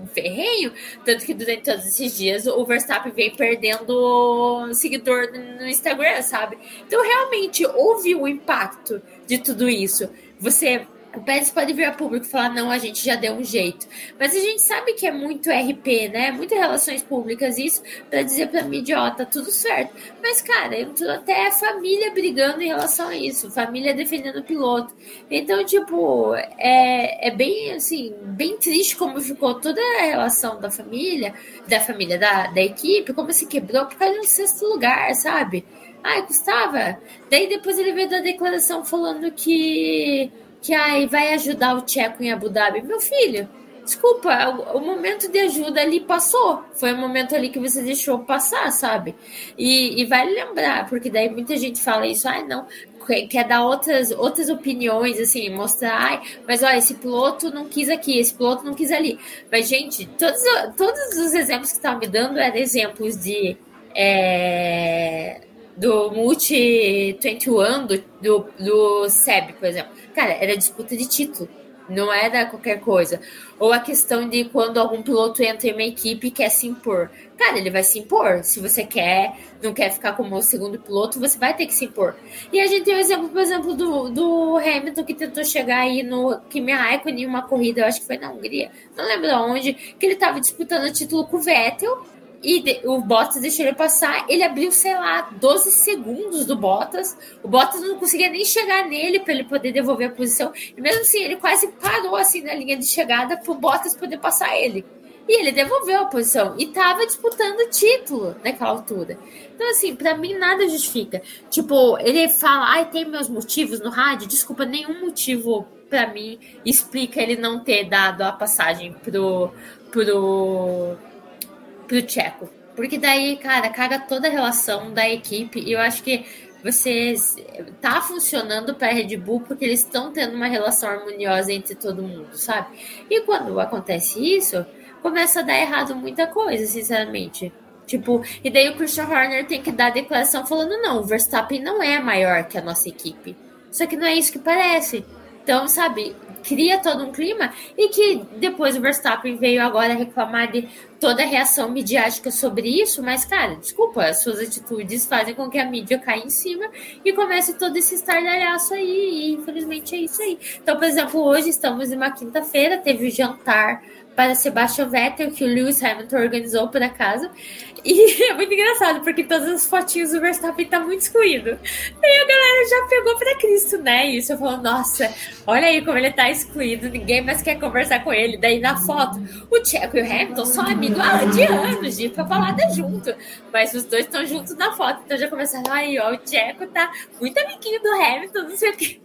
um ferrenho. Tanto que durante todos esses dias o Verstappen vem perdendo seguidor no Instagram, sabe? Então, realmente, houve o um impacto de tudo isso. Você o Pérez pode vir a público e falar, não, a gente já deu um jeito. Mas a gente sabe que é muito RP, né? Muitas relações públicas, isso, para dizer pra mídia, ó, tudo certo. Mas, cara, tô até a família brigando em relação a isso, família defendendo o piloto. Então, tipo, é, é bem, assim, bem triste como ficou toda a relação da família, da família, da, da equipe, como se quebrou por causa de um sexto lugar, sabe? Ai, custava. Daí depois ele veio da declaração falando que que ai, vai ajudar o Tcheco em Abu Dhabi. Meu filho, desculpa, o, momento de ajuda ali passou. Foi o momento ali que você deixou passar, sabe? E, e vale lembrar, porque daí muita gente fala isso, ai, não, quer dar outras, outras opiniões, assim, mostrar, ai, mas olha, esse piloto não quis aqui, esse piloto não quis ali. Mas, gente, todos, todos os exemplos que estavam me dando eram exemplos de. É, do Multi 21, do, do, do SEB, por exemplo Cara, era disputa de título. Não era qualquer coisa. Ou a questão de quando algum piloto entra em uma equipe e quer se impor. Cara, ele vai se impor. Se você quer, não quer ficar como o segundo piloto, você vai ter que se impor. E a gente tem o exemplo, por exemplo, do, do Hamilton que tentou chegar aí no Kimi Raikkonen em uma corrida, eu acho que foi na Hungria, não lembro onde, que ele estava disputando o título com o Vettel e de, o Bottas deixou ele passar. Ele abriu, sei lá, 12 segundos do Bottas. O Bottas não conseguia nem chegar nele para ele poder devolver a posição. E mesmo assim, ele quase parou assim na linha de chegada para o Bottas poder passar ele. E ele devolveu a posição e tava disputando o título naquela altura. Então, assim, para mim nada justifica. Tipo, ele fala, ai, tem meus motivos no rádio. Desculpa, nenhum motivo para mim explica ele não ter dado a passagem pro, pro pro Tcheco. Porque daí, cara, caga toda a relação da equipe. E eu acho que você tá funcionando para Red Bull porque eles estão tendo uma relação harmoniosa entre todo mundo, sabe? E quando acontece isso, começa a dar errado muita coisa, sinceramente. Tipo, e daí o Christian Horner tem que dar a declaração falando: não, o Verstappen não é maior que a nossa equipe. Só que não é isso que parece. Então, sabe, cria todo um clima e que depois o Verstappen veio agora reclamar de toda a reação midiática sobre isso, mas, cara, desculpa, as suas atitudes fazem com que a mídia caia em cima e comece todo esse estardalhaço aí, e infelizmente é isso aí. Então, por exemplo, hoje estamos em uma quinta-feira, teve o jantar para Sebastian Vettel, que o Lewis Hamilton organizou por acaso. E é muito engraçado, porque todas as fotinhos do Verstappen tá muito excluído. E a galera já pegou pra Cristo, né? E isso eu falo, nossa, olha aí como ele tá excluído, ninguém mais quer conversar com ele. Daí na foto, o Checo e o Hamilton são amigos há de anos, de ir pra junto. Mas os dois estão juntos na foto, então já começaram, aí, ó, o Checo tá muito amiguinho do Hamilton, não sei o que.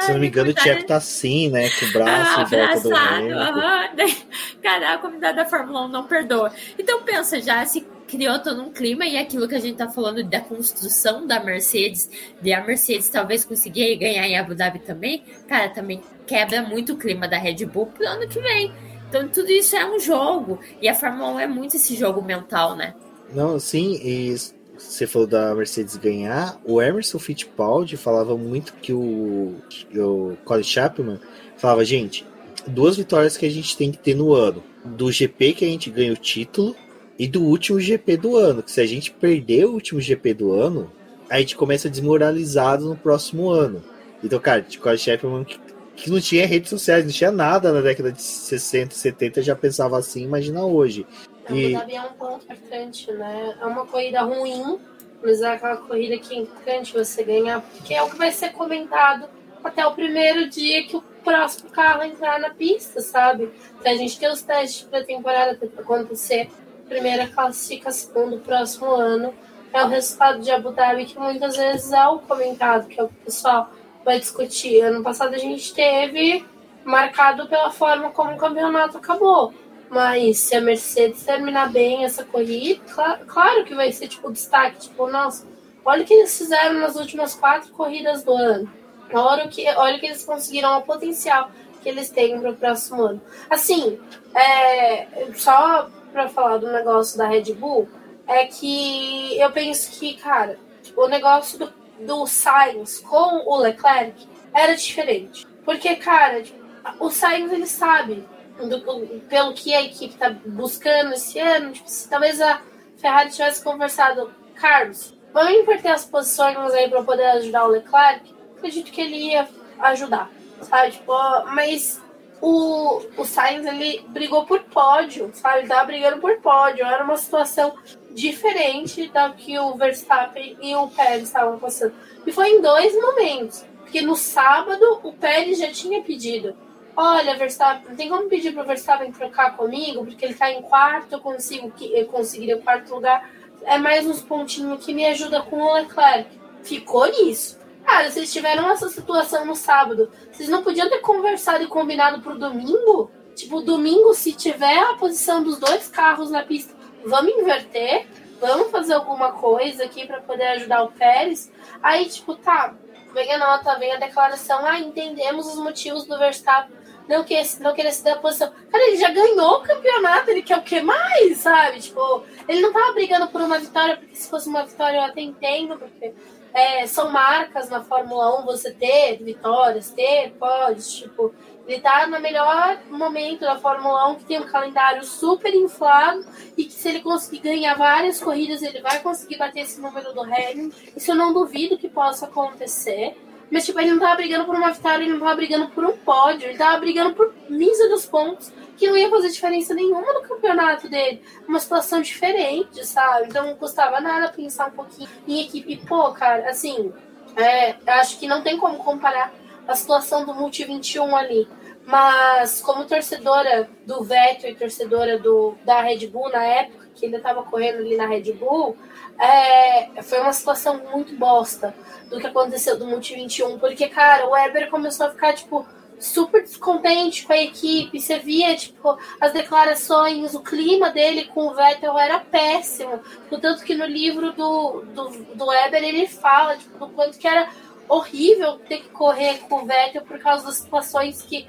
Se não me engano, o Tcheco tá assim, né? Com o braço ah, em volta do Uhum. Cara, a comunidade da Fórmula 1 não perdoa. Então pensa, já se criou todo um clima e aquilo que a gente tá falando da construção da Mercedes, de a Mercedes talvez conseguir ganhar em Abu Dhabi também, cara, também quebra muito o clima da Red Bull pro ano que vem. Então tudo isso é um jogo e a Fórmula 1 é muito esse jogo mental, né? Não, sim, e você falou da Mercedes ganhar, o Emerson Fittipaldi falava muito que o, o Colin Chapman falava, gente, duas vitórias que a gente tem que ter no ano. Do GP que a gente ganha o título e do último GP do ano. Que se a gente perder o último GP do ano, a gente começa desmoralizado no próximo ano. Então, cara, o Colin Chapman que, que não tinha redes sociais, não tinha nada na década de 60, 70, já pensava assim, imagina hoje. Abu e... Dhabi é um ponto importante, né? É uma corrida ruim, mas é aquela corrida que é importante você ganhar, porque é o que vai ser comentado até o primeiro dia que o próximo carro entrar na pista, sabe? Então a gente tem os testes para temporada acontecer, primeira classificação do próximo ano. É o resultado de Abu Dhabi que muitas vezes é o comentado, que é o que o pessoal vai discutir. Ano passado a gente teve marcado pela forma como o campeonato acabou. Mas se a Mercedes terminar bem essa corrida, claro, claro que vai ser tipo destaque. Tipo, nossa, olha o que eles fizeram nas últimas quatro corridas do ano. Olha o que, olha o que eles conseguiram, o potencial que eles têm para o próximo ano. Assim, é, só para falar do negócio da Red Bull, é que eu penso que, cara, tipo, o negócio do, do Sainz com o Leclerc era diferente. Porque, cara, o Sainz ele sabe do, pelo que a equipe está buscando esse ano, tipo, se talvez a Ferrari tivesse conversado, Carlos, vamos inverter as posições aí para poder ajudar o Leclerc, acredito que ele ia ajudar, sabe? Tipo, mas o, o Sainz ele brigou por pódio, sabe? Ele tava brigando por pódio, era uma situação diferente da que o Verstappen e o Pérez estavam passando. E foi em dois momentos. Porque no sábado o Pérez já tinha pedido olha, Verstappen, tem como pedir para o Verstappen trocar comigo, porque ele está em quarto, eu consigo eu conseguiria o quarto lugar. É mais uns pontinhos que me ajuda com o Leclerc. Ficou nisso. Cara, vocês tiveram essa situação no sábado. Vocês não podiam ter conversado e combinado pro domingo? Tipo, domingo, se tiver a posição dos dois carros na pista, vamos inverter, vamos fazer alguma coisa aqui para poder ajudar o Pérez. Aí, tipo, tá, vem a nota, vem a declaração, ah, entendemos os motivos do Verstappen não, quer, não querer se dar posição. Cara, ele já ganhou o campeonato, ele quer o que mais, sabe? Tipo, ele não tava brigando por uma vitória, porque se fosse uma vitória eu até entendo, porque é, são marcas na Fórmula 1 você ter vitórias, ter pódios, tipo, ele tá no melhor momento da Fórmula 1, que tem um calendário super inflado e que se ele conseguir ganhar várias corridas, ele vai conseguir bater esse número do Hamilton. Isso eu não duvido que possa acontecer. Mas, tipo, ele não tava brigando por uma vitória, ele não tava brigando por um pódio, ele tava brigando por dos pontos, que não ia fazer diferença nenhuma no campeonato dele. Uma situação diferente, sabe? Então não custava nada pensar um pouquinho em equipe. Pô, cara, assim, é, acho que não tem como comparar a situação do Multi 21 ali. Mas como torcedora do Vettel e torcedora do, da Red Bull na época, que ainda estava correndo ali na Red Bull, é, foi uma situação muito bosta do que aconteceu do Multi 21, porque, cara, o Weber começou a ficar, tipo, super descontente com a equipe. Você via, tipo, as declarações, o clima dele com o Vettel era péssimo. Tanto que no livro do, do, do Weber ele fala, tipo, do quanto que era horrível ter que correr com o Vettel por causa das situações que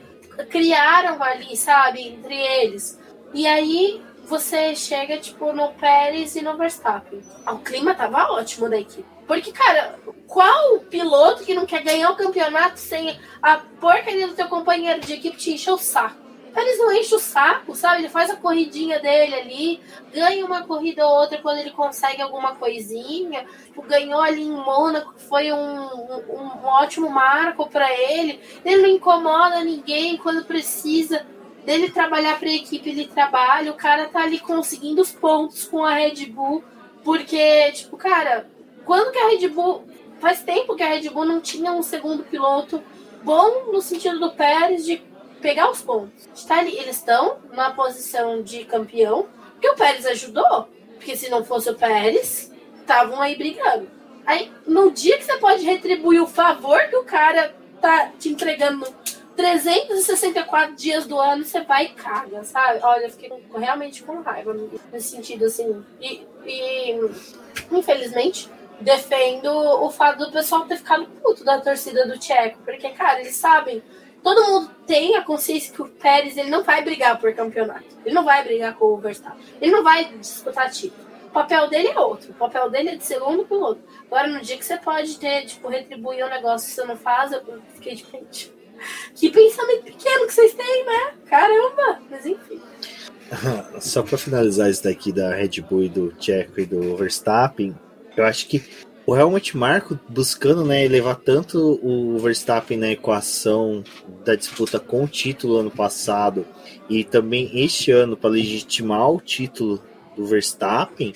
criaram ali, sabe, entre eles. E aí você chega, tipo, no Pérez e no Verstappen. O clima tava ótimo da equipe. Porque, cara, qual piloto que não quer ganhar o campeonato sem a porcaria do teu companheiro de equipe te encher o saco? Eles não enchem o saco, sabe? Ele faz a corridinha dele ali, ganha uma corrida ou outra quando ele consegue alguma coisinha. Tipo, ganhou ali em Mônaco, foi um, um, um ótimo marco para ele. Ele não incomoda ninguém quando precisa dele trabalhar para a equipe, ele trabalha. O cara tá ali conseguindo os pontos com a Red Bull, porque, tipo, cara, quando que a Red Bull. Faz tempo que a Red Bull não tinha um segundo piloto bom no sentido do Pérez de pegar os pontos. Está ali, eles estão na posição de campeão, porque o Pérez ajudou. Porque se não fosse o Pérez, estavam aí brigando. Aí, no dia que você pode retribuir o favor que o cara tá te entregando 364 dias do ano, você vai e caga, sabe? Olha, eu fiquei realmente com raiva nesse sentido, assim. E, e infelizmente, defendo o fato do pessoal ter ficado puto da torcida do Tcheco, porque, cara, eles sabem todo mundo tem a consciência que o Pérez ele não vai brigar por campeonato. Ele não vai brigar com o Verstappen. Ele não vai disputar título. O papel dele é outro. O papel dele é de segundo piloto. Agora, no dia que você pode ter, tipo, retribuir um negócio que você não faz, eu fiquei tipo, que pensamento pequeno que vocês têm, né? Caramba! Mas enfim. Só para finalizar isso daqui da Red Bull e do Checo e do Verstappen, eu acho que o Helmut Marko buscando né, elevar tanto o Verstappen na equação da disputa com o título ano passado e também este ano para legitimar o título do Verstappen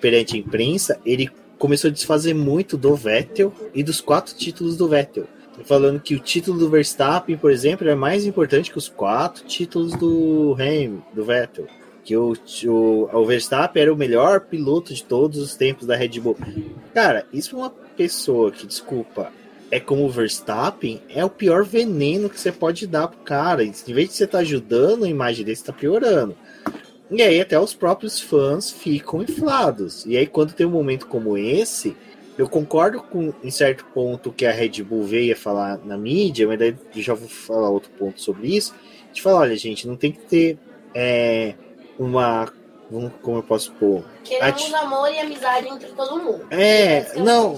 perante a imprensa, ele começou a desfazer muito do Vettel e dos quatro títulos do Vettel. Falando que o título do Verstappen, por exemplo, é mais importante que os quatro títulos do Hamilton, do Vettel que o, o, o Verstappen era o melhor piloto de todos os tempos da Red Bull. Cara, isso é uma pessoa que, desculpa, é como o Verstappen, é o pior veneno que você pode dar pro cara. Em vez de você estar tá ajudando, a imagem dele está piorando. E aí até os próprios fãs ficam inflados. E aí quando tem um momento como esse, eu concordo com em certo ponto que a Red Bull veio falar na mídia, mas daí já vou falar outro ponto sobre isso. De falar, olha, gente, não tem que ter é, uma. Como eu posso pôr? Queremos Ati... amor e amizade entre todo mundo. É, não.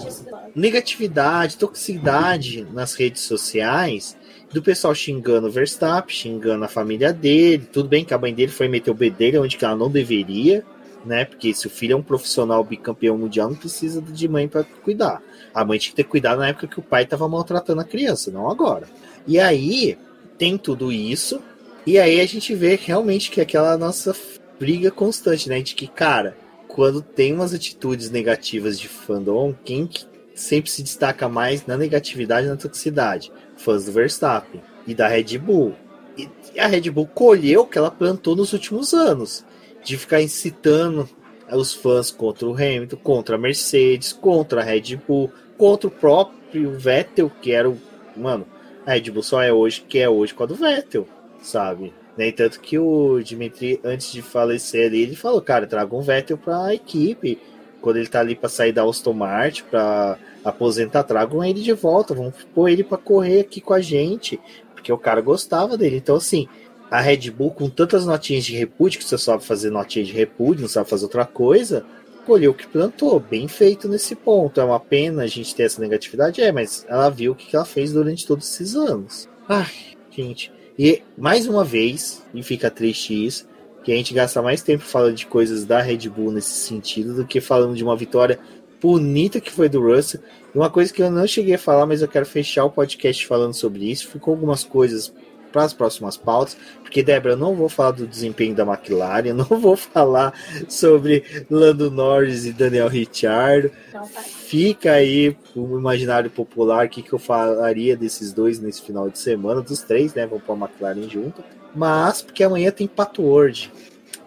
Negatividade, toxicidade nas redes sociais do pessoal xingando o Verstappen, xingando a família dele. Tudo bem que a mãe dele foi meter o bedelho onde ela não deveria, né? Porque se o filho é um profissional bicampeão mundial, não precisa de mãe para cuidar. A mãe tinha que ter cuidado na época que o pai estava maltratando a criança, não agora. E aí tem tudo isso. E aí a gente vê realmente que aquela nossa briga constante, né? De que, cara, quando tem umas atitudes negativas de fandom, quem que sempre se destaca mais na negatividade e na toxicidade? Fãs do Verstappen e da Red Bull. E a Red Bull colheu o que ela plantou nos últimos anos, de ficar incitando os fãs contra o Hamilton, contra a Mercedes, contra a Red Bull, contra o próprio Vettel, que era o. Mano, a Red Bull só é hoje que é hoje com a do Vettel, sabe? Nem tanto que o Dimitri, antes de falecer ali, ele falou, cara, traga um Vettel para a equipe. Quando ele tá ali para sair da Aston Martin, para aposentar, tragam ele de volta, vamos pôr ele para correr aqui com a gente, porque o cara gostava dele. Então, assim, a Red Bull, com tantas notinhas de repúdio, que você sabe fazer notinha de repúdio, não sabe fazer outra coisa, colheu o que plantou, bem feito nesse ponto. É uma pena a gente ter essa negatividade, é, mas ela viu o que ela fez durante todos esses anos. Ai, gente. E mais uma vez, e fica triste isso, que a gente gasta mais tempo falando de coisas da Red Bull nesse sentido do que falando de uma vitória bonita que foi do Russell. E uma coisa que eu não cheguei a falar, mas eu quero fechar o podcast falando sobre isso. Ficou algumas coisas para as próximas pautas, porque, Débora, eu não vou falar do desempenho da McLaren, não vou falar sobre Lando Norris e Daniel Ricciardo. Tá. Fica aí o imaginário popular o que, que eu falaria desses dois nesse final de semana, dos três, né? Vão para a McLaren junto. Mas, porque amanhã tem Pato Word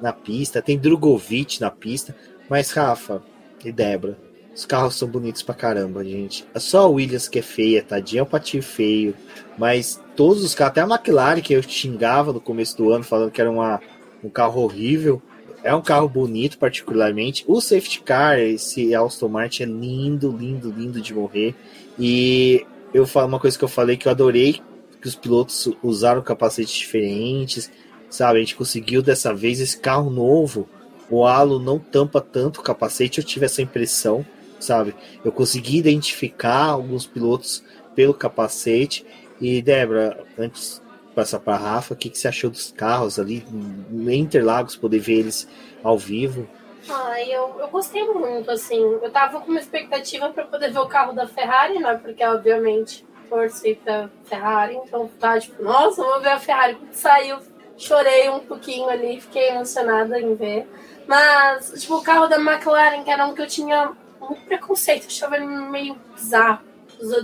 na pista, tem Drogovic na pista. Mas, Rafa e Débora, os carros são bonitos pra caramba, gente. É só a Williams que é feia, tadinha é um patinho feio. Mas todos os carros, até a McLaren, que eu xingava no começo do ano, falando que era uma, um carro horrível. É um carro bonito, particularmente. O safety car, esse Aston Martin, é lindo, lindo, lindo de morrer. E eu falo uma coisa que eu falei que eu adorei que os pilotos usaram capacetes diferentes, sabe? A gente conseguiu dessa vez esse carro novo. O halo não tampa tanto o capacete, eu tive essa impressão sabe? Eu consegui identificar alguns pilotos pelo capacete. E, Débora, antes de passar para a Rafa, o que, que você achou dos carros ali em Interlagos, poder ver eles ao vivo? Ah, eu, eu gostei muito, assim. Eu tava com uma expectativa para poder ver o carro da Ferrari, né? Porque, obviamente, torci pra Ferrari, então tá tipo, nossa, vamos ver a Ferrari. Quando saiu, chorei um pouquinho ali, fiquei emocionada em ver. Mas, tipo, o carro da McLaren, que era um que eu tinha muito preconceito, achava ele meio bizarro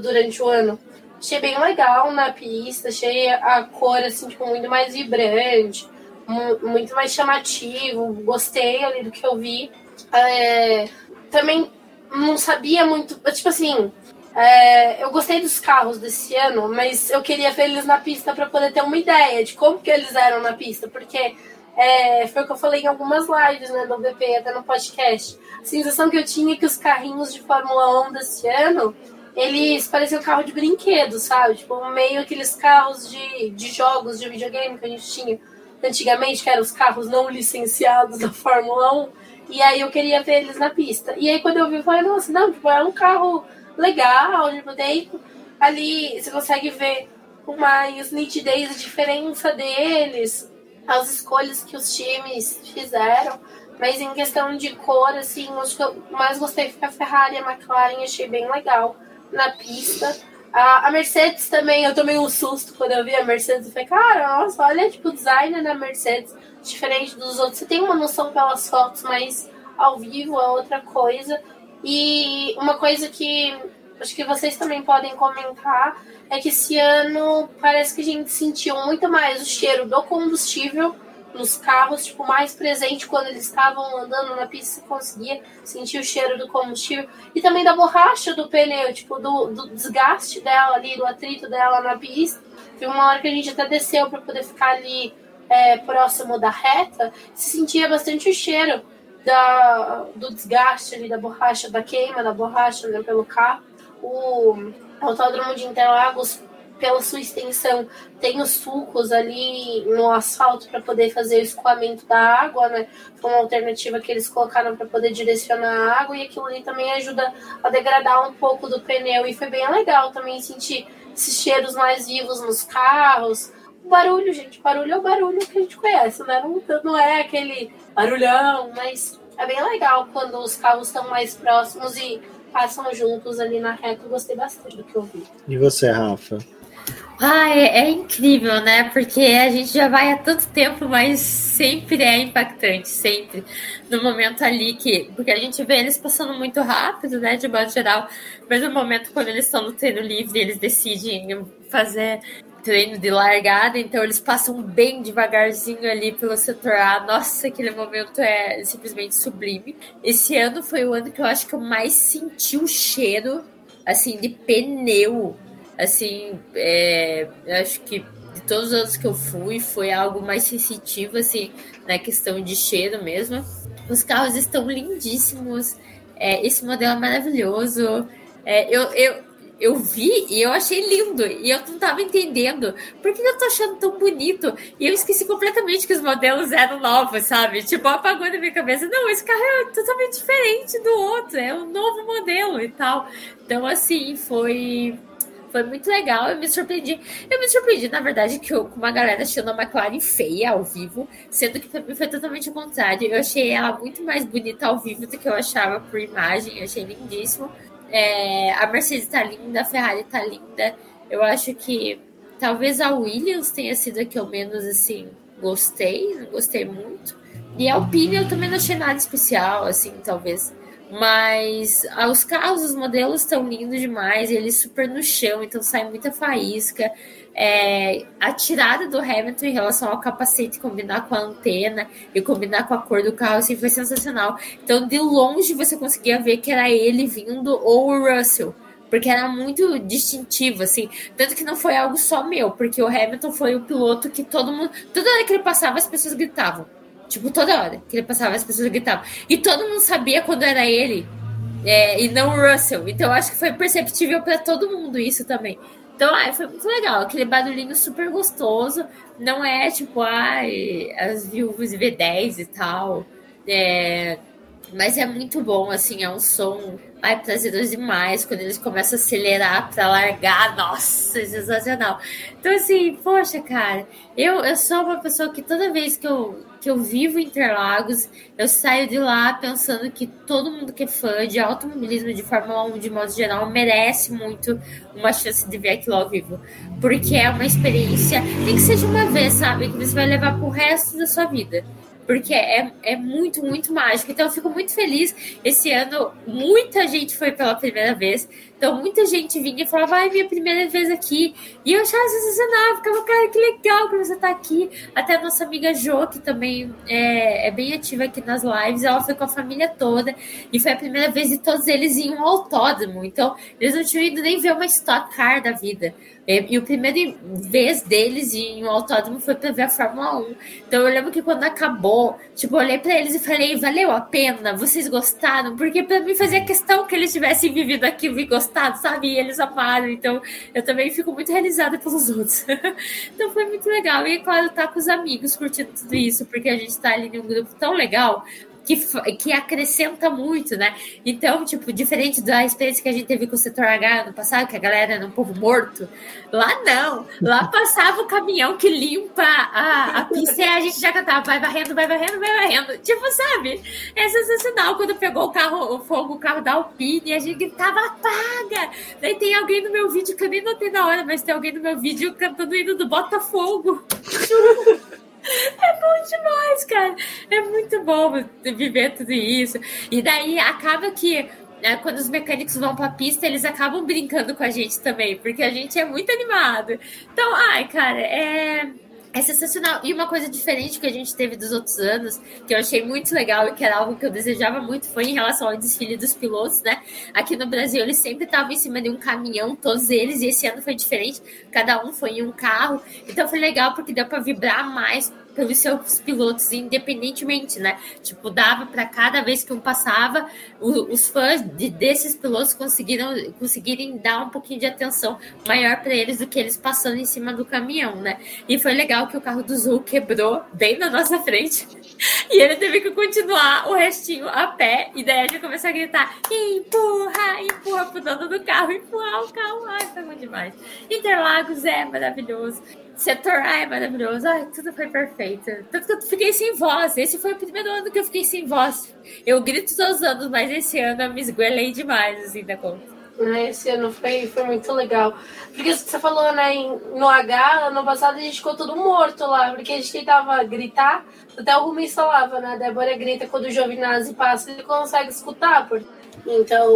durante o ano. Achei bem legal na pista, achei a cor assim, tipo, muito mais vibrante, muito mais chamativo, gostei ali do que eu vi. É, também não sabia muito, tipo assim, é, eu gostei dos carros desse ano, mas eu queria ver eles na pista para poder ter uma ideia de como que eles eram na pista, porque é, foi o que eu falei em algumas lives né, do BP, até no podcast. A sensação que eu tinha é que os carrinhos de Fórmula 1 desse ano, eles pareciam carro de brinquedo, sabe? Tipo, meio aqueles carros de, de jogos de videogame que a gente tinha antigamente, que eram os carros não licenciados da Fórmula 1. E aí eu queria ver eles na pista. E aí quando eu vi, eu falei, nossa, não, tipo, é um carro legal, tipo, daí ali você consegue ver com mais nitidez a diferença deles as escolhas que os times fizeram. Mas em questão de cor, assim, acho que eu mais gostei foi a Ferrari e a McLaren, achei bem legal na pista. A, a, Mercedes também, eu tomei um susto quando eu vi a Mercedes. Eu falei, cara, nossa, olha, tipo, o design da Mercedes, diferente dos outros. Você tem uma noção pelas fotos, mas ao vivo é outra coisa. E uma coisa que acho que vocês também podem comentar é que esse ano parece que a gente sentiu muito mais o cheiro do combustível nos carros, tipo, mais presente quando eles estavam andando na pista, você conseguia sentir o cheiro do combustível e também da borracha do pneu, tipo, do, do desgaste dela ali, do atrito dela na pista. Teve uma hora que a gente até desceu para poder ficar ali é, próximo da reta, se sentia bastante o cheiro da, do desgaste ali da borracha, da queima da borracha né, pelo carro. O Autódromo de Interlagos, pela sua extensão, tem os sulcos ali no asfalto para poder fazer o escoamento da água, né? Foi uma alternativa que eles colocaram para poder direcionar a água e aquilo ali também ajuda a degradar um pouco do pneu. E foi bem legal também sentir esses cheiros mais vivos nos carros. O barulho, gente, barulho é o barulho que a gente conhece, né? Não, não é aquele barulhão, mas é bem legal quando os carros estão mais próximos e passam juntos ali na reta. Gostei bastante do que eu vi. E você, Rafa? Ah, é, é, incrível, né? Porque a gente já vai há tanto tempo, mas sempre é impactante, sempre. No momento ali que. Porque a gente vê eles passando muito rápido, né? De modo geral. Mas no momento quando eles estão no treino livre, eles decidem fazer treino de largada, então eles passam bem devagarzinho ali pelo setor A. Nossa, aquele momento é simplesmente sublime. Esse ano foi o ano que eu acho que eu mais senti o cheiro, assim, de pneu. Assim, é, acho que de todos os anos que eu fui, foi algo mais sensitivo, assim, na questão de cheiro mesmo. Os carros estão lindíssimos. É, esse modelo é maravilhoso. É, eu, eu, eu vi e eu achei lindo. E eu não tava entendendo por que eu tô achando tão bonito. E eu esqueci completamente que os modelos eram novos, sabe? Tipo, apagou na minha cabeça. Não, esse carro é totalmente diferente do outro. É um novo modelo e tal. Então, assim, foi. Foi muito legal, eu me surpreendi. Eu me surpreendi, na verdade, que eu, com uma galera achando a McLaren feia ao vivo, sendo que mim foi totalmente o contrário. Eu achei ela muito mais bonita ao vivo do que eu achava por imagem, eu achei lindíssimo. É, a Mercedes tá linda, a Ferrari tá linda. Eu acho que talvez a Williams tenha sido a que eu menos assim gostei, não gostei muito. E a Alpine eu também não achei nada especial, assim, talvez. Mas ah, os carros, os modelos estão lindos demais, eles super no chão, então sai muita faísca. É, a tirada do Hamilton em relação ao capacete combinar com a antena e combinar com a cor do carro assim, foi sensacional. Então, de longe você conseguia ver que era ele vindo ou o Russell porque era muito distintivo, assim. Tanto que não foi algo só meu, porque o Hamilton foi o piloto que todo mundo. Toda hora que ele passava, as pessoas gritavam. Tipo, toda hora que ele passava, as pessoas gritavam. E todo mundo sabia quando era ele. É, e não o Russell. Então, acho que foi perceptível para todo mundo isso também. Então, ai, foi muito legal. Aquele barulhinho super gostoso. Não é tipo, ai, as viúvas V10 e tal. É, mas é muito bom, assim, é um som ai, prazeroso demais. Quando eles começam a acelerar para largar, nossa, é sensacional. Então, assim, poxa, cara, eu, eu sou uma pessoa que toda vez que eu, que eu vivo Interlagos, eu saio de lá pensando que todo mundo que é fã de automobilismo, de Fórmula 1, de modo geral, merece muito uma chance de ver aquilo ao vivo. Porque é uma experiência, nem que seja uma vez, sabe? Que você vai levar pro resto da sua vida porque é, é muito, muito mágico. Então eu fico muito feliz. Esse ano, muita gente foi pela primeira vez. Então, muita gente vinha e falava, vai, minha primeira vez aqui. E eu achava sensacional, ficava, cara, que legal que você tá aqui. Até a nossa amiga Jo, que também é, é, bem ativa aqui nas lives, ela foi com a família toda. E foi a primeira vez de todos eles em um autódromo. Então, eles não tinham ido nem ver uma Stock Car da vida. E o primeiro vez deles em um autódromo foi para ver a Fórmula 1. Então eu lembro que quando acabou, tipo, olhei para eles e falei, valeu a pena? Vocês gostaram? Porque para mim fazia questão que eles tivessem vivido aquilo e gostado, sabe? E eles amaram. Então eu também fico muito realizada pelos outros. então foi muito legal. E claro, tá com os amigos curtindo tudo isso, porque a gente tá ali em um grupo tão legal que, que acrescenta muito, né? Então, tipo, diferente da experiência que a gente teve com o setor H no passado, que a galera era um povo morto, lá não. Lá passava o caminhão que limpa a, a pista e a gente já cantava, vai varrendo, vai varrendo, vai varrendo. Tipo, sabe? É sensacional quando pegou o carro, o fogo, o carro da Alpine, a gente gritava, apaga! Daí tem alguém no meu vídeo que eu nem notei na hora, mas tem alguém no meu vídeo cantando o hino do Botafogo. É bom demais, cara. É muito bom viver tudo isso. E daí acaba que né, quando os mecânicos vão para a pista, eles acabam brincando com a gente também, porque a gente é muito animado. Então, ai, cara, é é sensacional. E uma coisa diferente que a gente teve dos outros anos, que eu achei muito legal e que era algo que eu desejava muito, foi em relação ao desfile dos pilotos, né? Aqui no Brasil, eles sempre estavam em cima de um caminhão, todos eles, e esse ano foi diferente, cada um foi em um carro. Então foi legal porque deu para vibrar mais pelos seus pilotos independentemente, né? Tipo, dava para cada vez que um passava, o, os fãs de, desses pilotos conseguiram conseguirem dar um pouquinho de atenção maior para eles do que eles passando em cima do caminhão, né? E foi legal que o carro do Zul quebrou bem na nossa frente. E ele teve que continuar o restinho a pé. E daí a gente começou a gritar: empurra, empurra pro dono do carro, empurrar o carro. Ai, foi muito demais. Interlagos é maravilhoso. Setor é maravilhoso. Ai, tudo foi perfeito. Tanto que eu fiquei sem voz. Esse foi o primeiro ano que eu fiquei sem voz. Eu grito todos os anos, mas esse ano eu me esguelei demais, assim, da conta. Esse ano foi, foi muito legal. Porque você falou, né, no H, ano passado a gente ficou todo morto lá, porque a gente tentava gritar, até o Rumi falava, né? A Débora grita quando o Giovinazzi passa, ele consegue escutar. Então,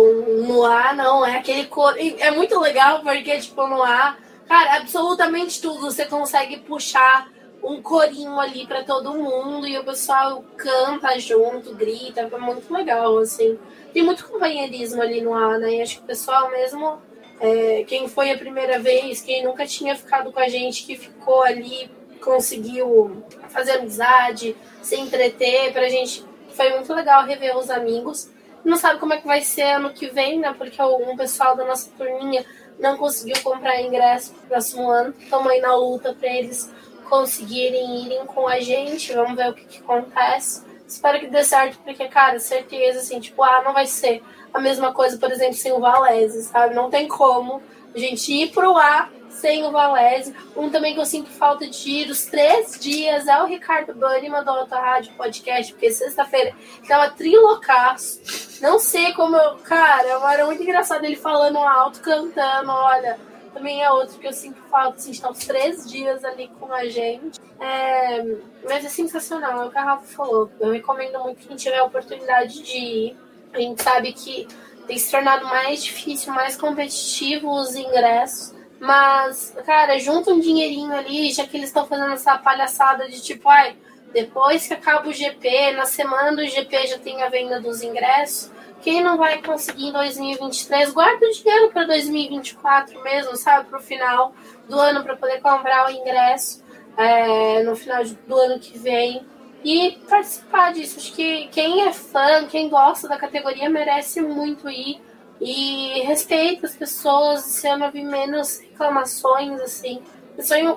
no A, não, é aquele cor. É muito legal, porque, tipo, no A Cara, absolutamente tudo. Você consegue puxar um corinho ali para todo mundo e o pessoal canta junto, grita, é muito legal, assim. Tem muito companheirismo ali no ar, né? E acho que o pessoal mesmo, é, quem foi a primeira vez, quem nunca tinha ficado com a gente, que ficou ali, conseguiu fazer amizade, se entreter, pra gente foi muito legal rever os amigos. Não sabe como é que vai ser ano que vem, né? Porque um pessoal da nossa turminha não conseguiu comprar ingresso pro próximo ano. Estamos aí na luta para eles conseguirem irem com a gente. Vamos ver o que, que acontece. Espero que dê certo, porque, cara, certeza, assim, tipo, ah, não vai ser a mesma coisa, por exemplo, sem o Valese, sabe? Não tem como a gente ir pro ar sem o Valese. Um também que eu sinto falta de ir os três dias é o Ricardo Banima do Alta Rádio Podcast, porque sexta-feira tava trilocaço. Não sei como eu. Cara, era muito engraçado ele falando alto, cantando, olha. Também é outro que eu sinto falta, assim, estar os três dias ali com a gente. É, mas é sensacional, é o que a Rafa falou. Eu recomendo muito quem tiver a oportunidade de ir. A gente sabe que tem se tornado mais difícil, mais competitivo os ingressos. Mas, cara, junta um dinheirinho ali, já que eles estão fazendo essa palhaçada de tipo, ai, depois que acaba o GP, na semana do GP já tem a venda dos ingressos. Quem não vai conseguir em 2023, guarda o dinheiro para 2024 mesmo, sabe? Para o final do ano, para poder comprar o ingresso é, no final do ano que vem e participar disso. Acho que quem é fã, quem gosta da categoria, merece muito ir e respeita as pessoas. Esse ano eu vi menos reclamações, assim.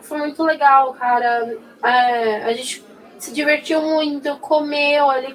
Foi muito legal, cara. É, a gente se divertiu muito, comeu ali,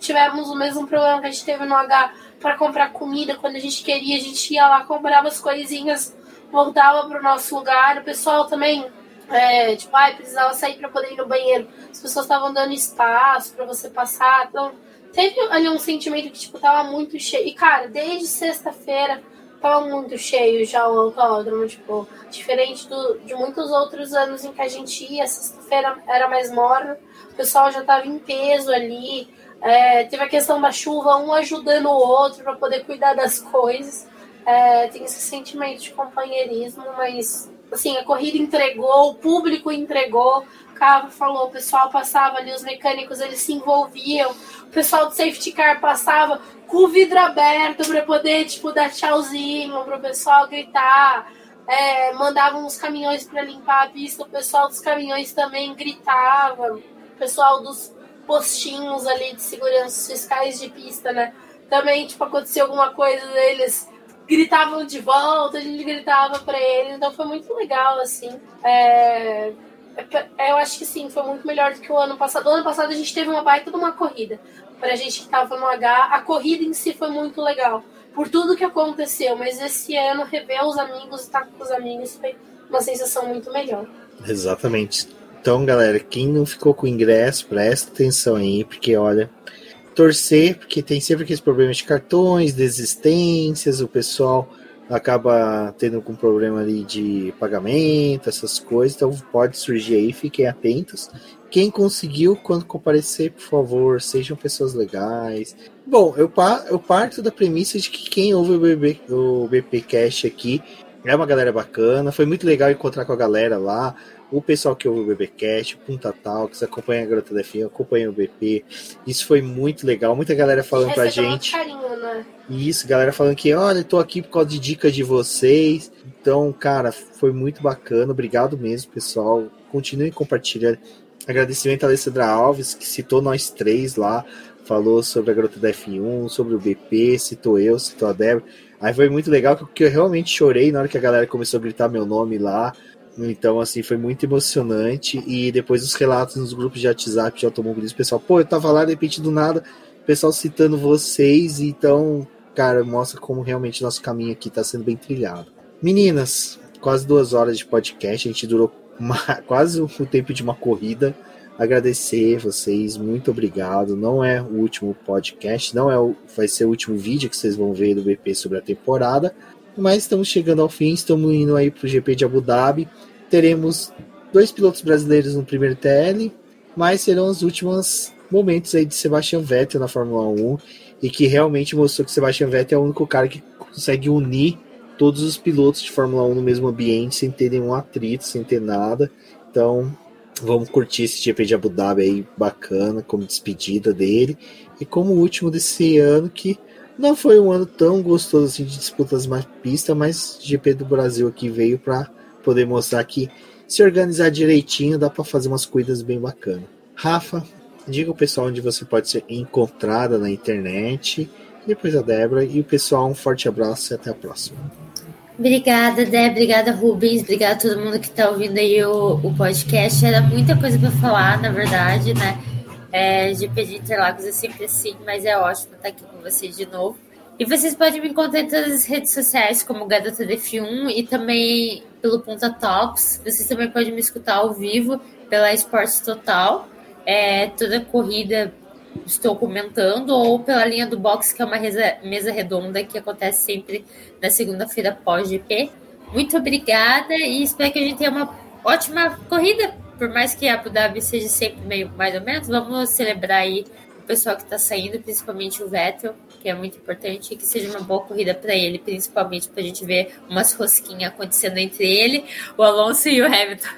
tivemos o mesmo problema que a gente teve no H para comprar comida quando a gente queria, a gente ia lá, comprava as coisinhas, voltava para o nosso lugar. O pessoal também, é, tipo, ai, precisava sair para poder ir no banheiro. As pessoas estavam dando espaço para você passar. Então, teve ali um sentimento que, tipo, tava muito cheio. E, cara, desde sexta-feira tava muito cheio já o autódromo, tipo, diferente do, de muitos outros anos em que a gente ia, sexta-feira era mais morna, o pessoal já tava em peso ali. É, teve a questão da chuva, um ajudando o outro para poder cuidar das coisas. É, tem esse sentimento de companheirismo, mas assim, a corrida entregou, o público entregou, o carro falou, o pessoal passava ali, os mecânicos eles se envolviam, o pessoal do safety car passava com o vidro aberto para poder, tipo, dar tchauzinho pro pessoal gritar. É, mandavam os caminhões para limpar a pista, o pessoal dos caminhões também gritava, o pessoal dos postinhos ali de segurança fiscais de pista, né? Também, tipo, aconteceu alguma coisa, eles gritavam de volta, a gente gritava para eles, então foi muito legal, assim. É... Eu acho que sim, foi muito melhor do que o ano passado. O ano passado a gente teve uma baita de uma corrida. Pra gente que tava no H, a corrida em si foi muito legal. Por tudo que aconteceu, mas esse ano rever os amigos e estar com os amigos foi uma sensação muito melhor. Exatamente. Então, galera, quem não ficou com ingresso, presta atenção aí, porque olha, torcer, porque tem sempre aqueles problemas de cartões, desistências, o pessoal acaba tendo algum problema ali de pagamento, essas coisas, então pode surgir aí, fiquem atentos. Quem conseguiu, quando comparecer, por favor, sejam pessoas legais. Bom, eu, eu parto da premissa de que quem ouve o, BB, o BP Cash aqui é uma galera bacana, foi muito legal encontrar com a galera lá o pessoal que ouve o BBcast, o Punta Talks, acompanha a Garota da FM, acompanha o BP. Isso foi muito legal. Muita galera falando pra gente. Carinho, né? Isso, galera falando que, olha, tô aqui por causa de dicas de vocês. Então, cara, foi muito bacana. Obrigado mesmo, pessoal. Continuem compartilhando. Agradecimento a Alessandra Alves, que citou nós três lá, falou sobre a Garota da F1, sobre o BP, citou eu, citou a Débora. Aí foi muito legal, porque eu realmente chorei na hora que a galera começou a gritar meu nome lá. Então, assim, foi muito emocionante. E depois os relatos nos grupos de WhatsApp de automobilismo, pessoal, pô, eu tava lá, de repente, do nada, o pessoal citando vocês. Então, cara, mostra como realmente nosso caminho aqui tá sendo bem trilhado. Meninas, quase duas horas de podcast, a gente durou uma, quase o tempo de uma corrida. Agradecer vocês, muito obrigado. Não é o último podcast, não é o, vai ser o último vídeo que vocês vão ver do BP sobre a temporada mas estamos chegando ao fim, estamos indo aí para o GP de Abu Dhabi. Teremos dois pilotos brasileiros no primeiro TL, mas serão os últimos momentos aí de Sebastian Vettel na Fórmula 1 e que realmente mostrou que Sebastian Vettel é o único cara que consegue unir todos os pilotos de Fórmula 1 no mesmo ambiente sem ter nenhum atrito, sem ter nada. Então, vamos curtir esse GP de Abu Dhabi aí bacana como despedida dele e como último desse ano que não foi um ano tão gostoso assim de disputas mais pista, mas GP do Brasil aqui veio para poder mostrar que se organizar direitinho dá para fazer umas corridas bem bacanas. Rafa, diga o pessoal onde você pode ser encontrada na internet. Depois a Débora e o pessoal, um forte abraço e até a próxima. Obrigada, Dé. Obrigada, Rubens. Obrigada a todo mundo que está ouvindo aí o, o podcast. Era muita coisa para falar, na verdade, né? É, GP Interlagos é sempre assim, mas é ótimo estar aqui com vocês de novo. E vocês podem me encontrar em todas as redes sociais, como Garota DF1 e também pelo Ponta Talks. Vocês também podem me escutar ao vivo pela Esportes Total. É, toda corrida estou comentando, ou pela linha do box, que é uma mesa, mesa redonda que acontece sempre na segunda-feira pós-GP. Muito obrigada e espero que a gente tenha uma ótima corrida. Por mais que a Abu Dhabi seja sempre meio mais ou menos, vamos celebrar aí o pessoal que está saindo, principalmente o Vettel, que é muito importante, e que seja uma boa corrida para ele, principalmente para a gente ver umas rosquinhas acontecendo entre ele, o Alonso e o Hamilton.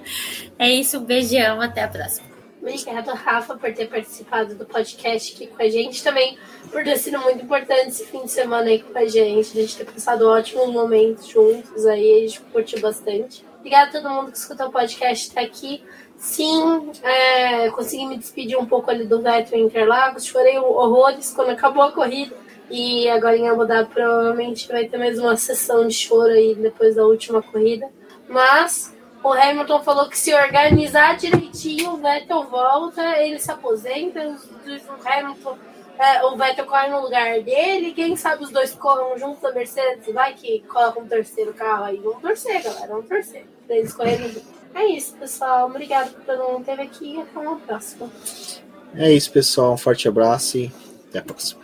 é isso, um beijão, até a próxima. Obrigada, Rafa, por ter participado do podcast aqui com a gente. Também por ter sido muito importante esse fim de semana aí com a gente. A gente ter passado ótimos momentos juntos aí, a gente curtiu bastante. Obrigada a todo mundo que escutou o podcast até aqui. Sim, é, consegui me despedir um pouco ali do Vettel Interlagos. Chorei horrores quando acabou a corrida. E agora em Abu Dhabi provavelmente vai ter mais uma sessão de choro aí depois da última corrida. Mas o Hamilton falou que se organizar direitinho, o Vettel volta, ele se aposenta, o Hamilton, é, o Vettel corre no lugar dele, quem sabe os dois corram juntos da Mercedes, vai que coloca um terceiro carro aí. Vamos torcer, galera, vamos torcer. Pra eles correrem juntos. É isso, pessoal. Obrigado por todo mundo que esteve aqui e até uma próxima. É isso, pessoal. Um forte abraço e até a próxima.